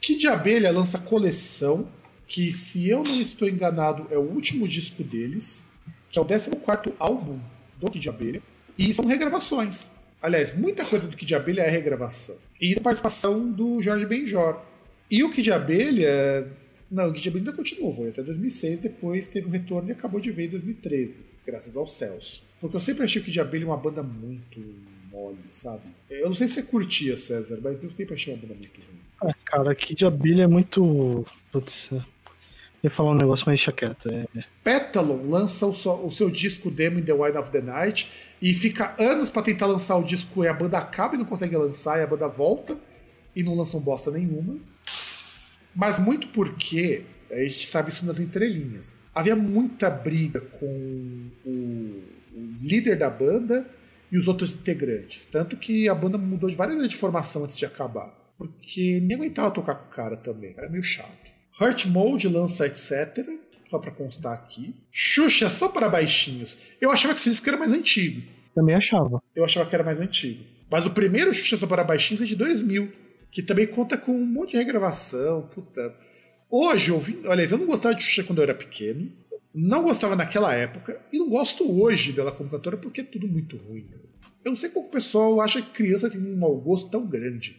Kid Abelha lança coleção, que se eu não estou enganado é o último disco deles, que é o 14 álbum do Kid Abelha, e são regravações. Aliás, muita coisa do Kid Abelha é regravação. E a participação do Jorge Benjor. E o Kid Abelha. Não, o Kid Abelha ainda continuou, foi até 2006, depois teve um retorno e acabou de ver em 2013, graças aos céus. Porque eu sempre achei o Kid Abelha uma banda muito mole, sabe? Eu não sei se você curtia, César, mas eu sempre achei uma banda muito ruim. Ah, cara, Kid Abelha é muito. Putz, eu ia falar um negócio, mas deixa quieto. É, Petalon lança o, so- o seu disco demo In the Wine of the Night e fica anos pra tentar lançar o disco e a banda acaba e não consegue lançar e a banda volta e não lançam bosta nenhuma. Mas muito porque a gente sabe isso nas entrelinhas. Havia muita briga com o, o líder da banda e os outros integrantes. Tanto que a banda mudou de várias vezes de formação antes de acabar. Porque nem aguentava tocar com o cara também. Era meio chato. Hurt Mode lança etc. Só pra constar aqui. Xuxa só para baixinhos. Eu achava que esse disco era mais antigo. também achava. Eu achava que era mais antigo. Mas o primeiro Xuxa só para baixinhos é de 2000. Que também conta com um monte de regravação. Puta. Hoje, ouvindo. Olha, eu não gostava de Xuxa quando eu era pequeno. Não gostava naquela época. E não gosto hoje dela como cantora porque é tudo muito ruim. Eu não sei como o pessoal acha que criança tem um mau gosto tão grande.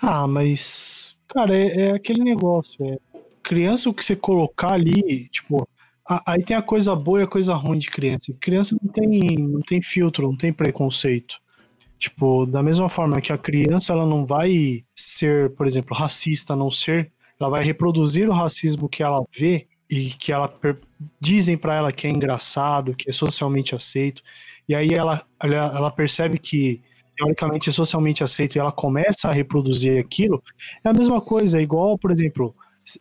Ah, mas. Cara, é, é aquele negócio. É, criança, o que você colocar ali, tipo. a- aí tem a coisa boa e a coisa ruim de criança. Criança não tem, não tem filtro, não tem preconceito. Tipo, da mesma forma que a criança ela não vai ser, por exemplo, racista, a não ser, ela vai reproduzir o racismo que ela vê e que ela dizem pra ela que é engraçado, que é socialmente aceito. E aí ela, ela, ela percebe que teoricamente é socialmente aceito e ela começa a reproduzir aquilo, é a mesma coisa, é igual, por exemplo,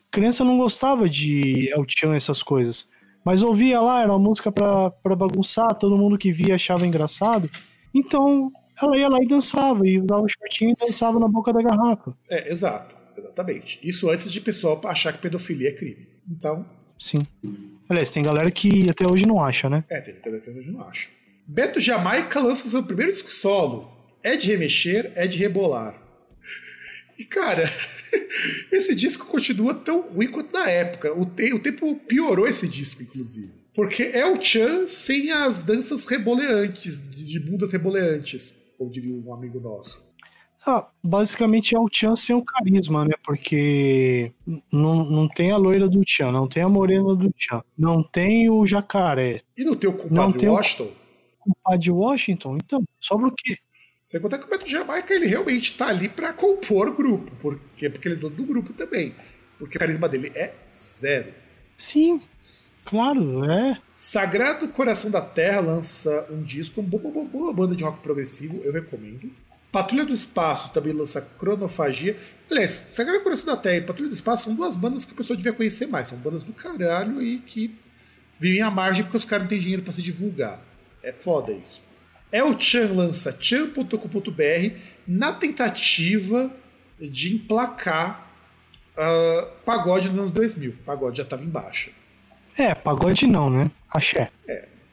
criança não gostava de El Chan, essas coisas, mas ouvia lá, era uma música pra bagunçar, todo mundo que via achava engraçado, então ela ia lá e dançava, e dava um shortinho e dançava na boca da garrafa. É, exato. Exatamente. Isso antes de pessoal achar que pedofilia é crime. Então, Sim. Aliás, tem galera que até hoje não acha, né? É, tem coisa que eu não acho. Beto Jamaica lança seu primeiro disco solo. É de remexer, é de rebolar. E, cara, esse disco continua tão ruim quanto na época. O, te- o tempo piorou esse disco, inclusive. Porque é o Chan sem as danças reboleantes, de, de bundas reboleantes, como diria um amigo nosso. Ah, basicamente é o Tchan sem o carisma, né? Porque não, não tem a loira do Tchan, não tem a morena do Tchan, não tem o jacaré, E Não compadre tem o- Washington, a de Washington, então, sobra o quê? Você contar que o Beto Jamaica ele realmente tá ali pra compor o grupo. Por quê? Porque ele é dono do grupo também. Porque o carisma dele é zero. Sim, claro, é. Sagrado Coração da Terra lança um disco, uma boa banda de rock progressivo, eu recomendo. Patrulha do Espaço também lança Cronofagia. Aliás, Sagrado Coração da Terra e Patrulha do Espaço são duas bandas que a pessoa devia conhecer mais. São bandas do caralho e que vivem à margem porque os caras não têm dinheiro pra se divulgar. É foda isso. El Chan lança chan.com.br na tentativa de emplacar ah, pagode nos anos 2000. Pagode já estava em baixa. É, pagode não, né? Axé.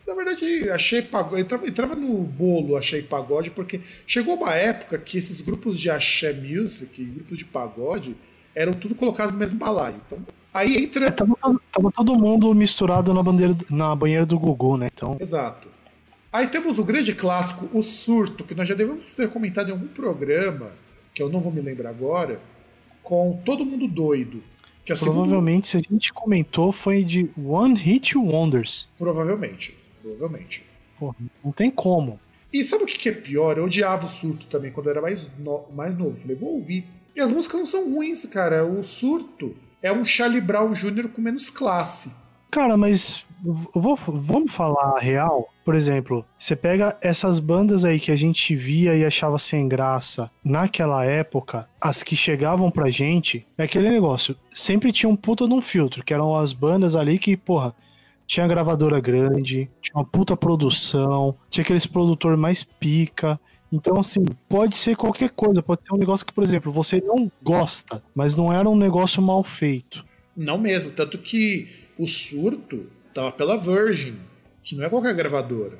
Na verdade, achei pagode. Entrava, entrava no bolo, achei pagode, porque chegou uma época que esses grupos de axé music, grupos de pagode, eram tudo colocados no mesmo balaio. Então, aí entra. É, tava, tava, todo mundo misturado na, bandeira, na banheira do Gugu, né? Então... Exato. Aí temos o grande clássico, o surto, que nós já devemos ter comentado em algum programa, que eu não vou me lembrar agora, com Todo Mundo Doido. Que é Provavelmente, segundo... se a gente comentou, foi de One Hit Wonders. Provavelmente. Provavelmente. Porra, não tem como. E sabe o que é pior? Eu odiava o surto também quando eu era mais, no... mais novo. Falei, vou ouvir. E as músicas não são ruins, cara. O surto é um Charlie Brown Jr. com menos classe. Cara, mas vou, vamos falar a real? Por exemplo, você pega essas bandas aí que a gente via e achava sem graça naquela época, as que chegavam pra gente, é aquele negócio, sempre tinha um puta de um filtro, que eram as bandas ali que, porra, tinha gravadora grande, tinha uma puta produção, tinha aqueles produtor mais pica. Então, assim, pode ser qualquer coisa, pode ser um negócio que, por exemplo, você não gosta, mas não era um negócio mal feito. Não mesmo, tanto que o surto tava pela Virgin, que não é qualquer gravadora.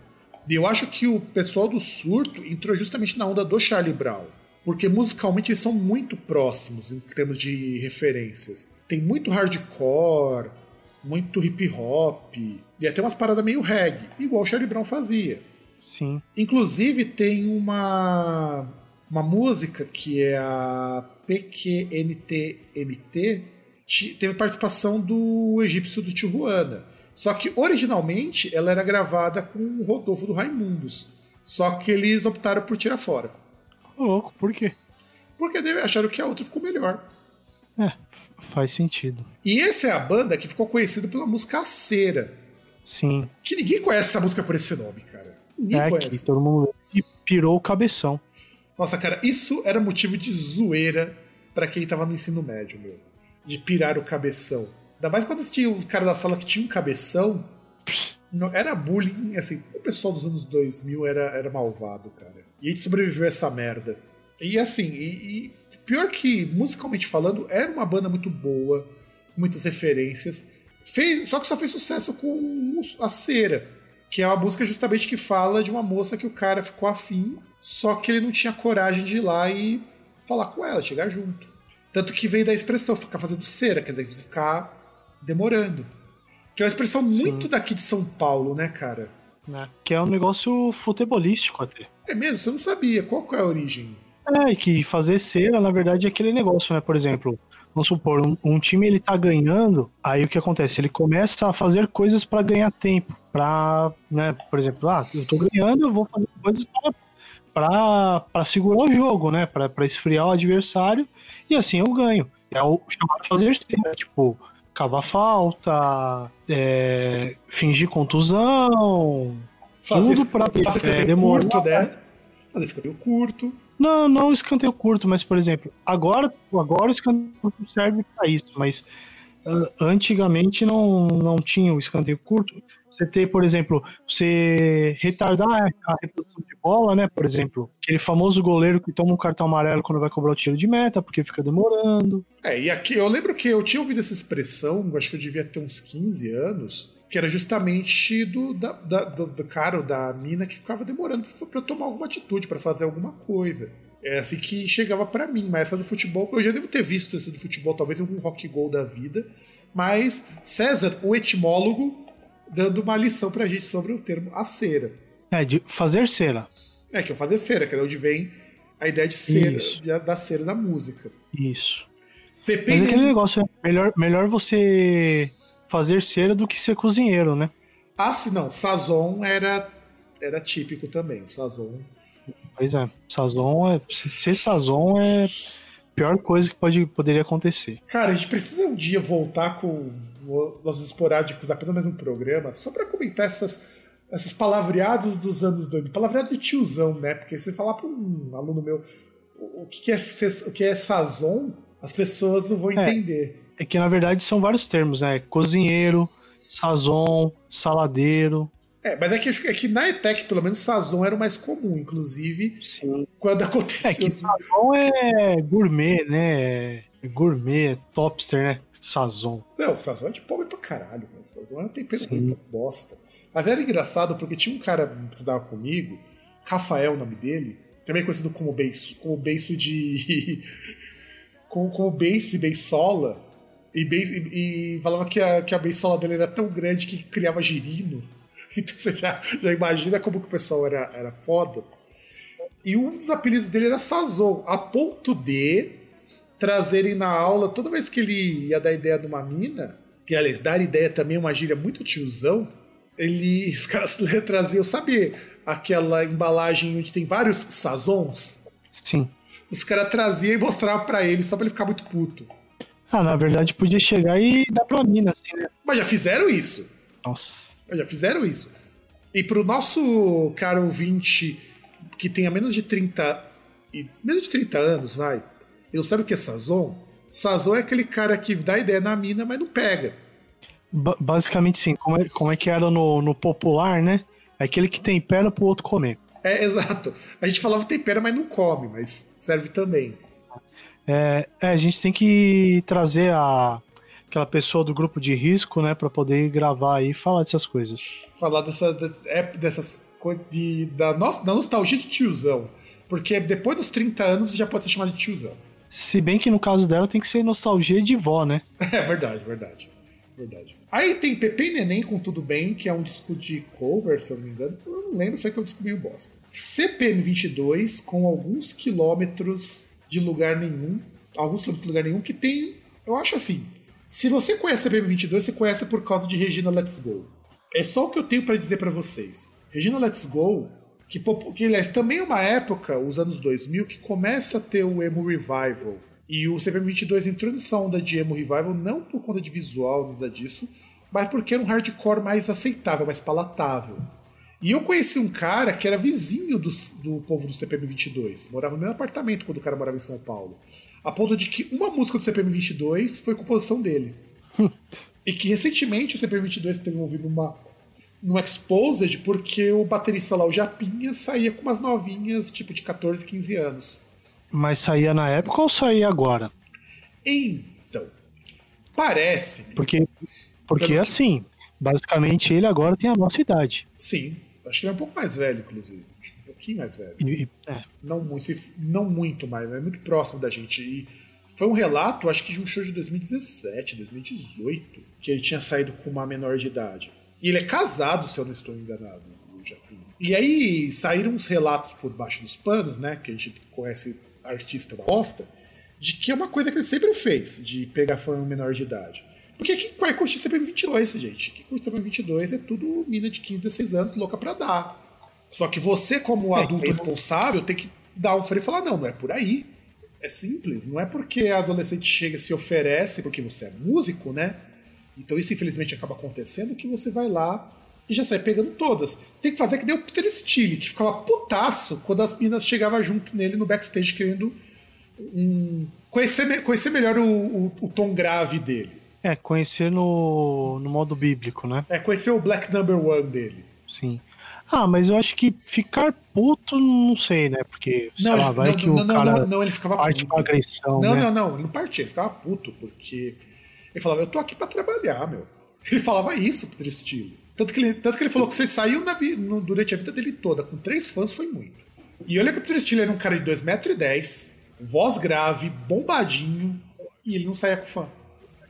E eu acho que o pessoal do surto entrou justamente na onda do Charlie Brown. Porque musicalmente eles são muito próximos em termos de referências. Tem muito hardcore, muito hip hop, e até umas paradas meio reggae, igual o Charlie Brown fazia. Sim. Inclusive tem uma, uma música que é a PQNTMT, teve participação do egípcio do Tijuana. Só que originalmente ela era gravada com o Rodolfo do Raimundos. Só que eles optaram por tirar fora. louco, por quê? Porque acharam que a outra ficou melhor. É, faz sentido. E essa é a banda que ficou conhecida pela música Cera. Sim. Que ninguém conhece essa música por esse nome, cara. Ninguém é conhece. Que todo mundo pirou o cabeção. Nossa, cara, isso era motivo de zoeira para quem tava no ensino médio, meu. De pirar o cabeção. Ainda mais quando tinha o cara da sala que tinha um cabeção. Era bullying, assim, o pessoal dos anos 2000 era, era malvado, cara. E a gente sobreviveu a essa merda. E assim, e, e pior que, musicalmente falando, era uma banda muito boa, muitas referências. Fez, só que só fez sucesso com a Cera, que é uma música justamente que fala de uma moça que o cara ficou afim, só que ele não tinha coragem de ir lá e falar com ela, chegar junto. Tanto que veio da expressão ficar fazendo cera, quer dizer, ficar demorando. Que é uma expressão muito Sim. daqui de São Paulo, né, cara? É, que é um negócio futebolístico até. É mesmo? Você não sabia. Qual é a origem? É, e que fazer cera, na verdade, é aquele negócio, né? Por exemplo, vamos supor, um, um, time ele tá ganhando, aí o que acontece? Ele começa a fazer coisas para ganhar tempo, para, né, por exemplo, ah, eu tô ganhando, eu vou fazer coisas para segurar o jogo, né, para esfriar o adversário e assim eu ganho. É o chamado fazer cera, tipo, cavar falta, é, fingir contusão, fazer tudo para é, demorar. Curto, né? Fazer escanteio curto. Não, não escanteio curto, mas por exemplo, agora, agora o escanteio curto serve para isso, mas uh, antigamente não, não tinha o escanteio curto. Você ter, por exemplo, você retardar a reposição de bola, né? Por exemplo, aquele famoso goleiro que toma um cartão amarelo quando vai cobrar o tiro de meta, porque fica demorando. É, e aqui eu lembro que eu tinha ouvido essa expressão, acho que eu devia ter uns 15 anos, que era justamente do, da, da, do, do cara, da mina que ficava demorando para tomar alguma atitude, para fazer alguma coisa. É assim que chegava para mim, mas essa do futebol, eu já devo ter visto essa do futebol, talvez algum rock goal da vida, mas César, o etimólogo, dando uma lição pra gente sobre o termo a cera. É, de fazer cera. É, que é o fazer cera, que é onde vem a ideia de cera, de, da cera da música. Isso. Pepe Mas aquele negócio, é melhor, melhor você fazer cera do que ser cozinheiro, né? Ah, sim, não. Sazon era, era típico também. O Sazon. Pois é. Sazon é. Ser Sazon é a pior coisa que pode, poderia acontecer. Cara, a gente precisa um dia voltar com nossos esporádicos apenas no programa, só para comentar essas, esses palavreados dos anos 2000. Palavreado de tiozão, né? Porque se falar para um aluno meu o que é, o que é sazon, as pessoas não vão é, entender. É que na verdade são vários termos, né? Cozinheiro, sazon, saladeiro. É, mas é que, é que na ETEC, pelo menos, Sazon era o mais comum, inclusive Sim. quando aconteceu. É que Sazon é gourmet, né? É gourmet, é topster, né? Sazon. Não, Sazon é de pobre pra caralho, mano. Sazon é um tempero muito bosta. Mas era engraçado porque tinha um cara que estudava comigo, Rafael, o nome dele, também conhecido como beiço, como beiço de. como, como beiço e beisola. E, e, e, falava que a, que a beisola dele era tão grande que criava girino. Então você já, já imagina como que o pessoal era, era foda. E um dos apelidos dele era Sazon, a ponto de trazerem na aula, toda vez que ele ia dar ideia de uma mina, que aliás, dar ideia também é uma gíria muito tiozão, ele, os caras traziam, sabe aquela embalagem onde tem vários sazons? Sim. Os caras traziam e mostravam para ele, só pra ele ficar muito puto. Ah, na verdade podia chegar e dar pra mina, assim, né? Mas já fizeram isso. Nossa. Mas já fizeram isso. E pro nosso cara ouvinte que tenha menos de 30 e menos de 30 anos, vai, ele não sabe o que é Sazon? Sazon é aquele cara que dá ideia na mina, mas não pega. Ba basicamente sim, como é, como é que era no, no popular, né? É aquele que tem perna pro outro comer. É, exato. A gente falava tempera, mas não come, mas serve também. É, é, a gente tem que trazer a, aquela pessoa do grupo de risco, né, para poder gravar e falar dessas coisas. Falar dessa, é, dessas coisas de, da, nossa, da nostalgia de tiozão. Porque depois dos 30 anos você já pode ser chamado de tiozão. Se bem que no caso dela tem que ser nostalgia de vó, né? É verdade, verdade. Verdade. Aí tem Pepe e Neném com Tudo Bem, que é um disco de cover, se eu não me engano. Eu não lembro, sei que eu descobri o bosta. CPM 22, com alguns quilômetros de lugar nenhum. Alguns quilômetros de lugar nenhum, que tem. Eu acho assim. Se você conhece CPM 22, você conhece por causa de Regina Let's Go. É só o que eu tenho para dizer para vocês. Regina Let's Go, que, que aliás, também é uma época, os anos 2000, que começa a ter o emo revival. E o CPM 22 entrou nessa onda de emo revival não por conta de visual, nada disso, mas porque era um hardcore mais aceitável, mais palatável. E eu conheci um cara que era vizinho do, do povo do CPM 22, morava no mesmo apartamento quando o cara morava em São Paulo. A ponto de que uma música do CPM 22 foi composição dele. e que recentemente o CPM 22 teve envolvido numa no Exposed porque o baterista lá, o Japinha, saía com umas novinhas, tipo de 14, 15 anos. Mas saía na época ou saía agora? Então, parece. Porque, porque assim, basicamente ele agora tem a nossa idade. Sim, acho que ele é um pouco mais velho, inclusive. Um pouquinho mais velho. E, é. não, muito, não muito mais, mas é muito próximo da gente. E foi um relato, acho que de um show de 2017, 2018, que ele tinha saído com uma menor de idade. E ele é casado, se eu não estou enganado, o Japinha. E aí saíram uns relatos por baixo dos panos, né? Que a gente conhece artista bosta, de que é uma coisa que ele sempre fez, de pegar fã menor de idade. Porque quem vai curtir CPM 22, gente? Quem curte CPM 22 é tudo mina de 15, 16 anos, louca pra dar. Só que você, como adulto responsável, tem que dar um freio e falar: não, não é por aí. É simples. Não é porque a adolescente chega e se oferece, porque você é músico, né? Então isso infelizmente acaba acontecendo que você vai lá e já sai pegando todas. Tem que fazer que nem o Peter Steele, que ficava putaço quando as minas chegavam junto nele no backstage querendo um, conhecer, conhecer melhor o, o, o, tom grave dele. É, conhecer no, no modo bíblico, né? É, conhecer o Black Number One dele. Sim. Ah, mas eu acho que ficar puto, não sei, né? Porque, sei não, lá, vai não, que não, o cara não, não, ele ficava parte puto. agressão, Não, né? não, não, ele não partia, ele ficava puto, porque ele falava, eu tô aqui para trabalhar, meu. Ele falava isso pro Steele. Tanto que ele, tanto que ele falou que você saiu na, no, durante a vida dele toda com três fãs foi muito. E olha que o Steele era um cara de 2,10m, voz grave, bombadinho, e ele não saía com fã.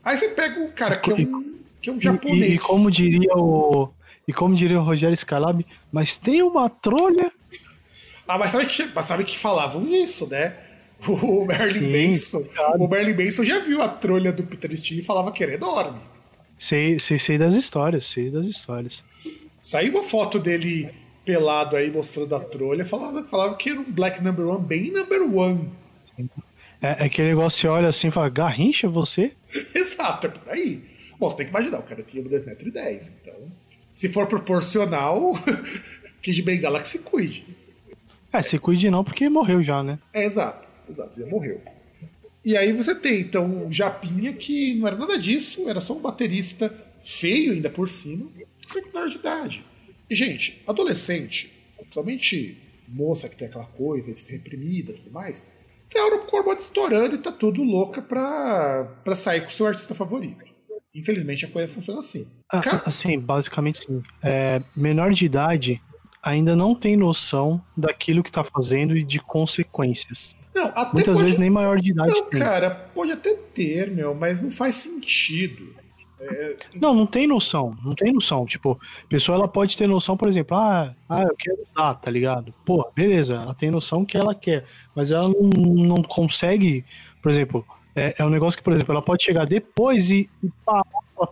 Aí você pega um cara que é um, que é um japonês. E, e, como diria o. E como diria o Rogério Scalab, mas tem uma trolha. Ah, mas sabe que, mas sabe que falavam isso, né? O Merlin Sim, Manson. O Merlin Manson já viu a trolha do Peter Steele e falava que era enorme. Sei, sei, sei das histórias, sei das histórias. Saiu uma foto dele pelado aí mostrando a trolha, falava, falava que era um Black Number One, bem Number One. É, é aquele negócio que olha assim e fala, garrincha você? Exato, é por aí. Bom, você tem que imaginar, o cara tinha 2,10m, então. Se for proporcional, Kid Bengala que se cuide. É, se cuide não, porque morreu já, né? É, exato, exato, já morreu. E aí você tem, então, o Japinha, que não era nada disso, era só um baterista feio ainda por cima, secundário de idade. E, gente, adolescente, principalmente moça que tem aquela coisa de ser reprimida e tudo mais, tem a corpo estourando e tá tudo louca pra, pra sair com o seu artista favorito. Infelizmente a coisa funciona assim. Ah, assim, basicamente sim. É, menor de idade ainda não tem noção daquilo que tá fazendo e de consequências. Não, até Muitas pode... vezes nem maior de idade Não, tem. cara, pode até ter, meu, mas não faz sentido. É, Não, não tem noção, não tem noção. Tipo, a pessoa ela pode ter noção, por exemplo, ah, ah eu quero dar, tá ligado? Pô, beleza, ela tem noção que ela quer, mas ela não, não consegue, por exemplo, é, é um negócio que, por exemplo, ela pode chegar depois e, e parar,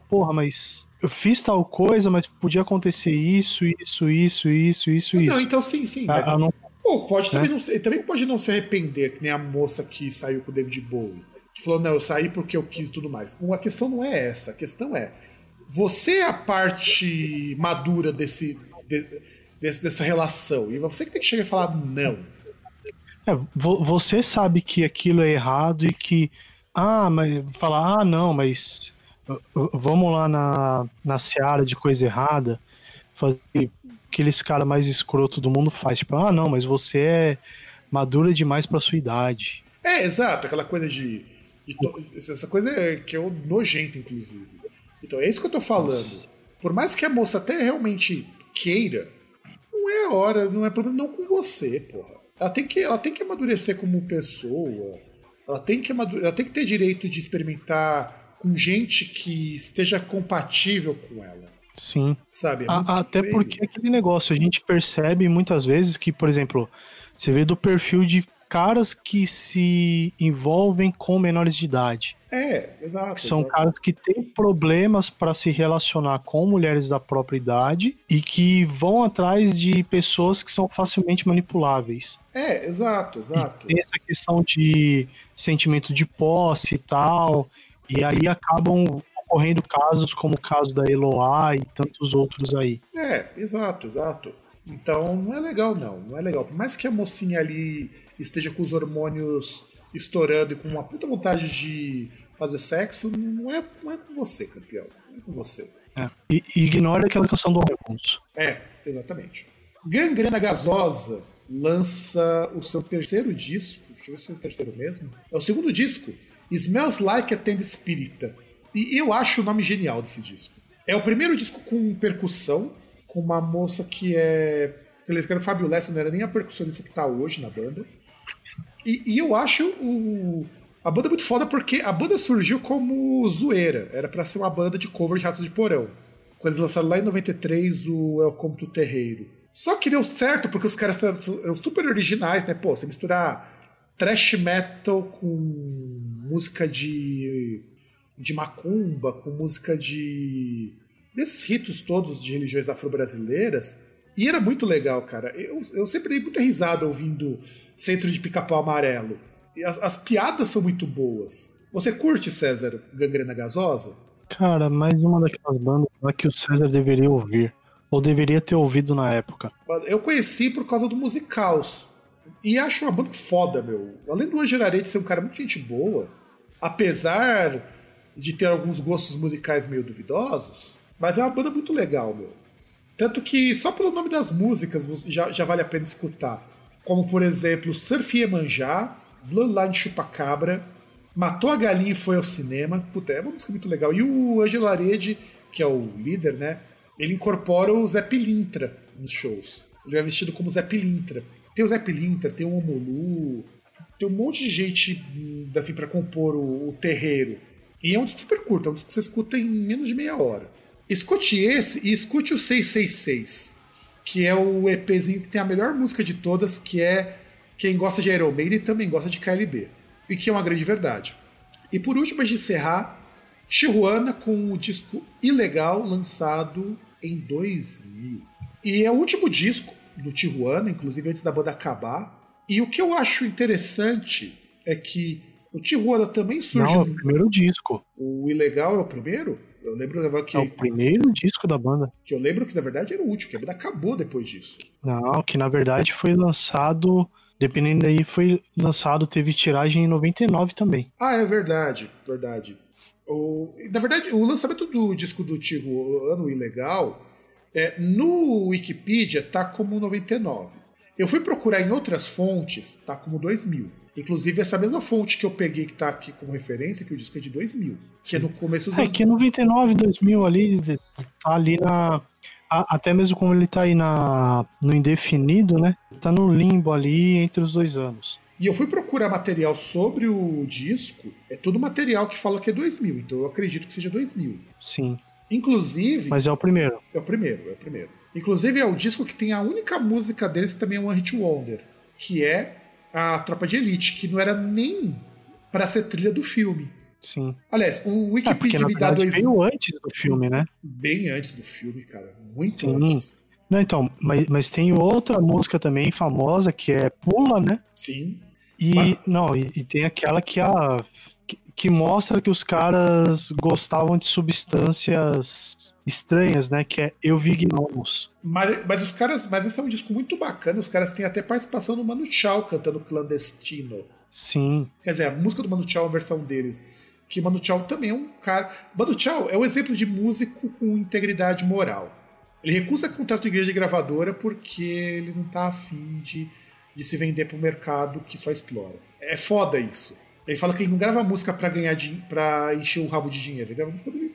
porra, mas eu fiz tal coisa, mas podia acontecer isso, isso, isso, isso, isso, não, isso. então sim, sim. Ela- mas- ela não- Pô, pode também Né? não ser, também pode não se arrepender, que nem a moça que saiu com o David Bowie. Que falou, não, eu saí porque eu quis e tudo mais. A questão não é essa. A questão é, você é a parte madura desse, de- desse- dessa relação. E você que tem que chegar e falar, não. É, vo- você sabe que aquilo é errado e que. Ah, mas. Falar, ah, não, mas. Vamos lá na, na seara de coisa errada. Fazer aqueles cara mais escroto do mundo faz. Tipo, ah, não, mas você é madura demais pra sua idade. É, exato, aquela coisa de. To- essa coisa é que é nojenta, inclusive. Então é isso que eu tô falando. Por mais que a moça até realmente queira, não é a hora, não é problema não com você, porra. Ela tem que, ela tem que amadurecer como pessoa. Ela tem que ela tem que ter direito de experimentar com gente que esteja compatível com ela. Sim. Sabe? É A- até feio. porque aquele negócio, a gente percebe muitas vezes que, por exemplo, você vê do perfil de caras que se envolvem com menores de idade. É, exato. Que são exato. caras que têm problemas para se relacionar com mulheres da própria idade e que vão atrás de pessoas que são facilmente manipuláveis. É, exato, exato. Tem essa questão de sentimento de posse e tal, e aí acabam ocorrendo casos como o caso da Eloá e tantos outros aí. É, exato, exato. Então não é legal, não. Não é legal. Por mais que a mocinha ali esteja com os hormônios estourando e com uma puta vontade de fazer sexo, não é, não é com você, campeão. Não é com você. É. E, ignora aquela canção do Raimundos. É, exatamente. Gangrena Gasosa lança o seu terceiro disco. Deixa eu ver se é o terceiro mesmo. É o segundo disco. Smells Like a Tenda Espírita. E eu acho o nome genial desse disco. É o primeiro disco com percussão, com uma moça que é. Ele era Fábio Lessa, não era nem a percussionista que tá hoje na banda. E, e eu acho o, a banda muito foda porque a banda surgiu como zoeira. Era pra ser uma banda de cover de Ratos de Porão. Quando eles lançaram lá em 93 o Welcome to Terreiro. Só que deu certo porque os caras eram super originais, né? Pô, você misturar thrash metal com música de, de macumba, com música de. desses ritos todos de religiões afro-brasileiras. E era muito legal, cara. Eu, eu sempre dei muita risada ouvindo Centro de Pica-Pau Amarelo. E as, as piadas são muito boas. Você curte, César, Gangrena Gasosa? Cara, mais uma daquelas bandas lá que o César deveria ouvir. Ou deveria ter ouvido na época. Eu conheci por causa do Musicals. E acho uma banda foda, meu. Além do Angel Arete ser um cara muito gente boa, apesar de ter alguns gostos musicais meio duvidosos, mas é uma banda muito legal, meu. Tanto que só pelo nome das músicas já, já vale a pena escutar. Como, por exemplo, Surf Iemanjá, Bloodline Chupacabra, Matou a Galinha e Foi ao Cinema. Puta, é uma música muito legal. E o Angelo Arede, que é o líder, né? Ele incorpora o Zé Pilintra nos shows. Ele vai vestido como Zé Pilintra. Tem o Zé Pilintra, tem o Omolu, tem um monte de gente assim, pra compor o, o terreiro. E é um disco super curto, é um disco que você escuta em menos de meia hora. Escute esse e escute o 666, que é o EPzinho que tem a melhor música de todas, que é quem gosta de Iron Maiden também gosta de KLB. E que é uma grande verdade. E por último, a gente encerrar, Tijuana com o disco Ilegal, lançado em 2000. E é o último disco do Tijuana, inclusive antes da banda acabar. E o que eu acho interessante é que o Tijuana também surge. Não, é o no- primeiro disco. O Ilegal é o primeiro? Eu lembro que, É o primeiro disco da banda. que eu lembro que na verdade era o último, que a banda acabou depois disso. Não, que na verdade foi lançado. Dependendo daí, foi lançado, teve tiragem em 99 também. Ah, é verdade, verdade. O, na verdade, o lançamento do disco do Tijuana, o Ilegal, é, no Wikipedia tá como 99. Eu fui procurar em outras fontes, tá como 2000. Inclusive, essa mesma fonte que eu peguei que tá aqui como referência, que o disco é de 2000, que é no começo dos É anos que 99, 2000 ali, tá ali na. a- Até mesmo como ele tá aí na, no indefinido, né? Tá no limbo ali entre os dois anos. E eu fui procurar material sobre o disco, é todo material que fala que é 2000, então eu acredito que seja 2000. Sim. Inclusive, Mas é o primeiro. é o primeiro, é o primeiro. Inclusive é o disco que tem a única música deles que também é um hit wonder, que é a Tropa de Elite, que não era nem pra ser trilha do filme. Sim. Aliás, o É, Wikipedia me dá dois veio antes do filme, né? bem antes do filme, cara, muito Sim. antes. Não, então, mas, mas tem outra música também famosa que é Pula, né? Sim. E Mas- não, e, e tem aquela que a que, que mostra que os caras gostavam de substâncias estranhas, né? Que é Eu Vi Gnomos. Mas, mas os caras, mas esse é um disco muito bacana, os caras têm até participação no Manu Chao cantando Clandestino. Sim, Quer dizer, a música do Manu Chao é a versão deles. Que Manu Chao também é um cara. Manu Chao é um exemplo de músico com integridade moral. Ele recusa contrato de igreja e gravadora porque ele não tá afim de, de se vender pro mercado que só explora. É foda isso. Ele fala que ele não grava música pra ganhar para encher o rabo de dinheiro. Ele grava música ele,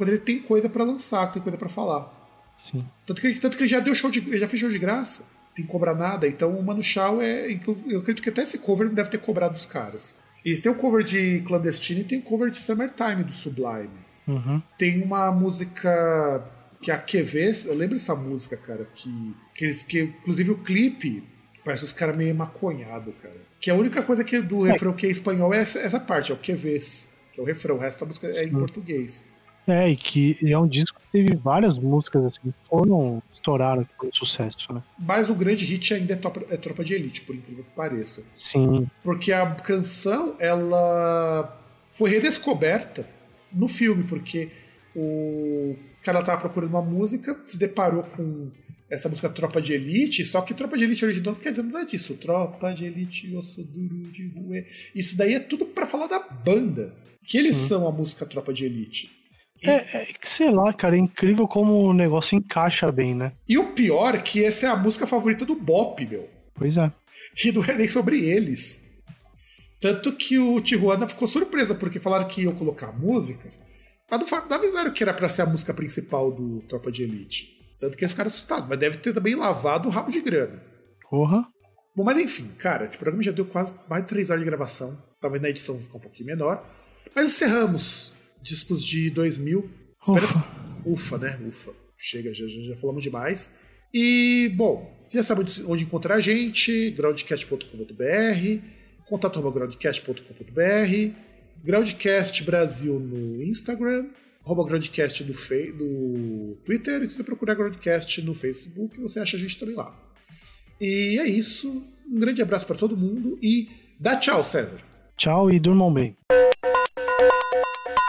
quando ele tem coisa pra lançar, tem coisa pra falar. sim. Tanto que, ele- tanto que ele já deu show de. Ele já fez show de graça. Tem que cobrar nada. Então o Manu Chao é. Eu acredito que até esse cover não deve ter cobrado os caras. Eles têm o cover de Clandestino e tem o cover de Summertime do Sublime. Uhum. Tem uma música que é a QV, eu lembro dessa música, cara, que, que eles que inclusive o clipe parece os caras meio maconhado, cara. Que a única coisa que do refrão que é espanhol é essa, essa parte, é o QVs, que é o refrão, o resto da música é em Sim. português. É, e que é um disco que teve várias músicas assim, que foram, estouraram com sucesso, né? Mas o grande hit ainda é Tropa, é Tropa de Elite, por incrível que pareça. Sim, Porque a canção, ela foi redescoberta no filme, porque o cara tava procurando uma música, se deparou com essa música Tropa de Elite, só que Tropa de Elite original não quer dizer nada disso. Tropa de Elite, osso duro de ruê. Isso daí é tudo pra falar da banda. Que eles são a música Tropa de Elite. É, é que sei lá, cara, é incrível como o negócio encaixa bem, né? E o pior é que essa é a música favorita do Bop, meu. Pois é. E não é nem sobre eles. Tanto que o Tijuana ficou surpreso, porque falaram que iam colocar a música, mas não, não avisaram que era pra ser a música principal do Tropa de Elite. Tanto que eles ficaram assustados, mas deve ter também lavado o rabo de grana. Porra. Bom, mas enfim, cara, esse programa já deu quase mais de três horas de gravação. Talvez na edição ficar um pouquinho menor. Mas encerramos discos de 2000. Espero Ufa. Ufa, né? Ufa. Chega, já, já, falamos demais. E, bom, você já sabe onde, encontrar a gente, groundcast.com.br, contato arroba groundcast.com.br, Groundcast Brasil no Instagram, arroba Groundcast no, Fe- no Twitter, e se você procurar Groundcast no Facebook, você acha a gente também lá. E é isso. Um grande abraço para todo mundo e dá tchau, César. Tchau e durmam bem.